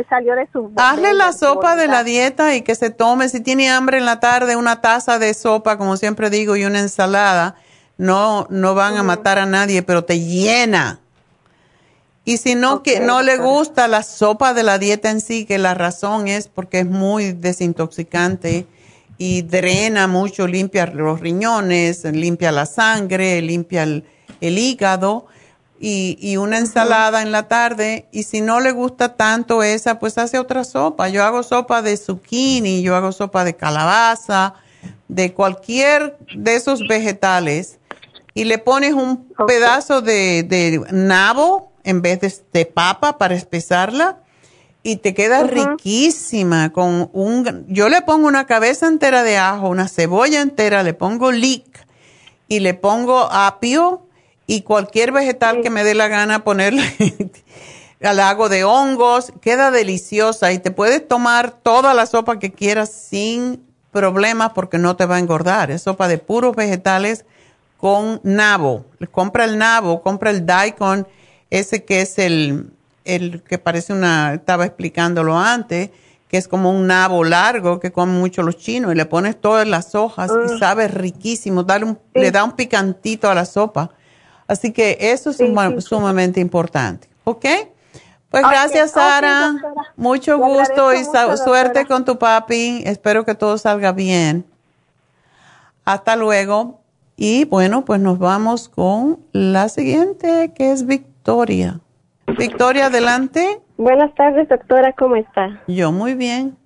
salió de su... Hazle la sopa de la dieta y que se tome, si tiene hambre en la tarde, una taza de sopa, como siempre digo, y una ensalada. no, no van a matar a nadie, pero te llena. Y si no, que no le gusta la sopa de la dieta en sí, que la razón es porque es muy desintoxicante y drena mucho, limpia los riñones, limpia la sangre, limpia el, hígado y, y, una ensalada en la tarde. Y si no le gusta tanto esa, pues hace otra sopa. Yo hago sopa de zucchini, yo hago sopa de calabaza, de cualquier de esos vegetales. Y le pones un pedazo de, de, nabo en vez de, de papa para espesarla y te queda riquísima con un yo le pongo una cabeza entera de ajo, una cebolla entera, le pongo leek y le pongo apio y cualquier vegetal que me dé la gana ponerle al hago de hongos, queda deliciosa y te puedes tomar toda la sopa que quieras sin problemas porque no te va a engordar. Es sopa de puros vegetales con nabo. Compra el nabo, compra el daikon, ese que es el el que parece una, estaba explicándolo antes, que es como un nabo largo que comen mucho los chinos y le pones todas las hojas y ah. sabe riquísimo, le da un picantito a la sopa. Así que eso es sumamente importante. ¿Ok? Pues gracias, Sara. Mucho gusto y suerte con tu papi. Espero que todo salga bien. Hasta luego. Y bueno, pues nos vamos con la siguiente, que es Victoria. Victoria, adelante. Buenas tardes, doctora, ¿cómo está? Yo muy bien.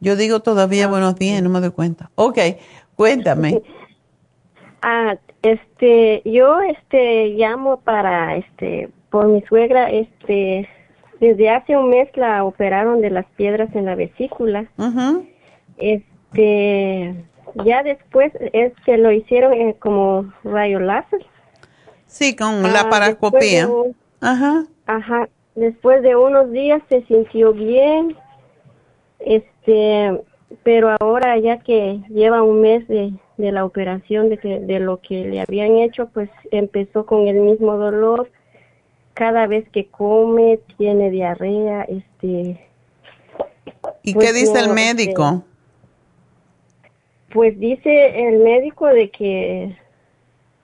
Yo digo todavía ah, buenos días, no me doy cuenta. Ok, cuéntame. ah, este, yo este llamo para este por mi suegra, este desde hace un mes la operaron de las piedras en la vesícula. Este, ya después es que lo hicieron eh, como rayo láser. Sí, con la ah, paracopía. Ajá. Ajá, después de unos días se sintió bien, este, pero ahora ya que lleva un mes de, de la operación, de, que, de lo que le habían hecho, pues empezó con el mismo dolor. Cada vez que come tiene diarrea, este. ¿Y pues qué dice el médico? pues dice el médico de que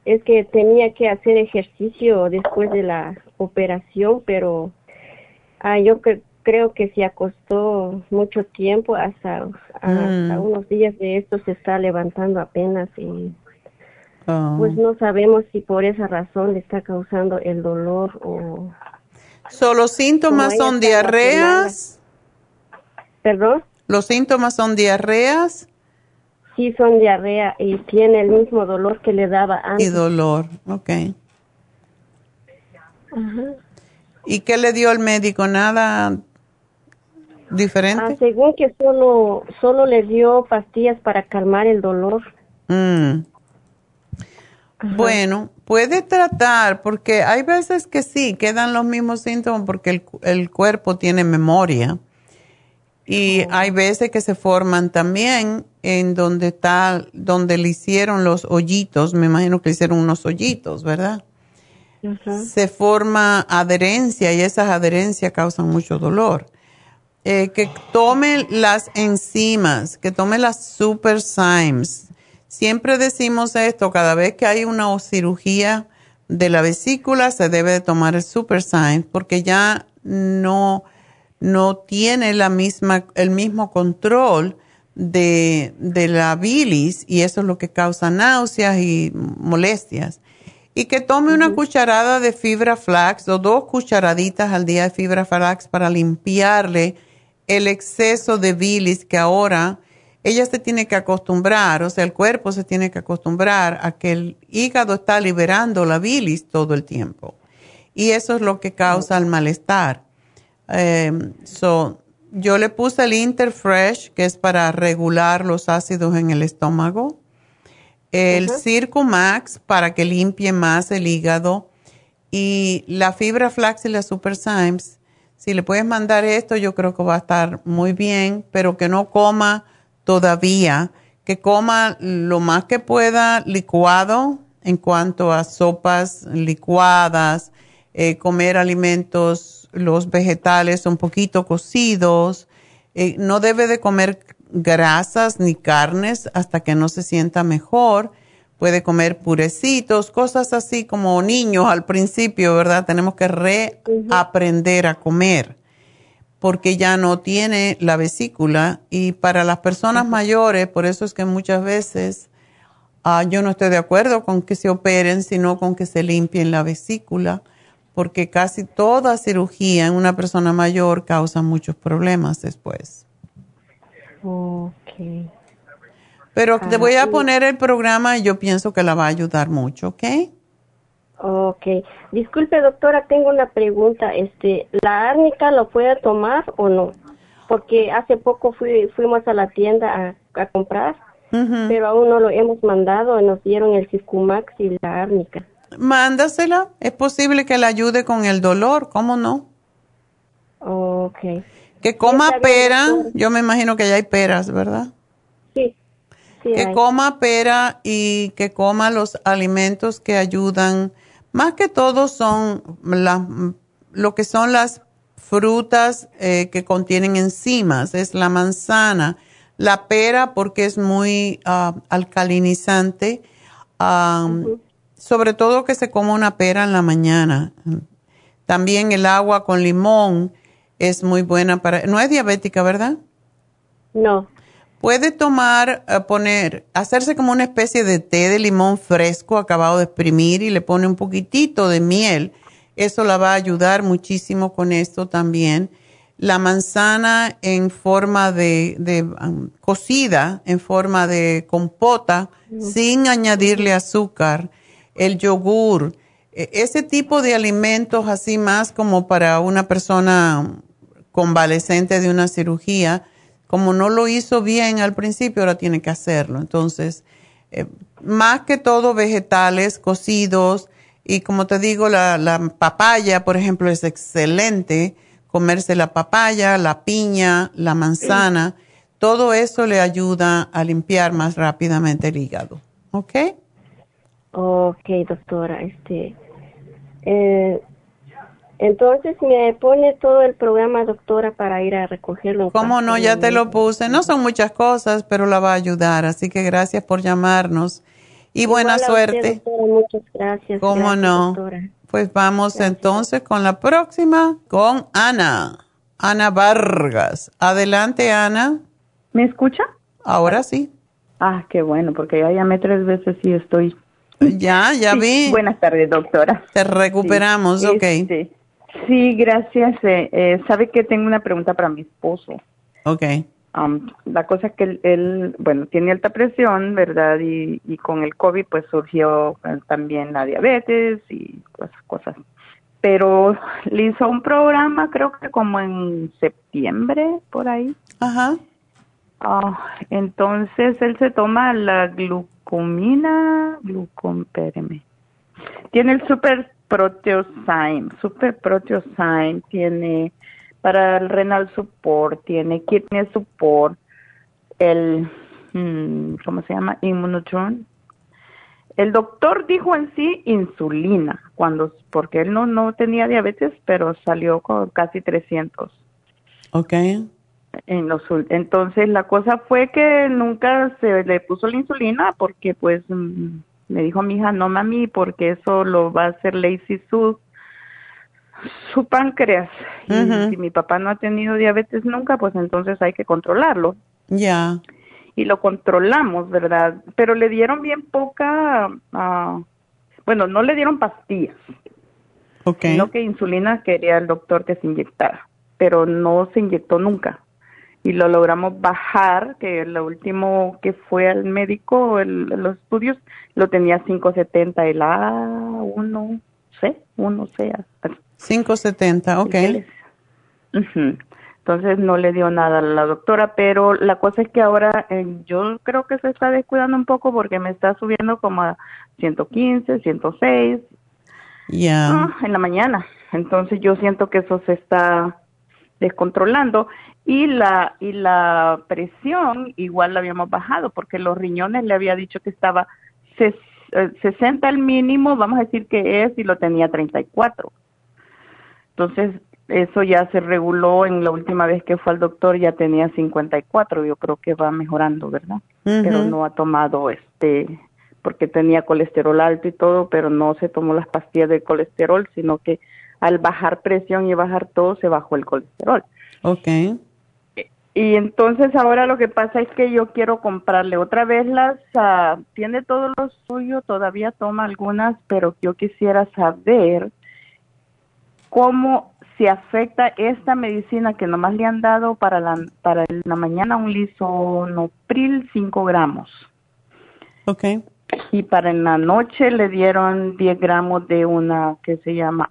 es que tenía que hacer ejercicio después de la operación, pero ah, yo creo que se acostó mucho tiempo, hasta, mm. unos días de esto se está levantando apenas y oh. pues no sabemos si por esa razón le está causando el dolor o... ¿Solo los síntomas son diarreas? ¿Perdón? ¿Los síntomas son diarreas? Sí, son diarrea y tiene el mismo dolor que le daba antes. Y dolor, ok. ¿Y qué le dio el médico? ¿Nada diferente? Ah, según que solo, solo le dio pastillas para calmar el dolor. Mm. Bueno, puede tratar, porque hay veces que sí, quedan los mismos síntomas porque el, el cuerpo tiene memoria. Y oh. hay veces que se forman también en donde está, donde le hicieron los hoyitos, me imagino que le hicieron unos hoyitos, ¿verdad? Se forma adherencia y esas adherencias causan mucho dolor. Eh, que tome las enzimas, que tome las super Symes. Siempre decimos esto, cada vez que hay una cirugía de la vesícula se debe de tomar el super Symes porque ya no, no tiene la misma, el mismo control de, de la bilis y eso es lo que causa náuseas y molestias y que tome una cucharada de fibra flax o dos cucharaditas al día de fibra flax para limpiarle el exceso de bilis que ahora ella se tiene que acostumbrar, o sea, el cuerpo se tiene que acostumbrar a que el hígado está liberando la bilis todo el tiempo. Y eso es lo que causa el malestar. Em, yo le puse el Interfresh, que es para regular los ácidos en el estómago el Circo Max para que limpie más el hígado y la fibra flax y la Super Symes. Si le puedes mandar esto, yo creo que va a estar muy bien, pero que no coma todavía, que coma lo más que pueda licuado en cuanto a sopas licuadas, eh, comer alimentos, los vegetales un poquito cocidos, eh, no debe de comer grasas ni carnes hasta que no se sienta mejor, puede comer purecitos, cosas así como niños al principio, ¿verdad? Tenemos que reaprender a comer porque ya no tiene la vesícula y para las personas mayores, por eso es que muchas veces ah, yo no estoy de acuerdo con que se operen, sino con que se limpien la vesícula, porque casi toda cirugía en una persona mayor causa muchos problemas después. Ok. Pero te voy a poner el programa y yo pienso que la va a ayudar mucho, ¿ok? Ok. Disculpe, doctora, tengo una pregunta. Este, ¿La árnica lo puede tomar o no? Porque hace poco fui, fuimos a la tienda a, comprar, pero aún no lo hemos mandado. Nos dieron el Circumax y la árnica. Mándasela. Es posible que le ayude con el dolor. ¿Cómo no? Ok. Que coma pera. Yo me imagino que ya hay peras, ¿verdad? Sí. que coma pera y que coma los alimentos que ayudan más que todo son lo que son las frutas eh, que contienen enzimas, es la manzana, la pera porque es muy ah, alcalinizante, sobre todo que se coma una pera en la mañana. También el agua con limón es muy buena para... No es diabética, ¿verdad? No. Puede tomar, eh, poner, hacerse como una especie de té de limón fresco acabado de exprimir y le pone un poquitito de miel. Eso la va a ayudar muchísimo con esto también. La manzana en forma de, um, cocida, en forma de compota, sin añadirle azúcar. El yogur, ese tipo de alimentos así más como para una persona convaleciente de una cirugía como no lo hizo bien al principio, ahora tiene que hacerlo. Entonces, eh, más que todo vegetales cocidos y como te digo, la, papaya, por ejemplo, es excelente. Comerse la papaya, la piña, la manzana, todo eso le ayuda a limpiar más rápidamente el hígado. ¿Ok? Ok, doctora. Este, eh, entonces me pone todo el programa, doctora, para ir a recogerlo. ¿Cómo no? Ya te lo puse. No son muchas cosas, pero la va a ayudar. Así que gracias por llamarnos. Y buena suerte. muchas gracias. ¿Cómo no? Pues vamos entonces con la próxima, con Ana. Ana Vargas. Adelante, Ana. ¿Me escucha? Ahora sí. Ah, qué bueno, porque ya llamé tres veces y estoy. Ya, ya vi. Buenas tardes, doctora. Te recuperamos, ok. Este, Sí, gracias. Eh, eh, sabe que tengo una pregunta para mi esposo. Ok. Um, la cosa es que él, bueno, tiene alta presión, ¿verdad? Y, y con el COVID pues surgió eh, también la diabetes y pues, cosas. Pero le hizo un programa, creo que como en septiembre, por ahí. Ajá. Ah, entonces él se toma la glucomina, glucom, Tiene el super Proteosyme, Super Proteosyme, tiene para el renal support, tiene kidney support, el, mm, ¿cómo se llama? Immunotron. El doctor dijo en sí insulina, cuando, porque él no, no tenía diabetes, pero salió con casi 300. Ok. En los, entonces la cosa fue que nunca se le puso la insulina porque pues mm, me dijo mi hija, no mami, porque eso lo va a hacer Lazy su, su páncreas. Y si mi papá no ha tenido diabetes nunca, pues entonces hay que controlarlo. Ya. Y lo controlamos, ¿verdad? Pero le dieron bien poca, uh, bueno, no le dieron pastillas. Ok. Sino que insulina quería el doctor que se inyectara, pero no se inyectó nunca y lo logramos bajar, que lo último que fue al médico, el, los estudios, lo tenía 570, el A1, C, 1C. 570, ok. Entonces no le dio nada a la doctora, pero la cosa es que ahora eh, yo creo que se está descuidando un poco porque me está subiendo como a 115, 106 ya en la mañana. Entonces yo siento que eso se está descontrolando y la y la presión igual la habíamos bajado porque los riñones le había dicho que estaba 60 al mínimo, vamos a decir que es y lo tenía 34. Entonces, eso ya se reguló en la última vez que fue al doctor ya tenía 54, yo creo que va mejorando, ¿verdad? Pero no ha tomado este porque tenía colesterol alto y todo, pero no se tomó las pastillas de colesterol, sino que al bajar presión y bajar todo se bajó el colesterol. Ok. Y entonces ahora lo que pasa es que yo quiero comprarle otra vez las, uh, tiene todo lo suyo, todavía toma algunas, pero yo quisiera saber cómo se afecta esta medicina que nomás le han dado para la, para la mañana un lisonopril 5 gramos. Ok. Y para en la noche le dieron 10 gramos de una que se llama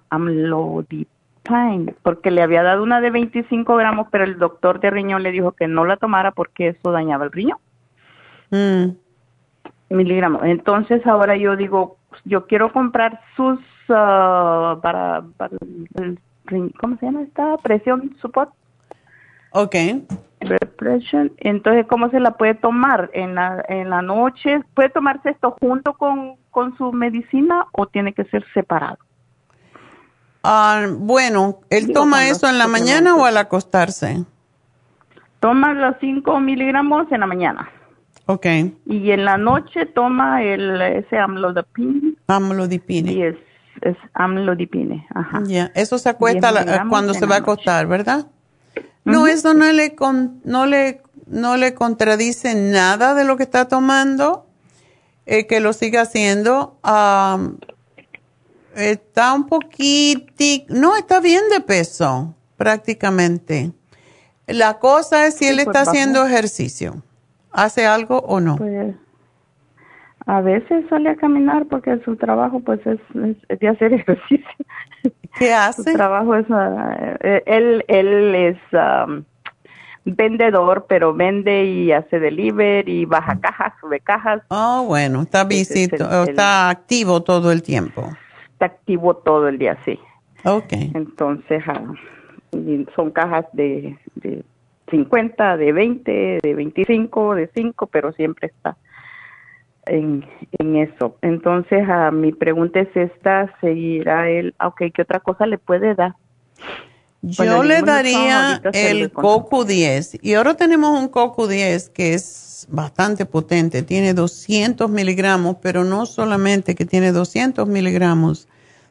porque le había dado una de 25 gramos, pero el doctor de riñón le dijo que no la tomara porque eso dañaba el riñón. Mm. Miligramos. Entonces ahora yo digo, yo quiero comprar sus uh, para, para el, ¿cómo se llama esta? Presión support. Ok. Repression. Entonces, ¿cómo se la puede tomar? ¿En la, en la noche? ¿Puede tomarse esto junto con, con su medicina o tiene que ser separado? Ah, bueno, ¿él Digo, toma eso en la mañana o al acostarse? Toma los 5 miligramos en la mañana. Ok. Y en la noche toma el ese amlodipine. Amlodipine. Y es, es amlodipine. Ajá. Ya, eso se acuesta 10 la- miligramos cuando se va a acostar, ¿verdad? No, eso no le, con- no, le, no le contradice nada de lo que está tomando, eh, que lo siga haciendo. Am, está un poquitico, no, está bien de peso, prácticamente. La cosa es si Sí, él pues, está haciendo ejercicio. ¿Hace algo o no? Pues a veces sale a caminar porque su trabajo pues es, es de hacer ejercicio. ¿Qué Su trabajo es, ah, eh, él, él es am, vendedor, pero vende y hace delivery y baja cajas, sube cajas. Oh, bueno, está visito, está activo todo el tiempo. Está activo todo el día, sí. Ok. Entonces, ah, son cajas de, de 50, de 20, de 25, de 5, pero siempre está en, en eso. Entonces, ah, mi pregunta es esta, ¿seguirá él? Ah, Ok, ¿qué otra cosa le puede dar? Yo Bueno, le daría el le con- CoQ10 y ahora tenemos un CoQ10 que es bastante potente, tiene 200 miligramos, pero no solamente que tiene 200 miligramos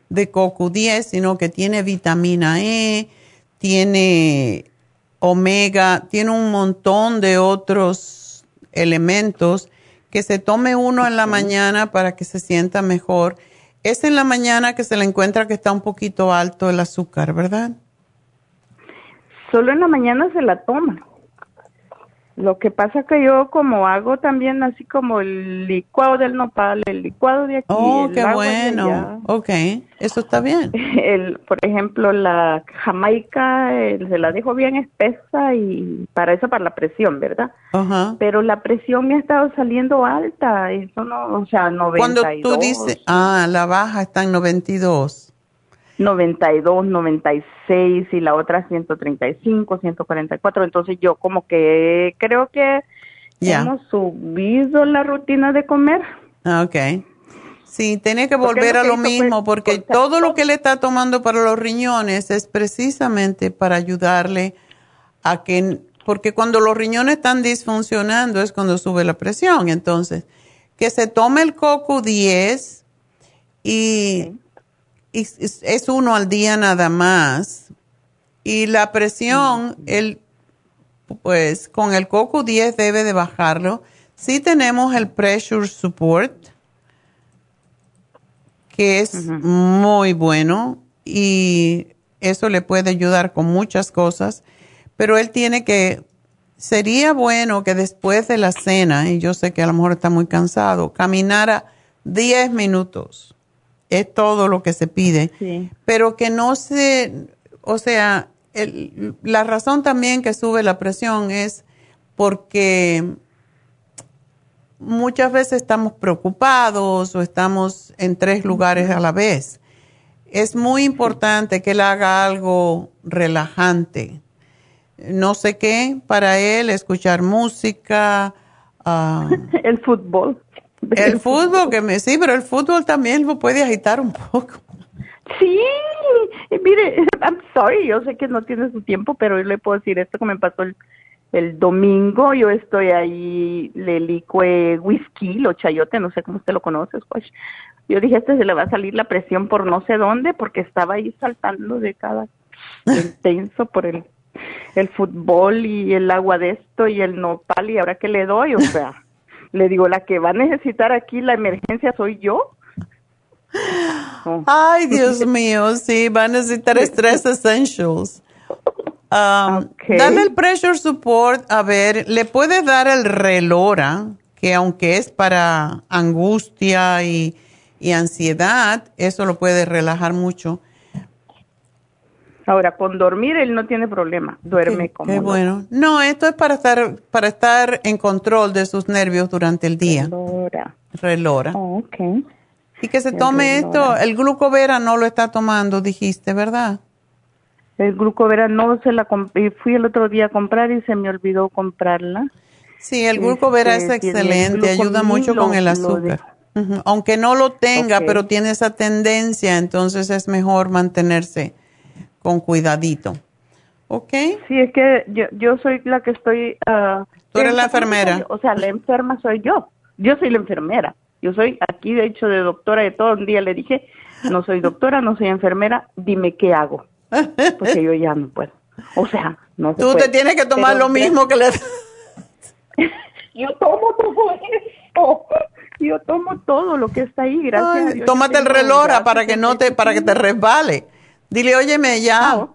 de CoQ10, sino que tiene vitamina E, tiene omega, tiene un montón de otros elementos que se tome uno en la mañana para que se sienta mejor. Es en la mañana que se le encuentra que está un poquito alto el azúcar, ¿verdad? Solo en la mañana se la toma. Lo que pasa que yo como hago también así como el licuado del nopal, el licuado de aquí, Oh, el qué agua de bueno. allá. Ok, eso está bien. El, por ejemplo, la jamaica eh, se la dejo bien espesa y para eso, para la presión, ¿verdad? Ajá. Pero la presión me ha estado saliendo alta, eso no, o sea, 92. Cuando tú dices, ah, la baja está en 92. 92, 96 y la otra 135, 144. Entonces yo como que creo que Ya. hemos subido la rutina de comer. Ah, Ok. Sí, tiene que volver a lo fue mismo, porque todo lo que le está tomando para los riñones es precisamente para ayudarle a que, porque cuando los riñones están disfuncionando es cuando sube la presión. Entonces, que se tome el CoQ10 y, y es, es uno al día nada más. Y la presión, el, pues con el CoQ10 debe de bajarlo. Sí tenemos el Pressure Support, que es muy bueno y eso le puede ayudar con muchas cosas, pero él tiene que, sería bueno que después de la cena, y yo sé que a lo mejor está muy cansado, caminara 10 minutos. Es todo lo que se pide Sí. pero que no se, o sea, el- la razón también que sube la presión es porque muchas veces estamos preocupados o estamos en tres lugares a la vez. Es muy importante que él haga algo relajante. No sé qué, para él, escuchar música. ah, El fútbol. El fútbol, que me, sí, pero el fútbol también lo puede agitar un poco. Sí, mire, I'm sorry, yo sé que no tiene su tiempo, pero yo le puedo decir esto que me pasó el, el domingo yo estoy ahí, le whisky, lo chayote, no sé cómo usted lo conoce, pues. Yo dije, este se le va a salir la presión por no sé dónde, porque estaba ahí saltando de cada intenso por el, el fútbol y el agua de esto y el nopal y ahora que le doy, o sea, le digo, la que va a necesitar aquí la emergencia soy yo. Ay, Dios mío, sí, va a necesitar Stress Essentials. Um, Dale el pressure support, a ver, le puede dar el relora, que aunque es para angustia y, ansiedad, eso lo puede relajar mucho. Ahora, con dormir él no tiene problema, duerme como. Qué bueno. No, esto es para estar para estar en control de sus nervios durante el día. Relora. Relora. Oh, ok. Y que se tome esto, el glucovera no lo está tomando, dijiste, ¿verdad? El glucovera no se la fui el otro día a comprar y se me olvidó comprarla. Sí, el glucovera es este, excelente, ayuda mucho con el azúcar. Aunque no lo tenga, pero tiene esa tendencia, entonces es mejor mantenerse con cuidadito. ¿Ok? Sí, es que yo, yo soy la que estoy... Uh, Tú eres la enfermera. O sea, la enferma soy yo. Yo soy la enfermera. Yo soy aquí, de hecho, de doctora de todo. Un día le dije, no soy doctora, no soy enfermera, dime qué hago porque yo ya no puedo. O sea, no Tú te tienes que tomar lo mismo que le... yo tomo todo Yo tomo todo lo que está ahí, gracias a Dios. Tómate el relora para que no te, para que te resbale. Dile, óyeme, ya, ah,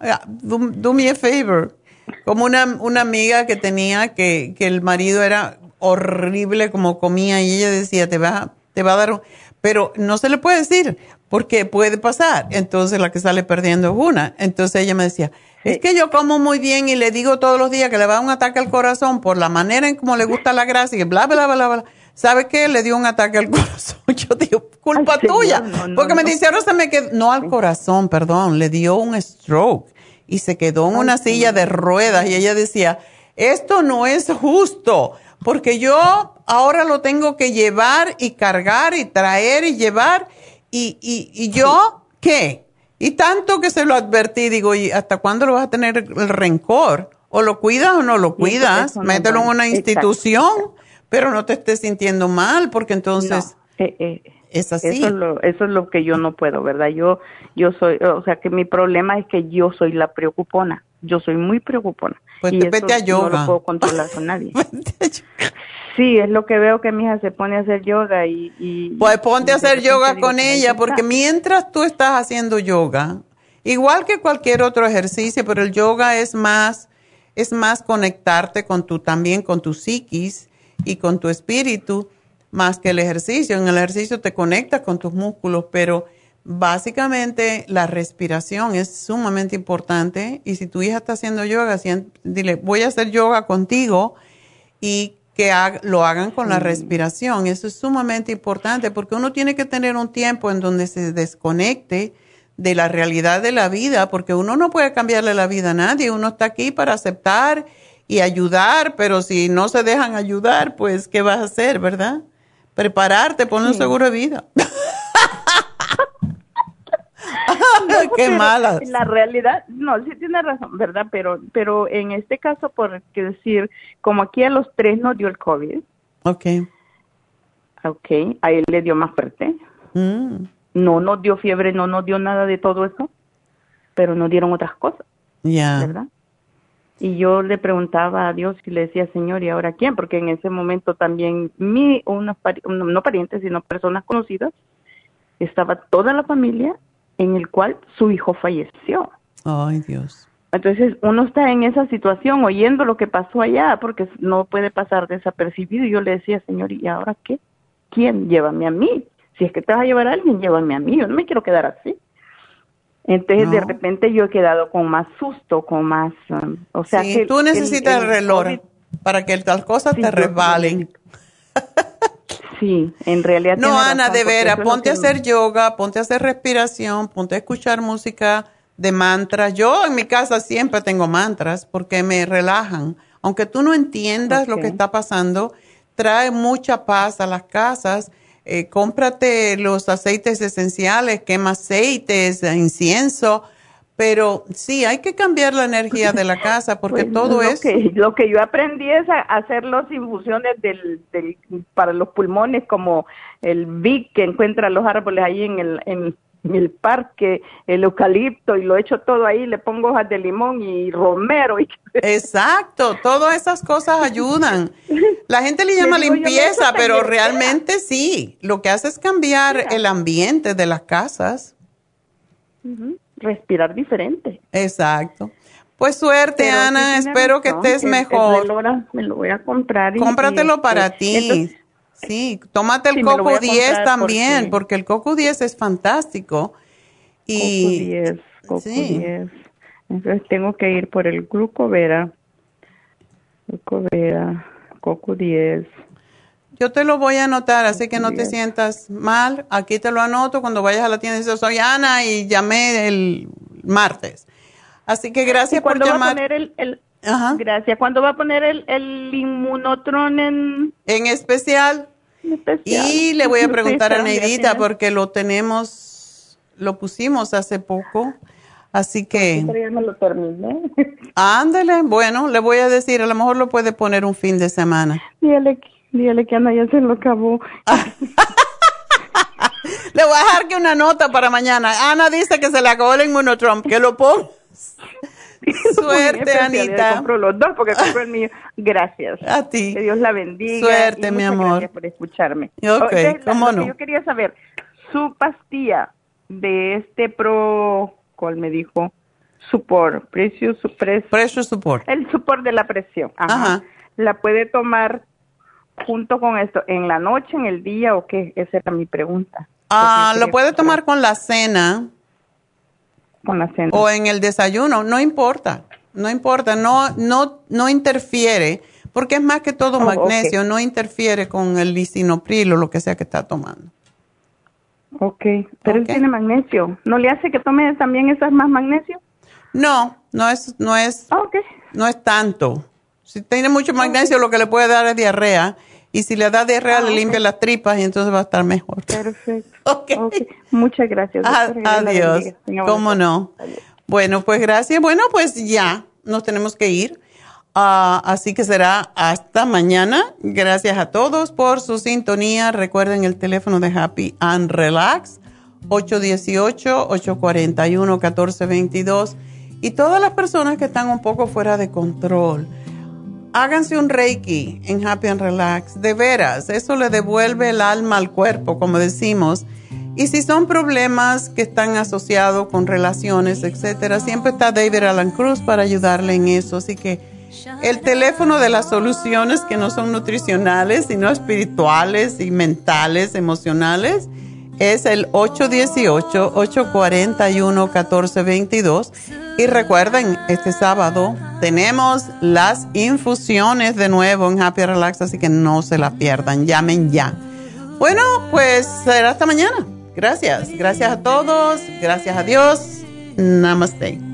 ah, do, me a favor. Como una, una amiga que tenía que, que el marido era horrible como comía y ella decía, te va, te va a dar... Pero no se le puede decir, porque puede pasar. Entonces la que sale perdiendo es una. Entonces ella me decía, es que yo como muy bien y le digo todos los días que le va un ataque al corazón por la manera en cómo le gusta la grasa y bla, bla, bla, bla, ¿Sabe qué? Le dio un ataque al corazón. Yo digo, culpa tuya. porque me dice, ahora se me quedó, no al corazón, perdón, le dio un stroke y se quedó en una silla de ruedas. Y ella decía, esto no es justo porque yo ahora lo tengo que llevar y cargar y traer y llevar. Y, y, y yo, ¿qué? Y tanto que se lo advertí, digo, ¿y hasta cuándo lo vas a tener el rencor? O lo cuidas o no lo cuidas, mételo en una institución, pero no te estés sintiendo mal, porque entonces eh, eh, es así. Eso es, lo, eso es lo que yo no puedo, ¿verdad? Yo, yo soy, o sea, que mi problema es que yo soy la preocupona. Yo soy muy preocupona. Pues y vete a yoga. No lo puedo controlar con nadie. Sí, es lo que veo que mi hija se pone a hacer yoga y... pues ponte a hacer yoga con ella, porque mientras tú estás haciendo yoga, igual que cualquier otro ejercicio, pero el yoga es más, es más conectarte con tu, también con tu psiquis y con tu espíritu, más que el ejercicio. En el ejercicio te conectas con tus músculos, pero básicamente la respiración es sumamente importante. Y si tu hija está haciendo yoga, dile, voy a hacer yoga contigo y que lo hagan con la respiración. Eso es sumamente importante porque uno tiene que tener un tiempo en donde se desconecte de la realidad de la vida, porque uno no puede cambiarle la vida a nadie, uno está aquí para aceptar y ayudar, pero si no se dejan ayudar, pues ¿qué vas a hacer, verdad? Prepararte, poner un seguro de vida. Qué mala. La realidad, no, sí tiene razón, ¿verdad? Pero, pero en este caso, por decir, como aquí a los tres nos dio el COVID. Ok. Ok, a él le dio más fuerte. Mm. No nos dio fiebre, no nos dio nada de todo eso, pero nos dieron otras cosas. Ya. ¿Verdad? Y yo le preguntaba a Dios y le decía, Señor, ¿y ahora quién? Porque en ese momento también mi, unos, no parientes, sino personas conocidas, estaba toda la familia en el cual su hijo falleció. Ay, Dios. Entonces uno está en esa situación oyendo lo que pasó allá porque no puede pasar desapercibido. Y yo le decía, Señor, ¿y ahora qué? ¿Quién? Llévame a mí. Si es que te vas a llevar a alguien, llévame a mí. Yo no me quiero quedar así. Entonces de repente yo he quedado con más susto, con más... Um, o sea, sí, tú necesitas el, reloj para que tal cosas te resbalen. Sí, en realidad. No, Ana, de veras, ponte a hacer yoga, ponte a hacer respiración, ponte a escuchar música de mantras. Yo en mi casa siempre tengo mantras porque me relajan. Aunque tú no entiendas lo que está pasando, trae mucha paz a las casas. Eh, cómprate los aceites esenciales, quema aceites, incienso, Pero sí, hay que cambiar la energía de la casa porque Pues, todo lo es... Que, lo que yo aprendí es a hacer las infusiones del, del, para los pulmones, como el Vic que encuentra los árboles ahí en el, en el parque, el eucalipto, y lo echo todo ahí, le pongo hojas de limón y romero. Y... Exacto, todas esas cosas ayudan. La gente le llama digo limpieza, "Eso pero realmente sí. Lo que hace es cambiar el ambiente de las casas. Respirar diferente. Exacto. Pues suerte, Pero Ana. Espero que razón, estés el- el mejor. Me lo voy a comprar. Cómpratelo y, para este, ti. entonces, sí, tómate el Sí, Coco voy a 10 comprar también, porque... porque- el Coco 10 es fantástico. Y Coco 10, Coco sí. 10. Entonces tengo que ir por el glucovera. Glucovera, Coco 10. Yo te lo voy a anotar, así que no te sientas mal. Aquí te lo anoto cuando vayas a la tienda. Dices, soy Ana y llamé el martes. Así que gracias ¿Y por cuándo va a llamar. poner el, el- Gracias. ¿Cuándo va a poner el, el inmunotron en, en especial? Y le voy a preguntar a Neidita porque lo tenemos, lo pusimos hace poco. Así que, Pero ya me lo terminé. ándele. Bueno, le voy a decir, a lo mejor lo puede poner un fin de semana. dígale, que- dígale que Ana ya se lo acabó. Le voy a dejar que una nota para mañana. Ana dice que se le acabó el inmunotrump, que lo ponga. Suerte, Anita. Compro los dos porque compro el mío. Gracias. A ti. Que Dios la bendiga. Suerte, y mi amor. Gracias por escucharme. Ok, cómo lo que no. Yo quería saber, su pastilla de este Pro, ¿cuál me dijo? Support, precio, su precio. Pressure support. El support de la presión. Ajá. Ajá. ¿La puede tomar junto con esto en la noche, en el día o qué? Esa era mi pregunta. Ah, yo lo puede tomar con la cena Con la cena. o en el desayuno, no importa. No importa, no no no interfiere, porque es más que todo Oh, magnesio, no interfiere con el lisinopril o lo que sea que está tomando. Ok, pero él tiene magnesio. ¿No le hace que tome también esas más magnesio? No, no es no es Ah, no es tanto. Si tiene mucho magnesio, lo que le puede dar es diarrea. Y si le da diarrea, Ah, le limpia las tripas y entonces va a estar mejor. Perfecto. Ok. Muchas gracias. La adiós. ¿Cómo no? Bueno, pues gracias. Bueno, pues ya nos tenemos que ir. Ah, así que será hasta mañana. Gracias a todos por su sintonía. Recuerden el teléfono de Happy and Relax, 818-841-1422. Y todas las personas que están un poco fuera de control, háganse un Reiki en Happy and Relax. De veras, eso le devuelve el alma al cuerpo, como decimos. Y si son problemas que están asociados con relaciones, etcétera, siempre está David Alan Cruz para ayudarle en eso. Así que el teléfono de las soluciones que no son nutricionales, sino espirituales y mentales, emocionales, es el 818-841-1422. Y recuerden, este sábado tenemos las infusiones de nuevo en Happy Relax, así que no se la pierdan, llamen ya. Bueno, pues será hasta mañana. Gracias, gracias a todos, gracias a Dios. Namaste.